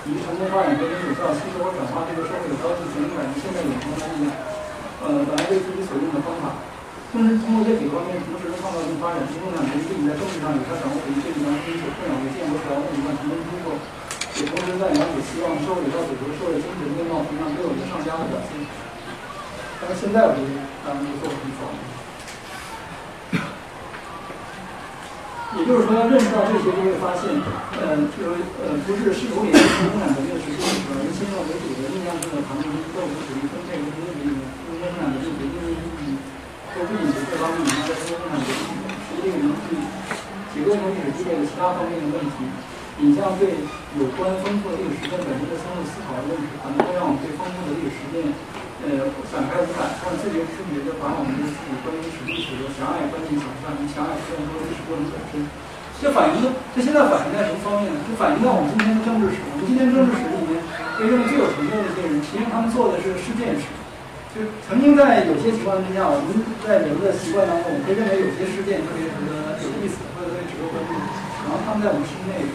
以及成功发展和有效吸收和转化这个社会的高级潜力感现在永恒的力量，呃，本来为自己所用的方法。同时，通过这几个方面同时创造性发展，中共产党自己在政治上有效掌握一这一方因所困扰的建国条的一段成功突破，也同时在了解希望社会有效组织社会精神面貌同样都有着上佳的表现。但是现在我觉得当然就做的很也就是说，要认识到这些，就会发现，呃，就是呃，不是试图连接共产革命的实际历史，而是先入为主的印象性的谈论构成主义分配和经济主义，中国共产革命决定的意义，都不仅是这方面引发的中国共产革命，实际领域结构性历史积累的其他方面的问题，引向对有关丰富的历史事件本身的深入思考的问题，可能会让我们对丰富的历史实践。呃，展开五感，让自觉自觉的把我们的自己关于史历史的狭隘观念想象，从狭隘观念中历史过程本身。这反映的，这现在反映在什么方面呢？就反映到我们今天的政治史。我们今天政治史里面被认为最有成就的一些人，其实他们做的是事件史。就曾经在有些情况之下，我们在人的习惯当中，我们会认为有些事件特别值得有意思，或者特别值得关注。然后他们在我们心内，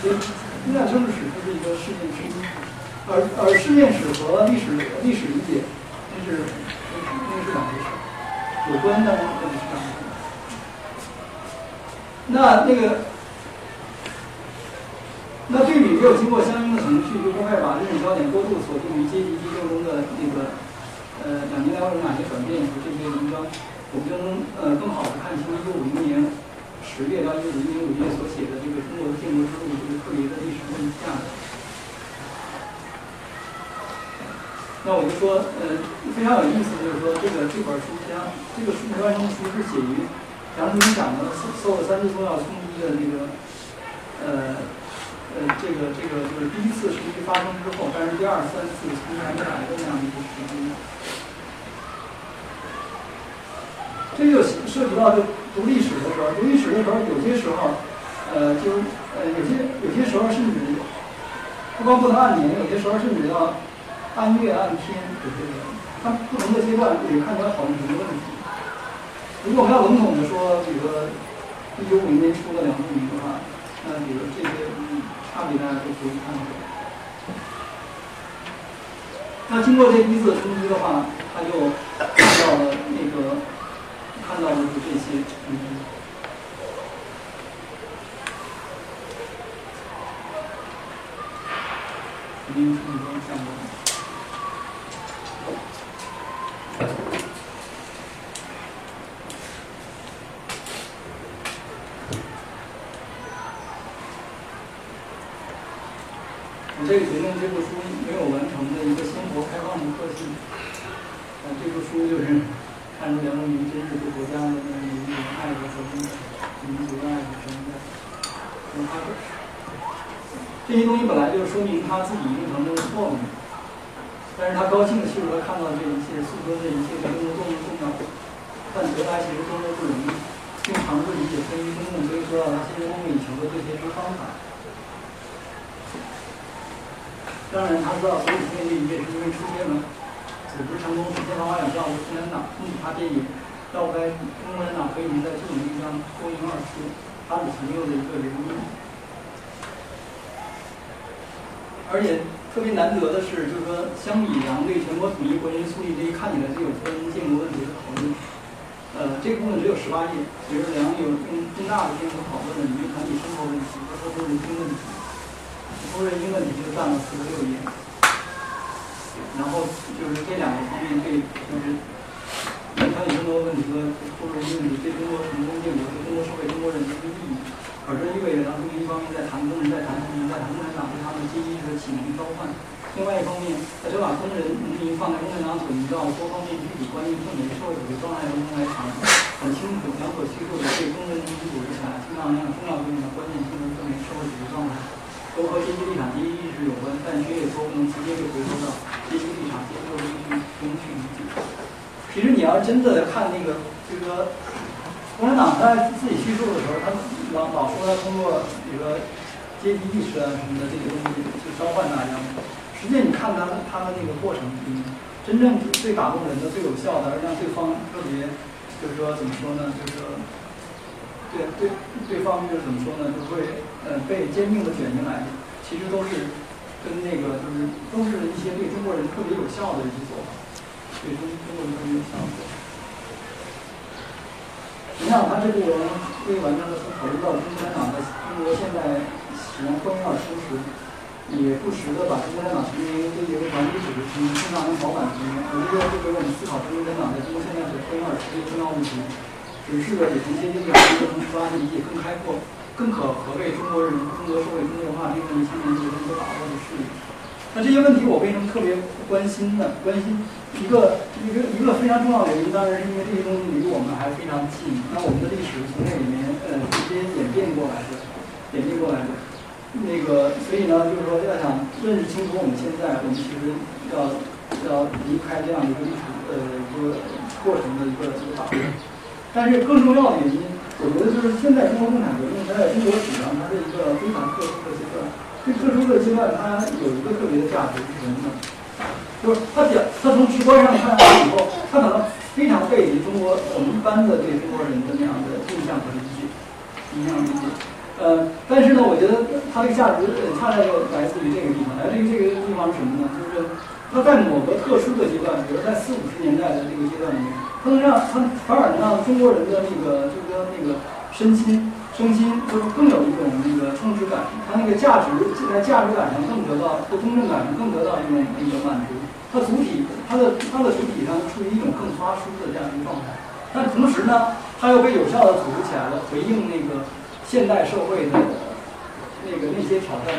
所以现在政治史就是一个事件史。而而事件史和历史历史理解，那是那是两回事，有关的那是两回事。那那个，那对比没有经过相应的程序，就不会把历史焦点过度锁定于阶级斗争的那个呃两年来有哪些转变和这些文章，我们就能呃更好的看清一九五零年十月到一九五零年五月所写的这个中国的建国之路这个特别的历史意义价值。那我就说，呃，非常有意思，就是说这个这本书，实际上这个书完成书是写于杨明讲的受受了三次重要冲击的那个，呃，呃，这个这个就是第一次冲击发生之后，但是第二三次从来没来的那样的一个时间。这就涉及到就读历史的时候，读历史的时候，有些时候，呃，就呃，有些有些时候甚至不光不能按年，有些时候甚至要。按月按天，这个，它不同的阶段也看出来讨论什么问题。如果我们要笼统的说，比如说一九五零年出了两部名的话，那比如这些嗯差别大家都可以看出来。那经过这一次冲击的话，他就看到了那个看到的是这些，嗯，肯定是很多项目这个决定这部书没有完成的一个鲜活开放的特性。啊，这部书就是看出梁漱溟真是对国家的那种民族爱和责任，民族的爱和责任。从他这些东西本来就说明他自己一定程度的错误，但是他高兴的是他看到这一切，诉说这一切对中国多么重要，但得来其实多么不容易，并尝试理解分于中共，所以说到他心中梦寐以求的这些方法。当然，他知道所有这些一切是因为出现了组织成功、实现方法有效的共产党，因此他便以绕开中国共产党可以在这种意义上脱颖而出，他只存有的一个留印。而且特别难得的是，就是说，相比梁对全国统一、国人树立这一看起来就有关建国问题的讨论，呃，这个部分只有十八页，其实梁有更更大的篇幅讨论了人民团体生活问题和社会人生问题。工人问题就占了四十六页，然后就是这两个方面对，就是团体生活问题和工人英问题对中国成功建国、对中国社会、中国人民的意义，而这意味着他们一方面在谈工人，在谈农民，在谈共产党对他们的阶级的启蒙召唤；另外一方面，他就把工人、农民放在共产党所营造多方面具体关系氛围、社会主义状态当中来谈，很清楚、两所叙述的对工人、农民组织起来相当重要作用的关键都和阶级立场、阶级意识有关，但却也说不能直接就回收到阶级立场、阶级意识中去。其实你要真的看那个，这个共产党在自己叙述的时候，他老老说他通过这个阶级意识啊什么的这个东西去召唤大家。实际你看他他的那个过程，嗯，真正最打动人的、最有效的，而让对方特别，就是说怎么说呢？就是说，对对对方就是怎么说呢？就会呃被坚定的卷进来。其实都是跟那个就是都是一些对中国人特别有效的一些做法，对中中国人特别有效的。你看他这部文未完成的考虑到共产党在中国现在使用混二书时。也不时的把中国共产党成为对一个团体组织成经常用保板之用，我觉得这给我们思考中国共产党在中国现在所分二是一个重要问题，指示着也从阶级立场过程出发的理解更开阔、更可合为中国人、中国社会、中国文化这个千年之中所把握的事业。那这些问题我为什么特别关心呢？关心一个一个一个非常重要的原因，当然是因为这些东西离我们还非常近。那我们的历史从那里面呃直接演变过来的，演变过来的。那个，所以呢，就是说，要想认识清楚我们现在，我们其实要要离开这样一个历史呃一个过程的一个一个把握。但是更重要的原因，我觉得就是现在中国共产革命它在中国史上它是一个非常特殊的阶段。这特殊的阶段，它有一个特别的价值是什么呢？就是它表，它从直观上看来以后，它可能非常背离中国我们一般的对中国人的那样的印象和理解，印象理解。呃，但是呢，我觉得它这个价值恰恰就来自于这个地方，来自于这个地方是什么呢？就是它在某个特殊的阶段，比如在四五十年代的这个阶段里面，能让他反而让中国人的那个就是说那个身心身心就是更有一种那个充实感，他那个价值在价值感上更得到，在公正感上更得到一种那个满足，他主体他的他的主体上处于一种更发出的这样一个状态，但同时呢，他又被有效的组织起来了，回应那个。现代社会的那个那些挑战，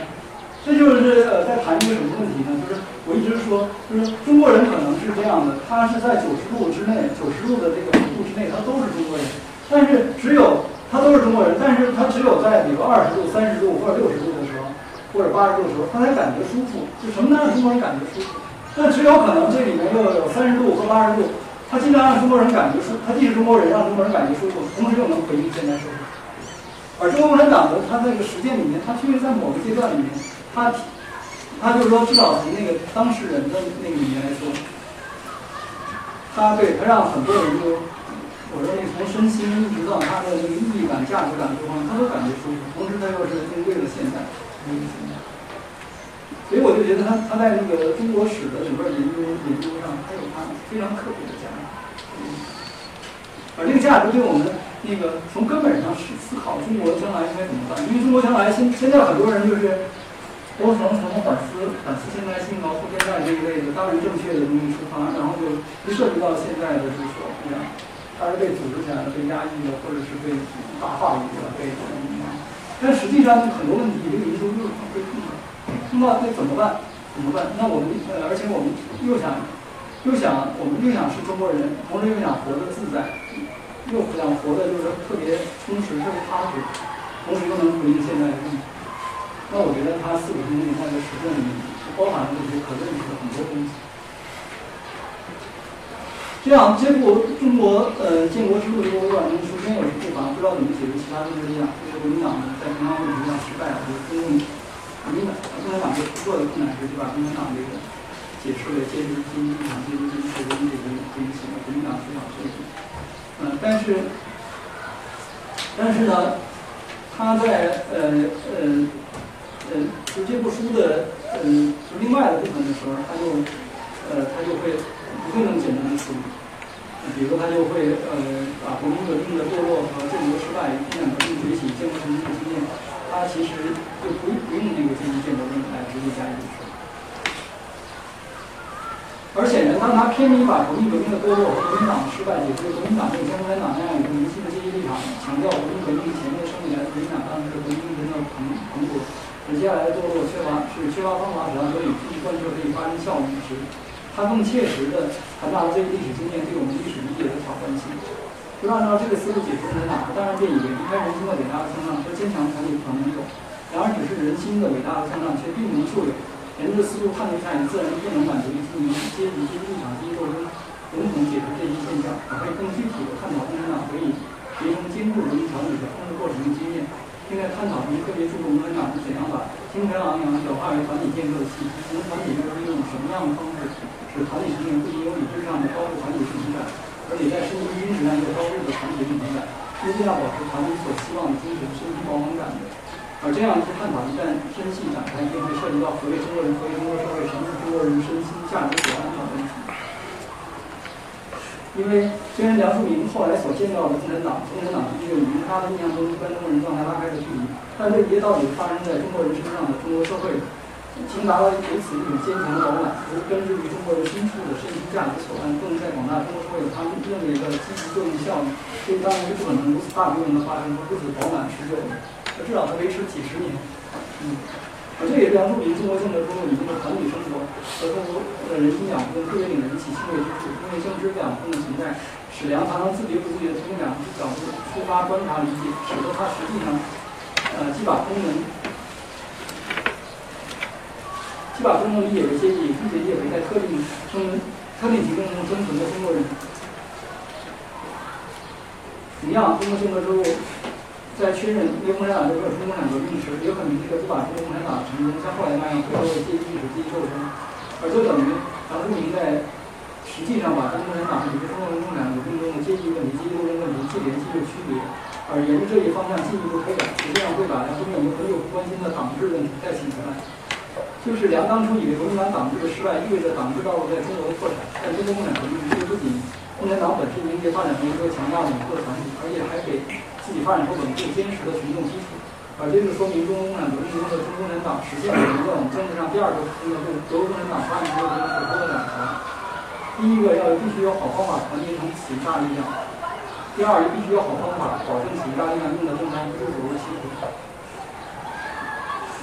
这就是呃在谈一个什么问题呢？就是我一直说，就是中国人可能是这样的，他是在九十度之内，九十度的这个幅度之内，他都是中国人。但是只有他都是中国人，但是他只有在比如二十度、三十度或者六十度的时候，或者八十度的时候，他才感觉舒服。就什么能让中国人感觉舒服？那只有可能这里面又有三十度和八十度，他经常让中国人感觉舒，他既是中国人，让中国人感觉舒服，同时又能回应现代社会。而中国共产党的它那个实践里面，它确实在某个阶段里面，他他就是说，至少从那个当事人的那个里面来说，他对他让很多人都，我认为从身心一直到他的那个意义感、价值感各方面，他都感觉舒服。同时，他又是针对了现在，所以我就觉得他他在那个中国史的整个研究研究上，他有他非常特别的价值。而这个价值对我们。那个从根本上是思考中国将来应该怎么办，因为中国将来现现在很多人就是都从从反思反思现代性啊、后现代这一类的当然正确的东西出发，然后就不涉及到现在的就是说，你看，他是被组织起来的、被压抑的，或者是被大话语的、被怎么怎么样。但实际上很多问题这个研究又是被碰的，碰到那怎么办？怎么办？那我们呃，而且我们又想又想我们又想是中国人，同时又想活得自在。又想活得就是特别充实、特别踏实，同时又能回应现在的问题。那我觉得他四五十年代的实践里面包含了这些可认识的很多东西。这样，这部中国呃建国之路这部短篇，首先有一部分不知道怎么解决，其他的就是讲，就是国民党在平昌问题上失败，或者中共国民党共产党就突破的困难时，就把共产党这个解释为阶级经济立场、阶级经济社会这个这一些国民党思想设计。嗯，但是，但是呢，他在呃呃呃，嗯就这部书的嗯，就另外的部分的时候，他就呃，他就会不会那么简单的处理。比如他就会呃，把国民革命的堕落和建国失败、共产革命崛起、建国成功的经验，他其实就不不用那个进行建国论来直接加以解释。而显然，当他偏离把国民革命的堕落和国民党的失败解释国民党这个像共产党那样一个明晰的阶级立场，强调国民革命前面胜利来自国民党当时的国民接下来的堕落缺乏是缺乏方法，只要得以继续贯彻可以发生效益时，他更切实的传达了这个历史经验对我们历史理解的挑战性。就按照这个思路解释共产党，当然便以为离开人心的伟大的声浪和坚强团结可能有，然而，只是人心的伟大和向上却并不能救有。沿着思路探究下去，自然不能满足于进行阶级、阶级立场、阶级斗争笼统解释这一现象，而可以更具体的探讨共产党可以结成坚固人民条理的控制过程的经验，并在探讨中特别注重共产党是怎样把精神昂扬转化为团体建设的契机，从团体中利用什么样的方式使团体成员不仅有理智上的高度团体认同感，而且在身心精神上也有高度的团体认同感，并尽量保持团体所希望的精神身心饱满感的。而这样一些探讨一旦深细展开，便会涉及到何为中国人、何为中国社会、什么是中国人身心价值所安。因为虽然梁漱溟后来所见到的共产党，共产党毕竟与他的印象中一般中国人状态拉开了距离，但这一切到底发生在中国人身上的中国社会，已经达到如此一种坚强的饱满，如根植于中国人深处的身心价值所安，更在广大中国社会有他们认为的积极作用效应，这当然是不可能如此大规模的发生和如此饱满持久的。至少它维持几十年，嗯，而这也是梁漱溟中国性格中的里面的团体生活和中国的人心养分特别令人起欣慰之处。因为正知这两分的存在，使梁常常自觉不自觉地从两个角度出发观察理解，使得他实际上，呃，既把功能，既把功能理解为阶级，并且理解为在特定生特定情境中生存的中国人。同样，中国性格中。在确认因为共产党就没有中共产革命时，也很明确的不把中国共产党成功像后来那样回归阶级意识、阶级斗争，而就等于梁漱溟在实际上把中国共产党与中国共产党革命中的阶级问题、阶级斗争问题既联系又区别，而沿着这一方向进一步推展，实际上会把梁漱溟很有关心的党治问题再提出来。就是梁当初以为国民党党治的失败意味着党治道路在中国的破产，但中国共产革命却不仅共产党本身已经发展成一个强大稳固的团体，而且还给。自己发展出稳固坚实的群众基础，而这就说明中国共产革命中的中国共产党实现了一个我们政治上第二个核心的对德国共产党发展出的这种可的两条。第一个要必须有好方法团结成此一大力量；第二，必须有好方法保证此一大力量用的正当不是走入歧途。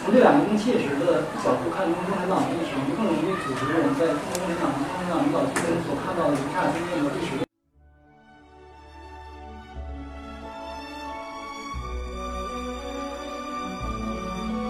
从这两个更切实的角度看中国共产党的历史，我们更容易组织我们在中国共产党和共产党领导之中所看到的一下经验和历史。